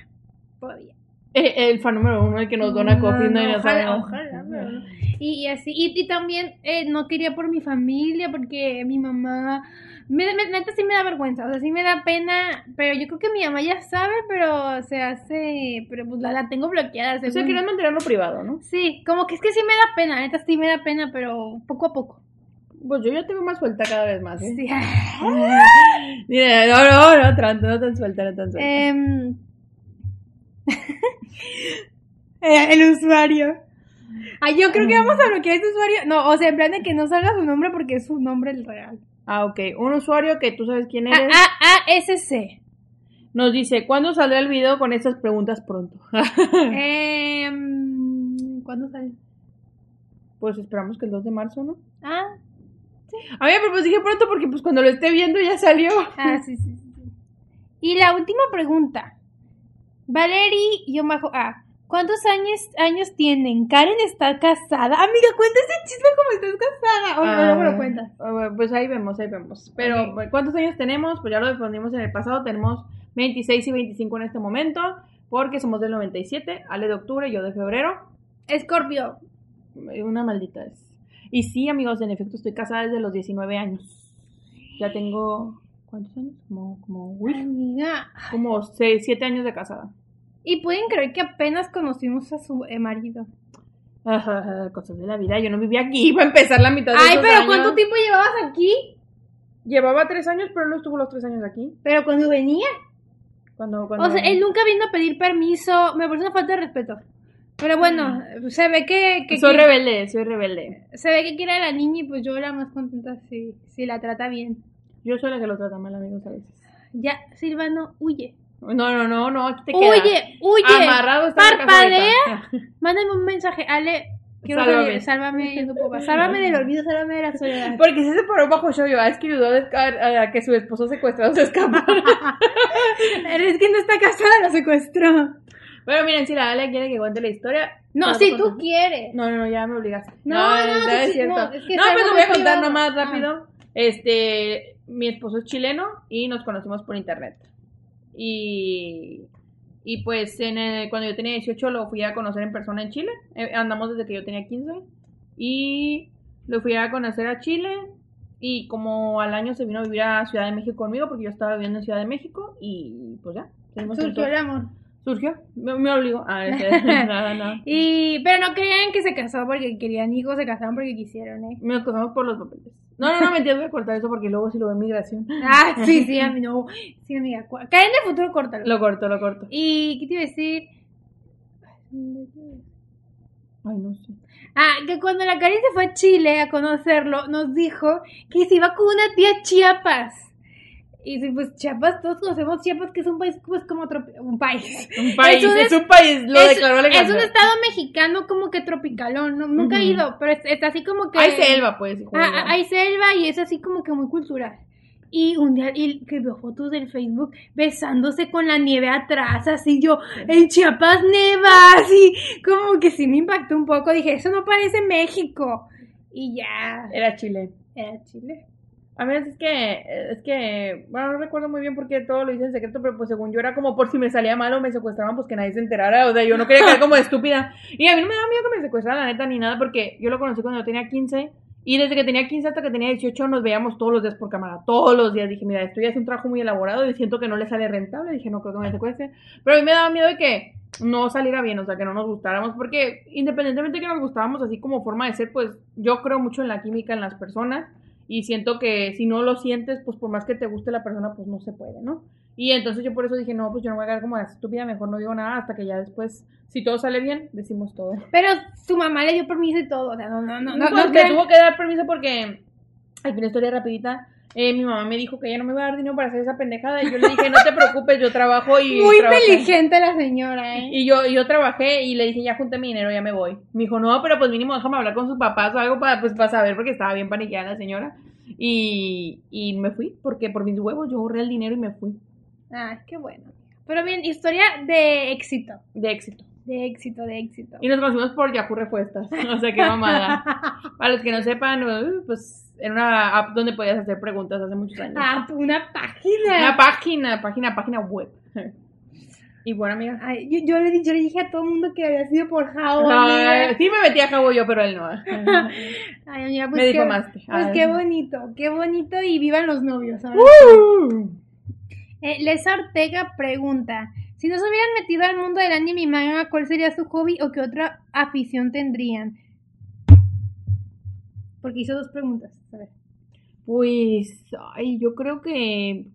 todavía. Eh, el fan número uno, el que nos dona no, y nos ojalá, ojalá, pero no. Y, y así, y, y también eh, no quería por mi familia, porque mi mamá, me, me- neta sí me da vergüenza, o sea, sí me da pena, pero yo creo que mi mamá ya sabe, pero se hace, pero pues la, la tengo bloqueada. O sea, según- querías mantenerlo privado, ¿no? Sí, como que es que sí me da pena, neta sí me da pena, pero poco a poco. Pues yo ya tengo más suelta cada vez más, ¿eh? Sí. Mira, no, no, no, tanto, no tan suelta, no tan suelta. Em, eh, el usuario. Ay, yo creo que vamos a bloquear este usuario. No, o sea, en plan de que no salga su nombre porque es su nombre el real. Ah, ok. Un usuario que tú sabes quién A, eres A, A, S, C. nos dice, ¿cuándo saldrá el video con estas preguntas pronto? Em, ¿Cuándo sale? pues esperamos que el 2 de marzo, ¿no? Ah, A mí, pues dije pronto porque pues cuando lo esté viendo ya salió. ah, sí, sí, sí. sí. Y la última pregunta. Valerie, yo bajo A. ¿Cuántos años, años tienen? Karen está casada. Amiga, cuenta ese chisme como estás casada. O no, luego lo cuentas. Ah, pues ahí vemos, ahí vemos. Pero. ¿cuántos años tenemos? Pues ya lo respondimos en el pasado. Tenemos 26 y 25 en este momento. Porque somos del 97. Ale de octubre, yo de febrero. Escorpio. Una maldita es. Y sí, amigos, en efecto estoy casada desde los 19 años. Ya tengo. ¿Cuántos años? Como. Como. Uy, Amiga. como 6, 7 años de casada. Y pueden creer que apenas conocimos a su eh, marido. Ajá, Cosas de la vida. Yo no vivía aquí. Iba a empezar la mitad de Ay, esos pero años. ¿cuánto tiempo llevabas aquí? Llevaba 3 años, pero no estuvo los 3 años aquí. Pero cuando venía. Cuando, cuando... O sea, él nunca vino a pedir permiso. Me parece una falta de respeto. Pero bueno, se ve que, que, Soy rebelde, soy rebelde. se ve que quiere a la niña y pues yo la más contenta si, si la trata bien. Yo soy la que lo trata mal, amigos, a veces. Ya, Silvano, huye. No, no, no, no, aquí te quedas. Huye, huye. Amarrado está Parpadea. Mándame un mensaje, Ale. Quiero Sálvame. salir, sálvame, yo no más. Sálvame del olvido, sálvame de la soledad. Porque si se paró bajo show, es que ayudó a, a- a que su esposo secuestrado se escapara. es que no está casada, lo secuestró. bueno, miren, si la Ale quiere que cuente la historia. No, si tú quieres. No, no, no, ya me obligaste. No, no, es sí, cierto. no, es que no, es pues lo voy a contar privado. nomás Ah. rápido. Este, mi esposo es chileno y nos conocimos por internet. Y, y pues en el- cuando yo tenía 18 lo fui a conocer en persona en Chile. Eh, andamos desde que yo tenía 15. Y lo fui a conocer a Chile. Y como al año se vino a vivir a Ciudad de México conmigo porque yo estaba viviendo en Ciudad de México. Y pues ya. Surgió el amor. Surgió. Me, me obligó. Ah, nada, nada. Y, pero no crean que se casó porque querían hijos, se casaron porque quisieron, ¿eh? Nos casamos por los papeles. No, no, no, mentira, voy a cortar eso porque luego si lo ve migración. Ah, sí, sí, a mí no. Sí, amiga. Caen de futuro, córtalo. Lo corto, lo corto. Y, ¿qué te iba a decir? Ay, no sé. Ah, que cuando la Karen se fue a Chile a conocerlo, nos dijo que se iba con una tía Chiapas. Y sí, pues Chiapas, todos conocemos Chiapas, que es un país pues como un país. Un país, un es, es- un país, lo es, declaró es Alejandra. un estado mexicano como que tropicalón, no, nunca he ido, pero es- así como que... Hay selva, pues. Ah, hay selva y es así como que muy cultural. Y un día y que veo fotos del Facebook besándose con la nieve atrás, así yo, en Chiapas neva, así, como que sí me impactó un poco. Dije, eso no parece México. Y ya, Era Chile. era Chile. A veces es que, es que, bueno, no recuerdo muy bien por qué todo lo hice en secreto, pero pues según yo era como por si me salía mal o me secuestraban, pues que nadie se enterara, o sea, yo no quería quedar como estúpida. Y a mí no me da miedo que me secuestraran, la neta, ni nada, porque yo lo conocí cuando tenía 15, y desde que tenía 15 hasta que tenía 18 nos veíamos todos los días por cámara, todos los días. Dije, mira, esto ya es un trabajo muy elaborado y siento que no le sale rentable, dije, no creo que me secuestre. Pero a mí me daba miedo de que no saliera bien, o sea, que no nos gustáramos, porque independientemente de que nos gustábamos así como forma de ser, pues yo creo mucho en la química en las personas y siento que si no lo sientes, pues por más que te guste la persona, pues no se puede, ¿no? Y entonces yo por eso dije, no, pues yo no voy a quedar como estúpida, mejor no digo nada hasta que ya después, si todo sale bien, decimos todo. Pero su mamá le dio permiso y todo, o sea, no, no, no. No, no, pues no me crean- tuvo que dar permiso porque, aquí una historia rapidita, eh, mi mamá me dijo que ella no me iba a dar dinero para hacer esa pendejada y yo le dije, no te preocupes, yo trabajo y... Muy trabajé". inteligente la señora, ¿eh? Y yo, yo trabajé y le dije, ya junté mi dinero, ya me voy. Me dijo, no, pero pues mínimo déjame hablar con sus papás o algo para, pues, para saber, porque estaba bien paniqueada la señora. Y, y me fui, porque por mis huevos yo ahorré el dinero y me fui. Ay, qué bueno. Pero bien, historia de éxito. De éxito. De éxito, de éxito. Y nos conocimos por Yahoo Respuestas. O sea, qué mamada. Para los que no sepan, uh, pues era una app donde podías hacer preguntas hace muchos años. Ah, una página. Una página, página, página web. Y bueno, amiga. Ay, yo, yo le, di- yo le dije a todo el mundo que había sido por Jao. Ay, amiga. sí me metí a cabo yo, pero él no. Ay, amiga, pues Me qué- difamaste. Pues Ay. qué bonito, qué bonito y vivan los novios. Uh. Eh, Lesa Ortega pregunta, si no se hubieran metido al mundo del anime y manga, ¿cuál sería su hobby o qué otra afición tendrían? Porque hizo dos preguntas. Pues, ay, yo creo que.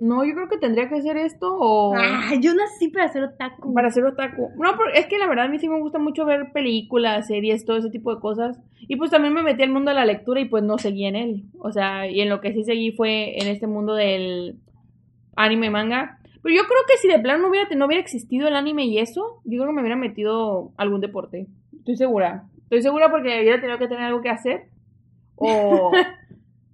No, yo creo que tendría que ser esto o. Ah, yo nací para ser otaku. Para ser otaku. No, pero es que la verdad a mí sí me gusta mucho ver películas, series, todo ese tipo de cosas. Y pues también me metí al mundo de la lectura y pues no seguí en él. O sea, y en lo que sí seguí fue en este mundo del anime y manga. Pero yo creo que si de plano no hubiera, no hubiera existido el anime y eso, yo creo que me hubiera metido algún deporte. Estoy segura. Estoy segura porque hubiera tenido que tener algo que hacer. O,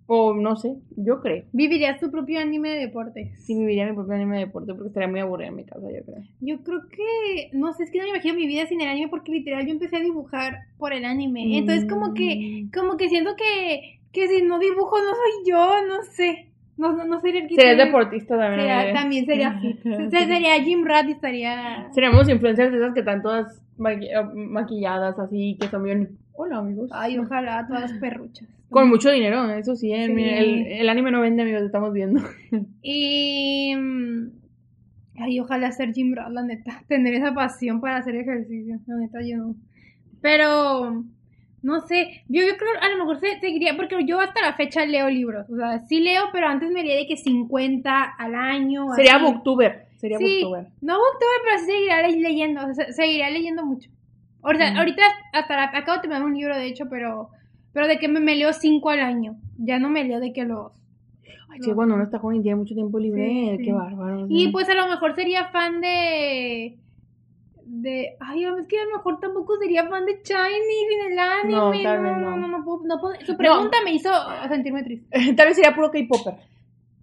o no sé, yo creo. Vivirías tu propio anime de deportes. Sí viviría mi propio anime de deporte porque estaría muy aburrida en mi casa, yo creo. Yo creo que, no sé, es que no me imagino mi vida sin el anime porque literal yo empecé a dibujar por el anime. Entonces como que, como que siento que, que si no dibujo no soy yo, no sé. No, no, no sería el que Serías soy. deportista también. Sería- también sería sería Jim Rat y estaría... Seríamos influencers de esas que están todas maqui- eh, maquilladas así, que son bien... Hola, amigos. Ay, ojalá, todas perruchas. Con mucho dinero, eso sí, el, Sí. el- el anime no vende, amigos, estamos viendo. Y... mm, Ay, ojalá ser Jim Rat, la neta. Tener esa pasión para hacer ejercicio. La neta, yo no. Pero... No sé, yo, yo creo a lo mejor se- seguiría, porque yo hasta la fecha leo libros, o sea, sí leo, pero antes me leía de que 50 al año. Sería así. booktuber, sería Sí, booktuber. no booktuber, pero sí seguiría le- leyendo, o sea, seguiría leyendo mucho. Ahorita, Ujú. ahorita hasta la, acabo de terminar un libro, de hecho, pero pero de que me, me leo cinco al año. Ya no me leo de que los... Ay, sí, cuando uno está joven tiene mucho tiempo libre, Sí, sí. qué bárbaro. Y ¿no? pues a lo mejor sería fan de... De... Ay, es que a lo mejor tampoco sería fan de Shiny sin el anime. No, No, tal vez no, no. no, no, puedo- no puedo- Su pregunta me hizo sentirme triste. Tal vez sería puro K-Popper.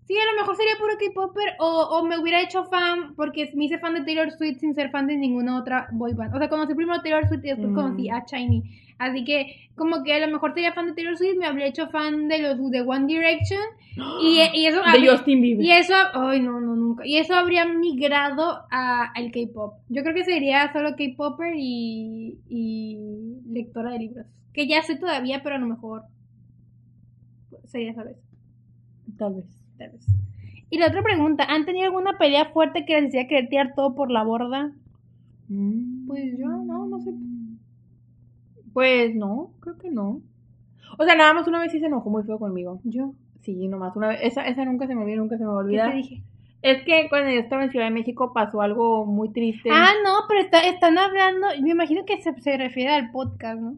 Sí, a lo mejor sería puro K-Popper o, o me hubiera hecho fan porque me hice fan de Taylor Swift sin ser fan de ninguna otra boy band. O sea, conocí primero Taylor Swift y después Mm. conocí a Shiny. Así que como que a lo mejor sería fan de Taylor Swift, me habría hecho fan de los de One Direction y, y eso De Justin Bieber. y eso, ay no, no, nunca. Y eso habría migrado a- al K-pop. Yo creo que sería solo K-popper y, y lectora de libros. Que ya sé todavía, pero a lo mejor sería solo eso. Tal vez. Y la otra pregunta, ¿han tenido alguna pelea fuerte que les hacía querer tirar todo por la borda? Mm. Pues yo, no, no sé. Pues no, creo que no. O sea, nada más una vez sí se enojó muy feo conmigo. Yo. Sí, nomás una vez. Esa, esa nunca se me olvida, nunca se me va a ¿Qué olvidar. te dije? Es que cuando yo estaba en Ciudad de México pasó algo muy triste. Ah, no, pero está, están hablando, me imagino que se, se refiere al podcast, ¿no?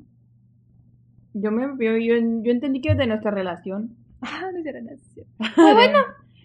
Yo me yo, yo, yo entendí que de nuestra relación. Ah, de relación. Pues bueno,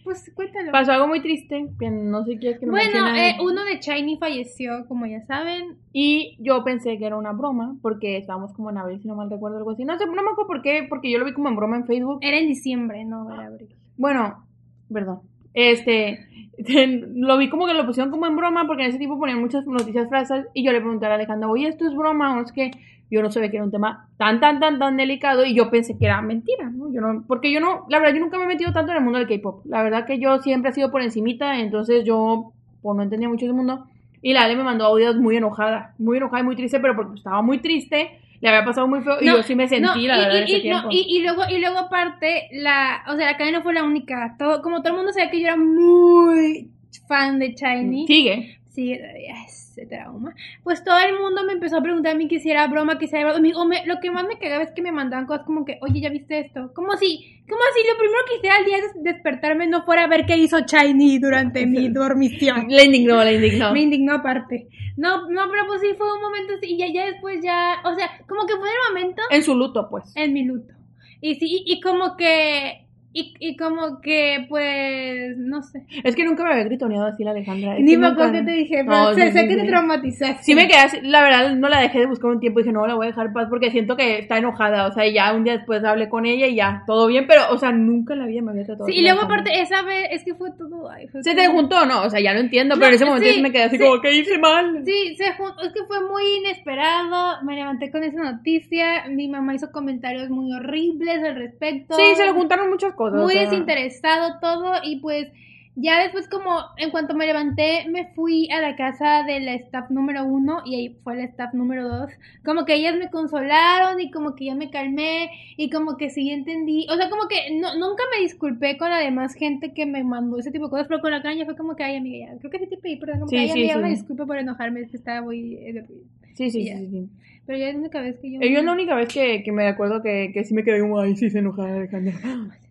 pues cuéntalo. Pasó algo muy triste, que no sé qué es que no Bueno, eh, uno de Shiny falleció, como ya saben. Y yo pensé que era una broma, porque estábamos como en abril, si no mal recuerdo, algo así. No sé, no me acuerdo por qué, porque yo lo vi como en broma en Facebook. Era en diciembre, no era abril. Bueno, perdón. Este, lo vi como que lo pusieron como en broma porque en ese tipo ponían muchas noticias frases y yo le pregunté a Alejandra, oye, ¿esto es broma o es que yo no sabía que era un tema tan, tan, tan, tan delicado y yo pensé que era mentira, ¿no? Yo no, porque yo no, la verdad, yo nunca me he metido tanto en el mundo del K-pop. La verdad que yo siempre he sido por encimita, entonces yo, pues no entendía mucho ese mundo. Y la Ale me mandó audios muy enojada, muy enojada y muy triste, pero porque estaba muy triste, le había pasado muy feo y yo sí me sentí, la verdad, y, ese y, tiempo. no, y, y luego, y luego aparte, la, o sea, la cadena no fue la única. Todo, como todo el mundo sabía que yo era muy fan de Shiny. Sigue. Sí, ese trauma. Pues todo el mundo me empezó a preguntar a mí que si era broma, que si era broma. O me- lo que más me cagaba es que me mandaban cosas como que, oye, ¿ya viste esto? Como si, como si lo primero que hiciera al día de despertarme no fuera a ver qué hizo Shiny durante mi dormición. Le indignó, le indignó. Me indignó aparte. No, no, pero pues sí fue un momento así, y ya, ya después ya, o sea, como que fue el momento En su luto, pues. en mi luto. Y sí, y, y como que, y, y como que, pues, no sé. Es que nunca me había gritoneado así la Alejandra. es Ni que me nunca- acuerdo que te dije, pero No, sé, sí, sé sí, que sí. te traumatizaste. Sí me quedé así, la verdad no la dejé de buscar un tiempo y dije, no, la voy a dejar paz porque siento que está enojada, o sea, y ya un día después hablé con ella y ya, todo bien, pero, o sea, nunca en la vida me había tratado Sí, y luego aparte, esa vez, es que fue todo, ay, fue ¿Se todo- te juntó no? O sea, ya lo entiendo, No, pero en ese momento me quedé así sí. como, ¿qué hice mal? Sí, se jun- es que fue muy inesperado, me levanté con esa noticia, mi mamá hizo comentarios muy horribles al respecto. Sí, se le juntaron muchas cosas. Muy o sea, desinteresado todo y pues ya después como en cuanto me levanté me fui a la casa de la staff número uno y ahí fue la staff número dos como que ellas me consolaron y como que ya me calmé y como que sí entendí o sea como que no, nunca me disculpé con la demás gente que me mandó ese tipo de cosas pero con la cara ya fue como que ay amiga ya creo que sí te pedí perdón como Sí, que ay sí, amiga sí. una disculpa por enojarme es que estaba muy eh, Sí, sí, sí, Ya. sí, sí. pero ya es la única vez que yo Eh, Yo es la única vez que, que me acuerdo que, que sí me quedé como, ay, sí se enojaba Alejandra.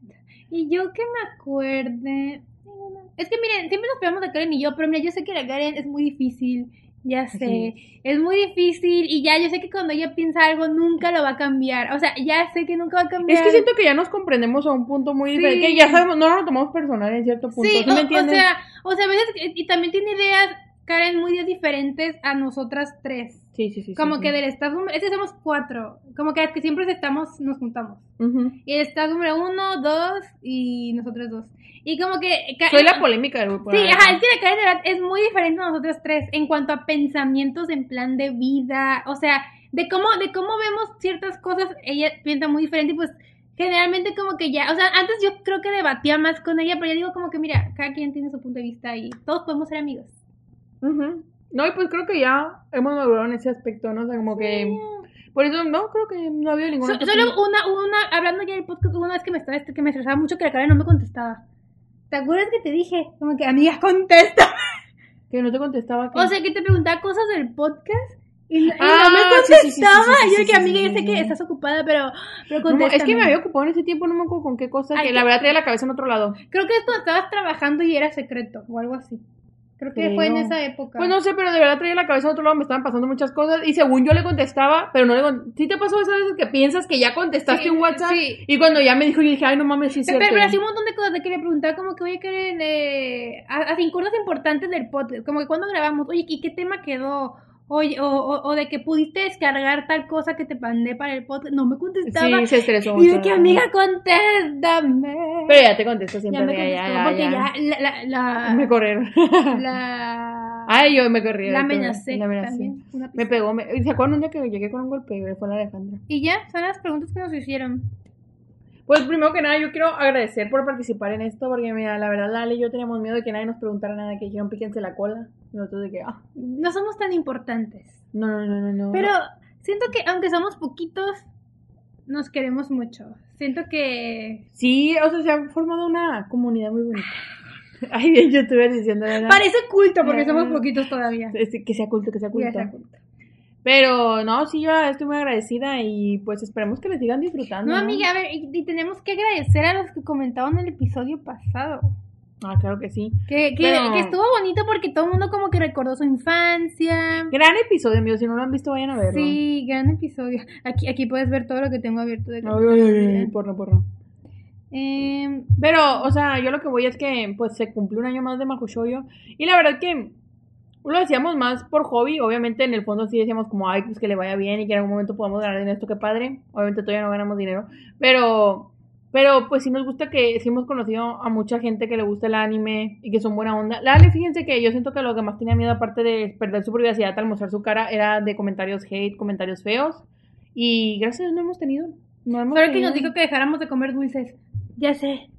Y yo que me acuerde. Es que miren, siempre nos pegamos a Karen y yo, pero mira, yo sé que la Karen es muy difícil. Ya sé, es muy difícil y ya yo sé que cuando ella piensa algo nunca lo va a cambiar. O sea, ya sé que nunca va a cambiar. Es que siento que ya nos comprendemos a un punto muy Sí. diferente, que ya sabemos, no nos lo tomamos personal en cierto punto. Sí, ¿Sí, o, me o entiendes? sea, o sea, a veces, y también tiene ideas, Karen, muy diferentes a nosotras tres. Sí, sí, sí. Como sí, que sí. del staff número, este somos cuatro, como que, que siempre estamos, nos juntamos. Ujú. Y el staff número uno, dos y nosotros dos. Y como que... Soy la polémica del grupo. Sí, la verdad. ajá, es que la Karen de verdad es muy diferente a nosotros tres en cuanto a pensamientos en plan de vida, o sea, de cómo, de cómo vemos ciertas cosas, ella piensa muy diferente y pues generalmente como que ya, o sea, antes yo creo que debatía más con ella, pero ya digo como que mira, cada quien tiene su punto de vista y todos podemos ser amigos. Ujú. No, y pues creo que ya hemos madurado en ese aspecto, ¿no? O sea, como que... Por eso, no, creo que no había ninguna... So- solo una, una, hablando ya del podcast, una vez que me estaba, que me estresaba mucho que la Karen no me contestaba. ¿Te acuerdas que te dije? Como que, amiga, contesta. Que no te contestaba. que- O sea, que te preguntaba cosas del podcast y, Ah, no me sí, sí, sí, sí, contestaba. sí, yo que, amiga, yo sé que estás ocupada, pero, pero No, es que me había ocupado en ese tiempo, no me acuerdo con qué cosa, Ay, que que- la verdad traía la cabeza en otro lado. Creo que es cuando estabas trabajando y era secreto o algo así. Creo que fue en esa época. Pues no sé, pero de verdad traía la cabeza en otro lado, me estaban pasando muchas cosas y según yo le contestaba, pero no le con- ¿Sí te pasó esas veces que piensas que ya contestaste Sí, un WhatsApp? sí. Y cuando ya me dijo, yo dije, ay, no mames, sí pero, cierto. pero así un montón de cosas de que le preguntaba como que, oye, Karen, eh, a- así cosas importantes del podcast, como que cuando grabamos, oye, ¿y qué tema quedó? Oye, o, o, o de que pudiste descargar tal cosa que te mandé para el podcast, no me contestaba. Sí, se estresó y de mucho. que, amiga, contéstame. Pero ya te contesto siempre, ya me contestó, ya, ya, porque ya. ya, la, la, la, Me corrieron. la, Ay, yo me corrí. la amenacé La amenacé. Me pegó. Me... ¿Se acuerdan un día que llegué con un golpe? Fue la Alejandra. Y ya, son las preguntas que nos hicieron. Pues primero que nada, yo quiero agradecer por participar en esto, porque mira, la verdad, Lale y yo teníamos miedo de que nadie nos preguntara nada, que dijeron píquense la cola. Y nosotros de que, ah, No somos tan importantes. no, no, no, no, no. Pero siento que aunque somos poquitos, nos queremos mucho. Siento que... Sí, o sea, se ha formado una comunidad muy bonita. Ay, bien, youtuber diciendo, ¿verdad? Parece culto porque somos poquitos todavía. Que sea culto, que sea culto. sea culto. Pero no, sí, yo estoy muy agradecida y pues esperemos que le sigan disfrutando. No, amiga, a ver, y, y tenemos que agradecer a los que comentaban el episodio pasado. Ah, claro que sí. Que, que, Pero- que estuvo bonito porque todo el mundo como que recordó su infancia. Gran episodio, amigos. Si no lo han visto, vayan a verlo. Sí, gran episodio. Aquí, aquí puedes ver todo lo que tengo abierto de Ay, ay, ay, porno, porno. Em, Pero, o sea, yo lo que voy es que pues se cumplió un año más de Mahushoyo y la verdad que lo decíamos más por hobby, obviamente en el fondo sí decíamos como, ay, pues que le vaya bien y que en algún momento podamos ganar dinero, esto qué padre, obviamente todavía no ganamos dinero, pero Pero pues sí nos gusta que sí hemos conocido a mucha gente que le gusta el anime y que son buena onda. La Ale, fíjense que yo siento que lo que más tenía miedo, aparte de perder su privacidad al mostrar su cara, era de comentarios hate, comentarios feos. Y gracias a Dios no hemos tenido. No hemos Pero que nos dijo que dejáramos de comer dulces. Ya sé,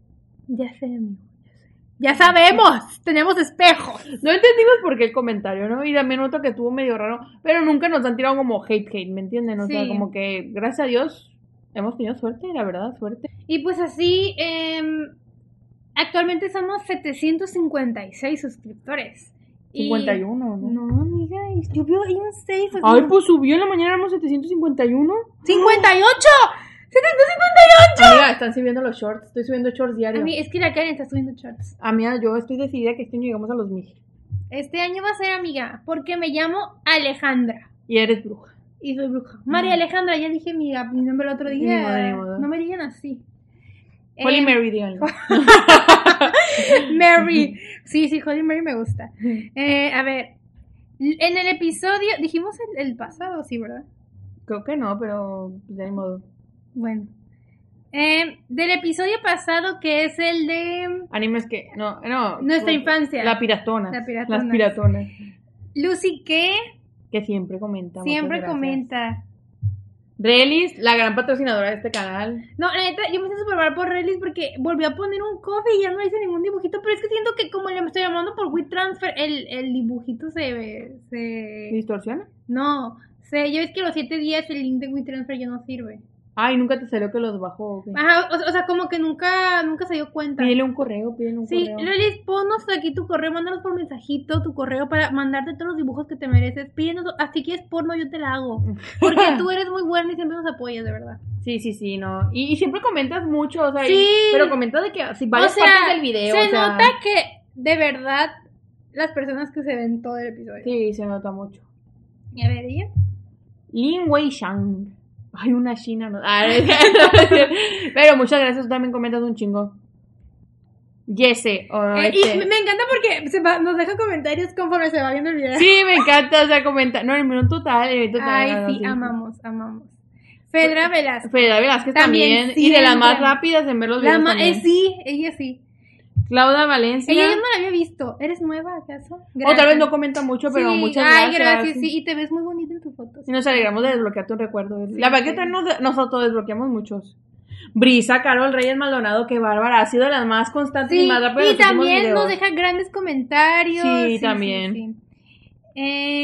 ya sé, amigo. Ya sé. Ya sabemos, tenemos espejos. No entendimos por qué el comentario, ¿no? Y también otro que estuvo medio raro, pero nunca nos han tirado como hate, hate, ¿me entienden? O sea, como que gracias a Dios hemos tenido suerte, la verdad, suerte. Y pues así, em, actualmente somos 756 suscriptores. Y- 51, ¿no? No, amiga, yo veo ahí un 6. Ay, pues subió en la mañana, éramos 751. ¡58! ¡758! Amiga, están subiendo los shorts, estoy subiendo shorts A diarios. mí, es que la Karen está subiendo shorts. Amiga, yo estoy decidida que este año llegamos a los mil. Este año va a ser amiga, porque me llamo Alejandra. Y eres bruja. Y soy bruja. María Alejandra, ya dije mi, mi nombre el otro Ni día. modo, ni modo. No me digan así. Holy Eh, Mary, díganlo. Mary. Sí, sí, Holy Mary me gusta. Eh, a ver, en el episodio, dijimos el, el pasado, sí, ¿verdad? Creo que no, pero pues, de modo. Bueno. Eh, del episodio pasado, que es el de Animes que. No, no. Nuestra infancia. La piratona. La piratona. Las piratonas. Lucy, que Que siempre comenta. siempre comenta. Relis, la gran patrocinadora de este canal. No, la neta, yo me hice super mal por Relis porque volvió a poner un coffee y ya no hice ningún dibujito, pero es que siento que como le estoy llamando por WeTransfer, el, el dibujito se... se... ¿Distorsiona? No, se, ya ves que los siete días el link de WeTransfer ya no sirve. Ay, nunca te salió que los bajó. Ajá, o, o sea, como que nunca, nunca se dio cuenta. Pídele un correo, pídele un Sí, correo. Relis, ponnos aquí tu correo, mándanos por mensajito tu correo para mandarte todos los dibujos que te mereces. Pídenos, así quieres porno, yo te la hago. Porque tú eres muy buena y siempre nos apoyas, de verdad. Sí, sí, sí, no. Y, y siempre comentas mucho, o sea, y- Sí. pero comentas de que si varias o sea, partes del video, se o sea, nota que de verdad las personas que se ven todo el episodio. Sí, se nota mucho. Y a ver, ella. Lin Wei Shang. Ay, una china, no. Ah, pero muchas gracias, tú también comentas un chingo. Jesse, o Eh, y este- me me encanta porque se va- nos deja comentarios conforme se va viendo el video. Sí, me encanta, o sea, comenta. No, el minuto total, el minuto total. Ay, no, sí, amamos, amamos. Fedra Velasco. Federa Velázquez También también. y de las más rápidas en ver los La videos también. eh, sí, ella sí. Claudia Valencia. Ella yo no la había visto. ¿Eres nueva acaso? o tal vez Gracias. no comenta mucho, pero Sí, muchas Ay, gracias. gracias, sí. Y te ves muy bonita en tu foto. Y nos alegramos de desbloquearte un recuerdo. Sí, la verdad que nos, nos autodesbloqueamos muchos. Brisa, Carol Reyes Maldonado, que bárbara, ha sido de las más constantes y más rápidas. y también nos deja grandes comentarios. Sí, también.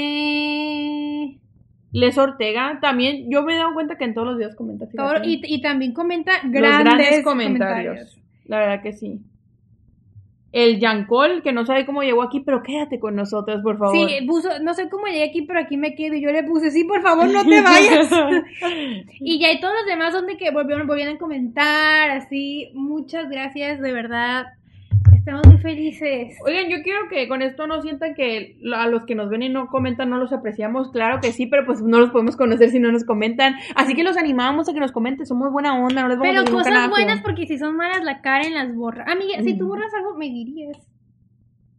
Eh, Les Ortega, también, yo me he dado cuenta que en todos los videos comenta. todo- y, y también comenta grandes, comentarios. comentarios. La verdad que sí. El Yancol, que no sabe cómo llegó aquí, pero quédate con nosotros, por favor. Sí, puso, no sé cómo llegué aquí, pero aquí me quedo. Y yo le puse, sí, por favor, no te vayas. y ya, y todos los demás donde que volvieron, volvieron a comentar, así. Muchas gracias, de verdad. Estamos muy felices. Oigan, yo quiero que con esto no sientan que a los que nos ven y no comentan no los apreciamos. Claro que sí, pero pues no los podemos conocer si no nos comentan. Así que los animamos a que nos comenten. Somos buena onda, no les vamos a Pero decir nunca cosas nada buenas, feo. porque si son malas, la Karen las borra. Amiga, si tú Mm. borras algo, me dirías.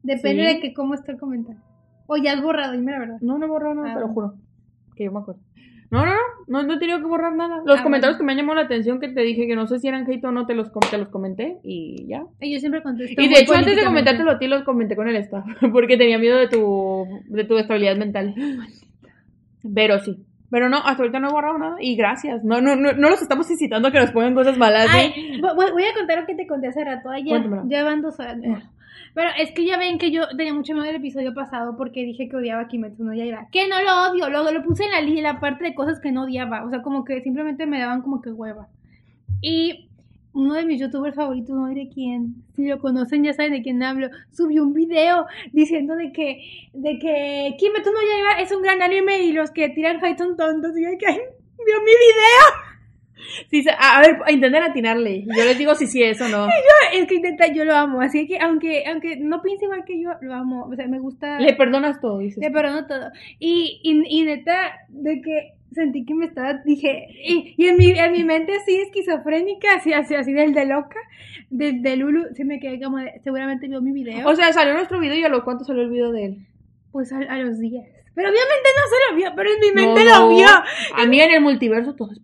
Depende ¿Sí? de que cómo está el comentario. O ya has borrado, dime la verdad. No, no he borrado nada, Ah, te lo juro. Que yo me acuerdo. No, no, no, no, he tenido que borrar nada. Los Ah, comentarios bueno. que me han llamado la atención, que te dije que no sé si eran hate o no, te los, te los comenté y ya. Y yo siempre contesto. Y de hecho, antes de comentártelo a ti, los comenté con el staff, porque tenía miedo de tu, de tu estabilidad mental. Pero sí. Pero no, hasta ahorita no he borrado nada y gracias. No, no, no, no los estamos incitando a que nos pongan cosas malas. ¿eh? Ay, voy, a contar lo que te conté hace rato. Ya, ya van dos horas. Pero es que ya ven que yo tenía mucho miedo del episodio pasado porque dije que odiaba a Kimetsu no Yaiba. Que no lo odio, lo, lo puse en la, li- la parte de cosas que no odiaba. O sea, como que simplemente me daban como que hueva. Y uno de mis youtubers favoritos, no diré quién, si lo conocen ya saben de quién hablo, subió un video diciendo de que, de que Kimetsu no Yaiba es un gran anime y los que tiran hate son tontos. Y yo que, vio mi video. Sí, a, a ver, intenten atinarle. Yo les digo si sí es o no. Es que intenta, yo lo amo, así que aunque aunque no piense igual que yo, lo amo, o sea, me gusta, Le perdonas todo, dices. le perdono todo. Y, y, y neta, de que sentí que me estaba, dije, y, y en, mi, en mi mente así esquizofrénica, así, así, así del de loca, del de Lulu, se me quedé como, de, seguramente vio mi video, O sea, salió nuestro video y a lo cuánto salió el video de él. pues a, a los días. Pero obviamente no se lo vio, pero en mi mente No, lo no. vio. Amiga, en el multiverso todo es.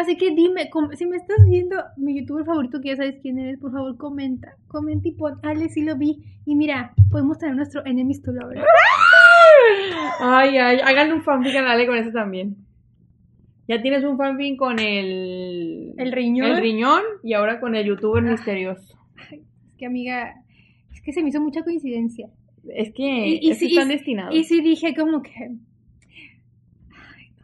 Así que dime, si me estás viendo mi youtuber favorito, que ya sabes quién eres, por favor comenta. Comenta y pon, Ale, sí lo vi. Y mira, podemos tener nuestro Enemies to Lovers. Ay, ay, háganle un fanfic a Ale con eso también. Ya tienes un fanfic con el... El riñón. El riñón y ahora con el youtuber misterioso. Es que, amiga, es que se me hizo mucha coincidencia. Es que, Y- y es que sí- están y- destinados. Y sí dije como que...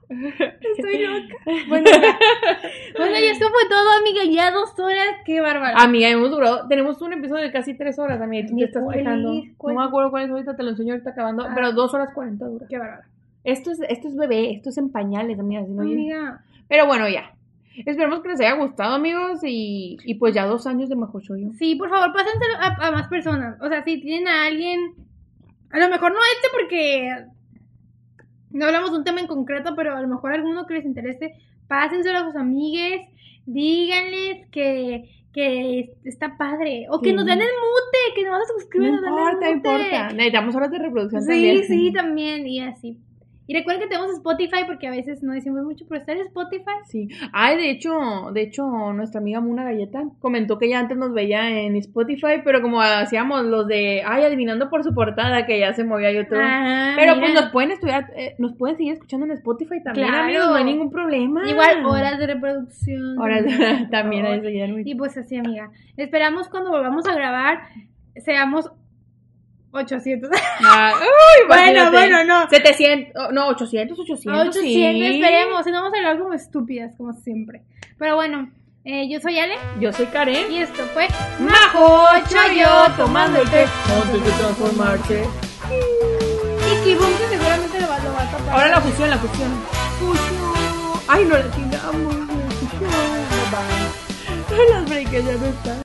Estoy loca. Bueno, ya. Bueno, ya esto fue todo, amiga. Ya dos horas. Qué bárbaro. Amiga, hemos durado, tenemos un episodio de casi tres horas, amiga, tú te estás No me acuerdo cuál es ahorita, te lo enseño ahorita acabando, Ah. pero dos horas cuarenta dura. Qué bárbaro. Esto es, esto es bebé, esto es en pañales, amiga. si no. Amiga. Pero bueno, ya. Esperemos que les haya gustado, amigos, y, y pues ya dos años de Majochoyo. Sí, por favor, pásenselo a, a más personas. O sea, si tienen a alguien, a lo mejor no este porque no hablamos de un tema en concreto, pero a lo mejor alguno que les interese, pásenselo a sus amigues, díganles que, que está padre. O que Sí. nos den el mute, que nos No suscriban, nos den el importa, no mute. importa. Necesitamos horas de reproducción Sí, también. sí, también, y así. Y recuerden que tenemos Spotify porque a veces no decimos mucho, pero está en Spotify. Sí. Ay, de hecho, de hecho, nuestra amiga Muna Galleta comentó que ya antes nos veía en Spotify, pero como hacíamos los de, ay, adivinando por su portada, que ya se movía YouTube. Ah, pero mira. pues nos pueden estudiar, eh, nos pueden seguir escuchando en Spotify también, Claro. amigos, no hay ningún problema. Igual, horas de reproducción. Horas también, también muy- Y pues así, amiga. Esperamos cuando volvamos a grabar seamos 800. Ah, uy, Bueno, bueno, no. 700, oh, no, 800, 800, 800, sí. esperemos. Si no, vamos a hablar como estúpidas, como siempre. Pero bueno, eh, yo soy Ale Yo soy Karen. y esto fue Majo Chayo tomando el té antes de transformarse. Y Kibum, que seguramente lo va, lo va a tapar. Ahora la fusión, la fusión. Fusión. Ay, no la chingamos. La fusión. Las breakers ya no están.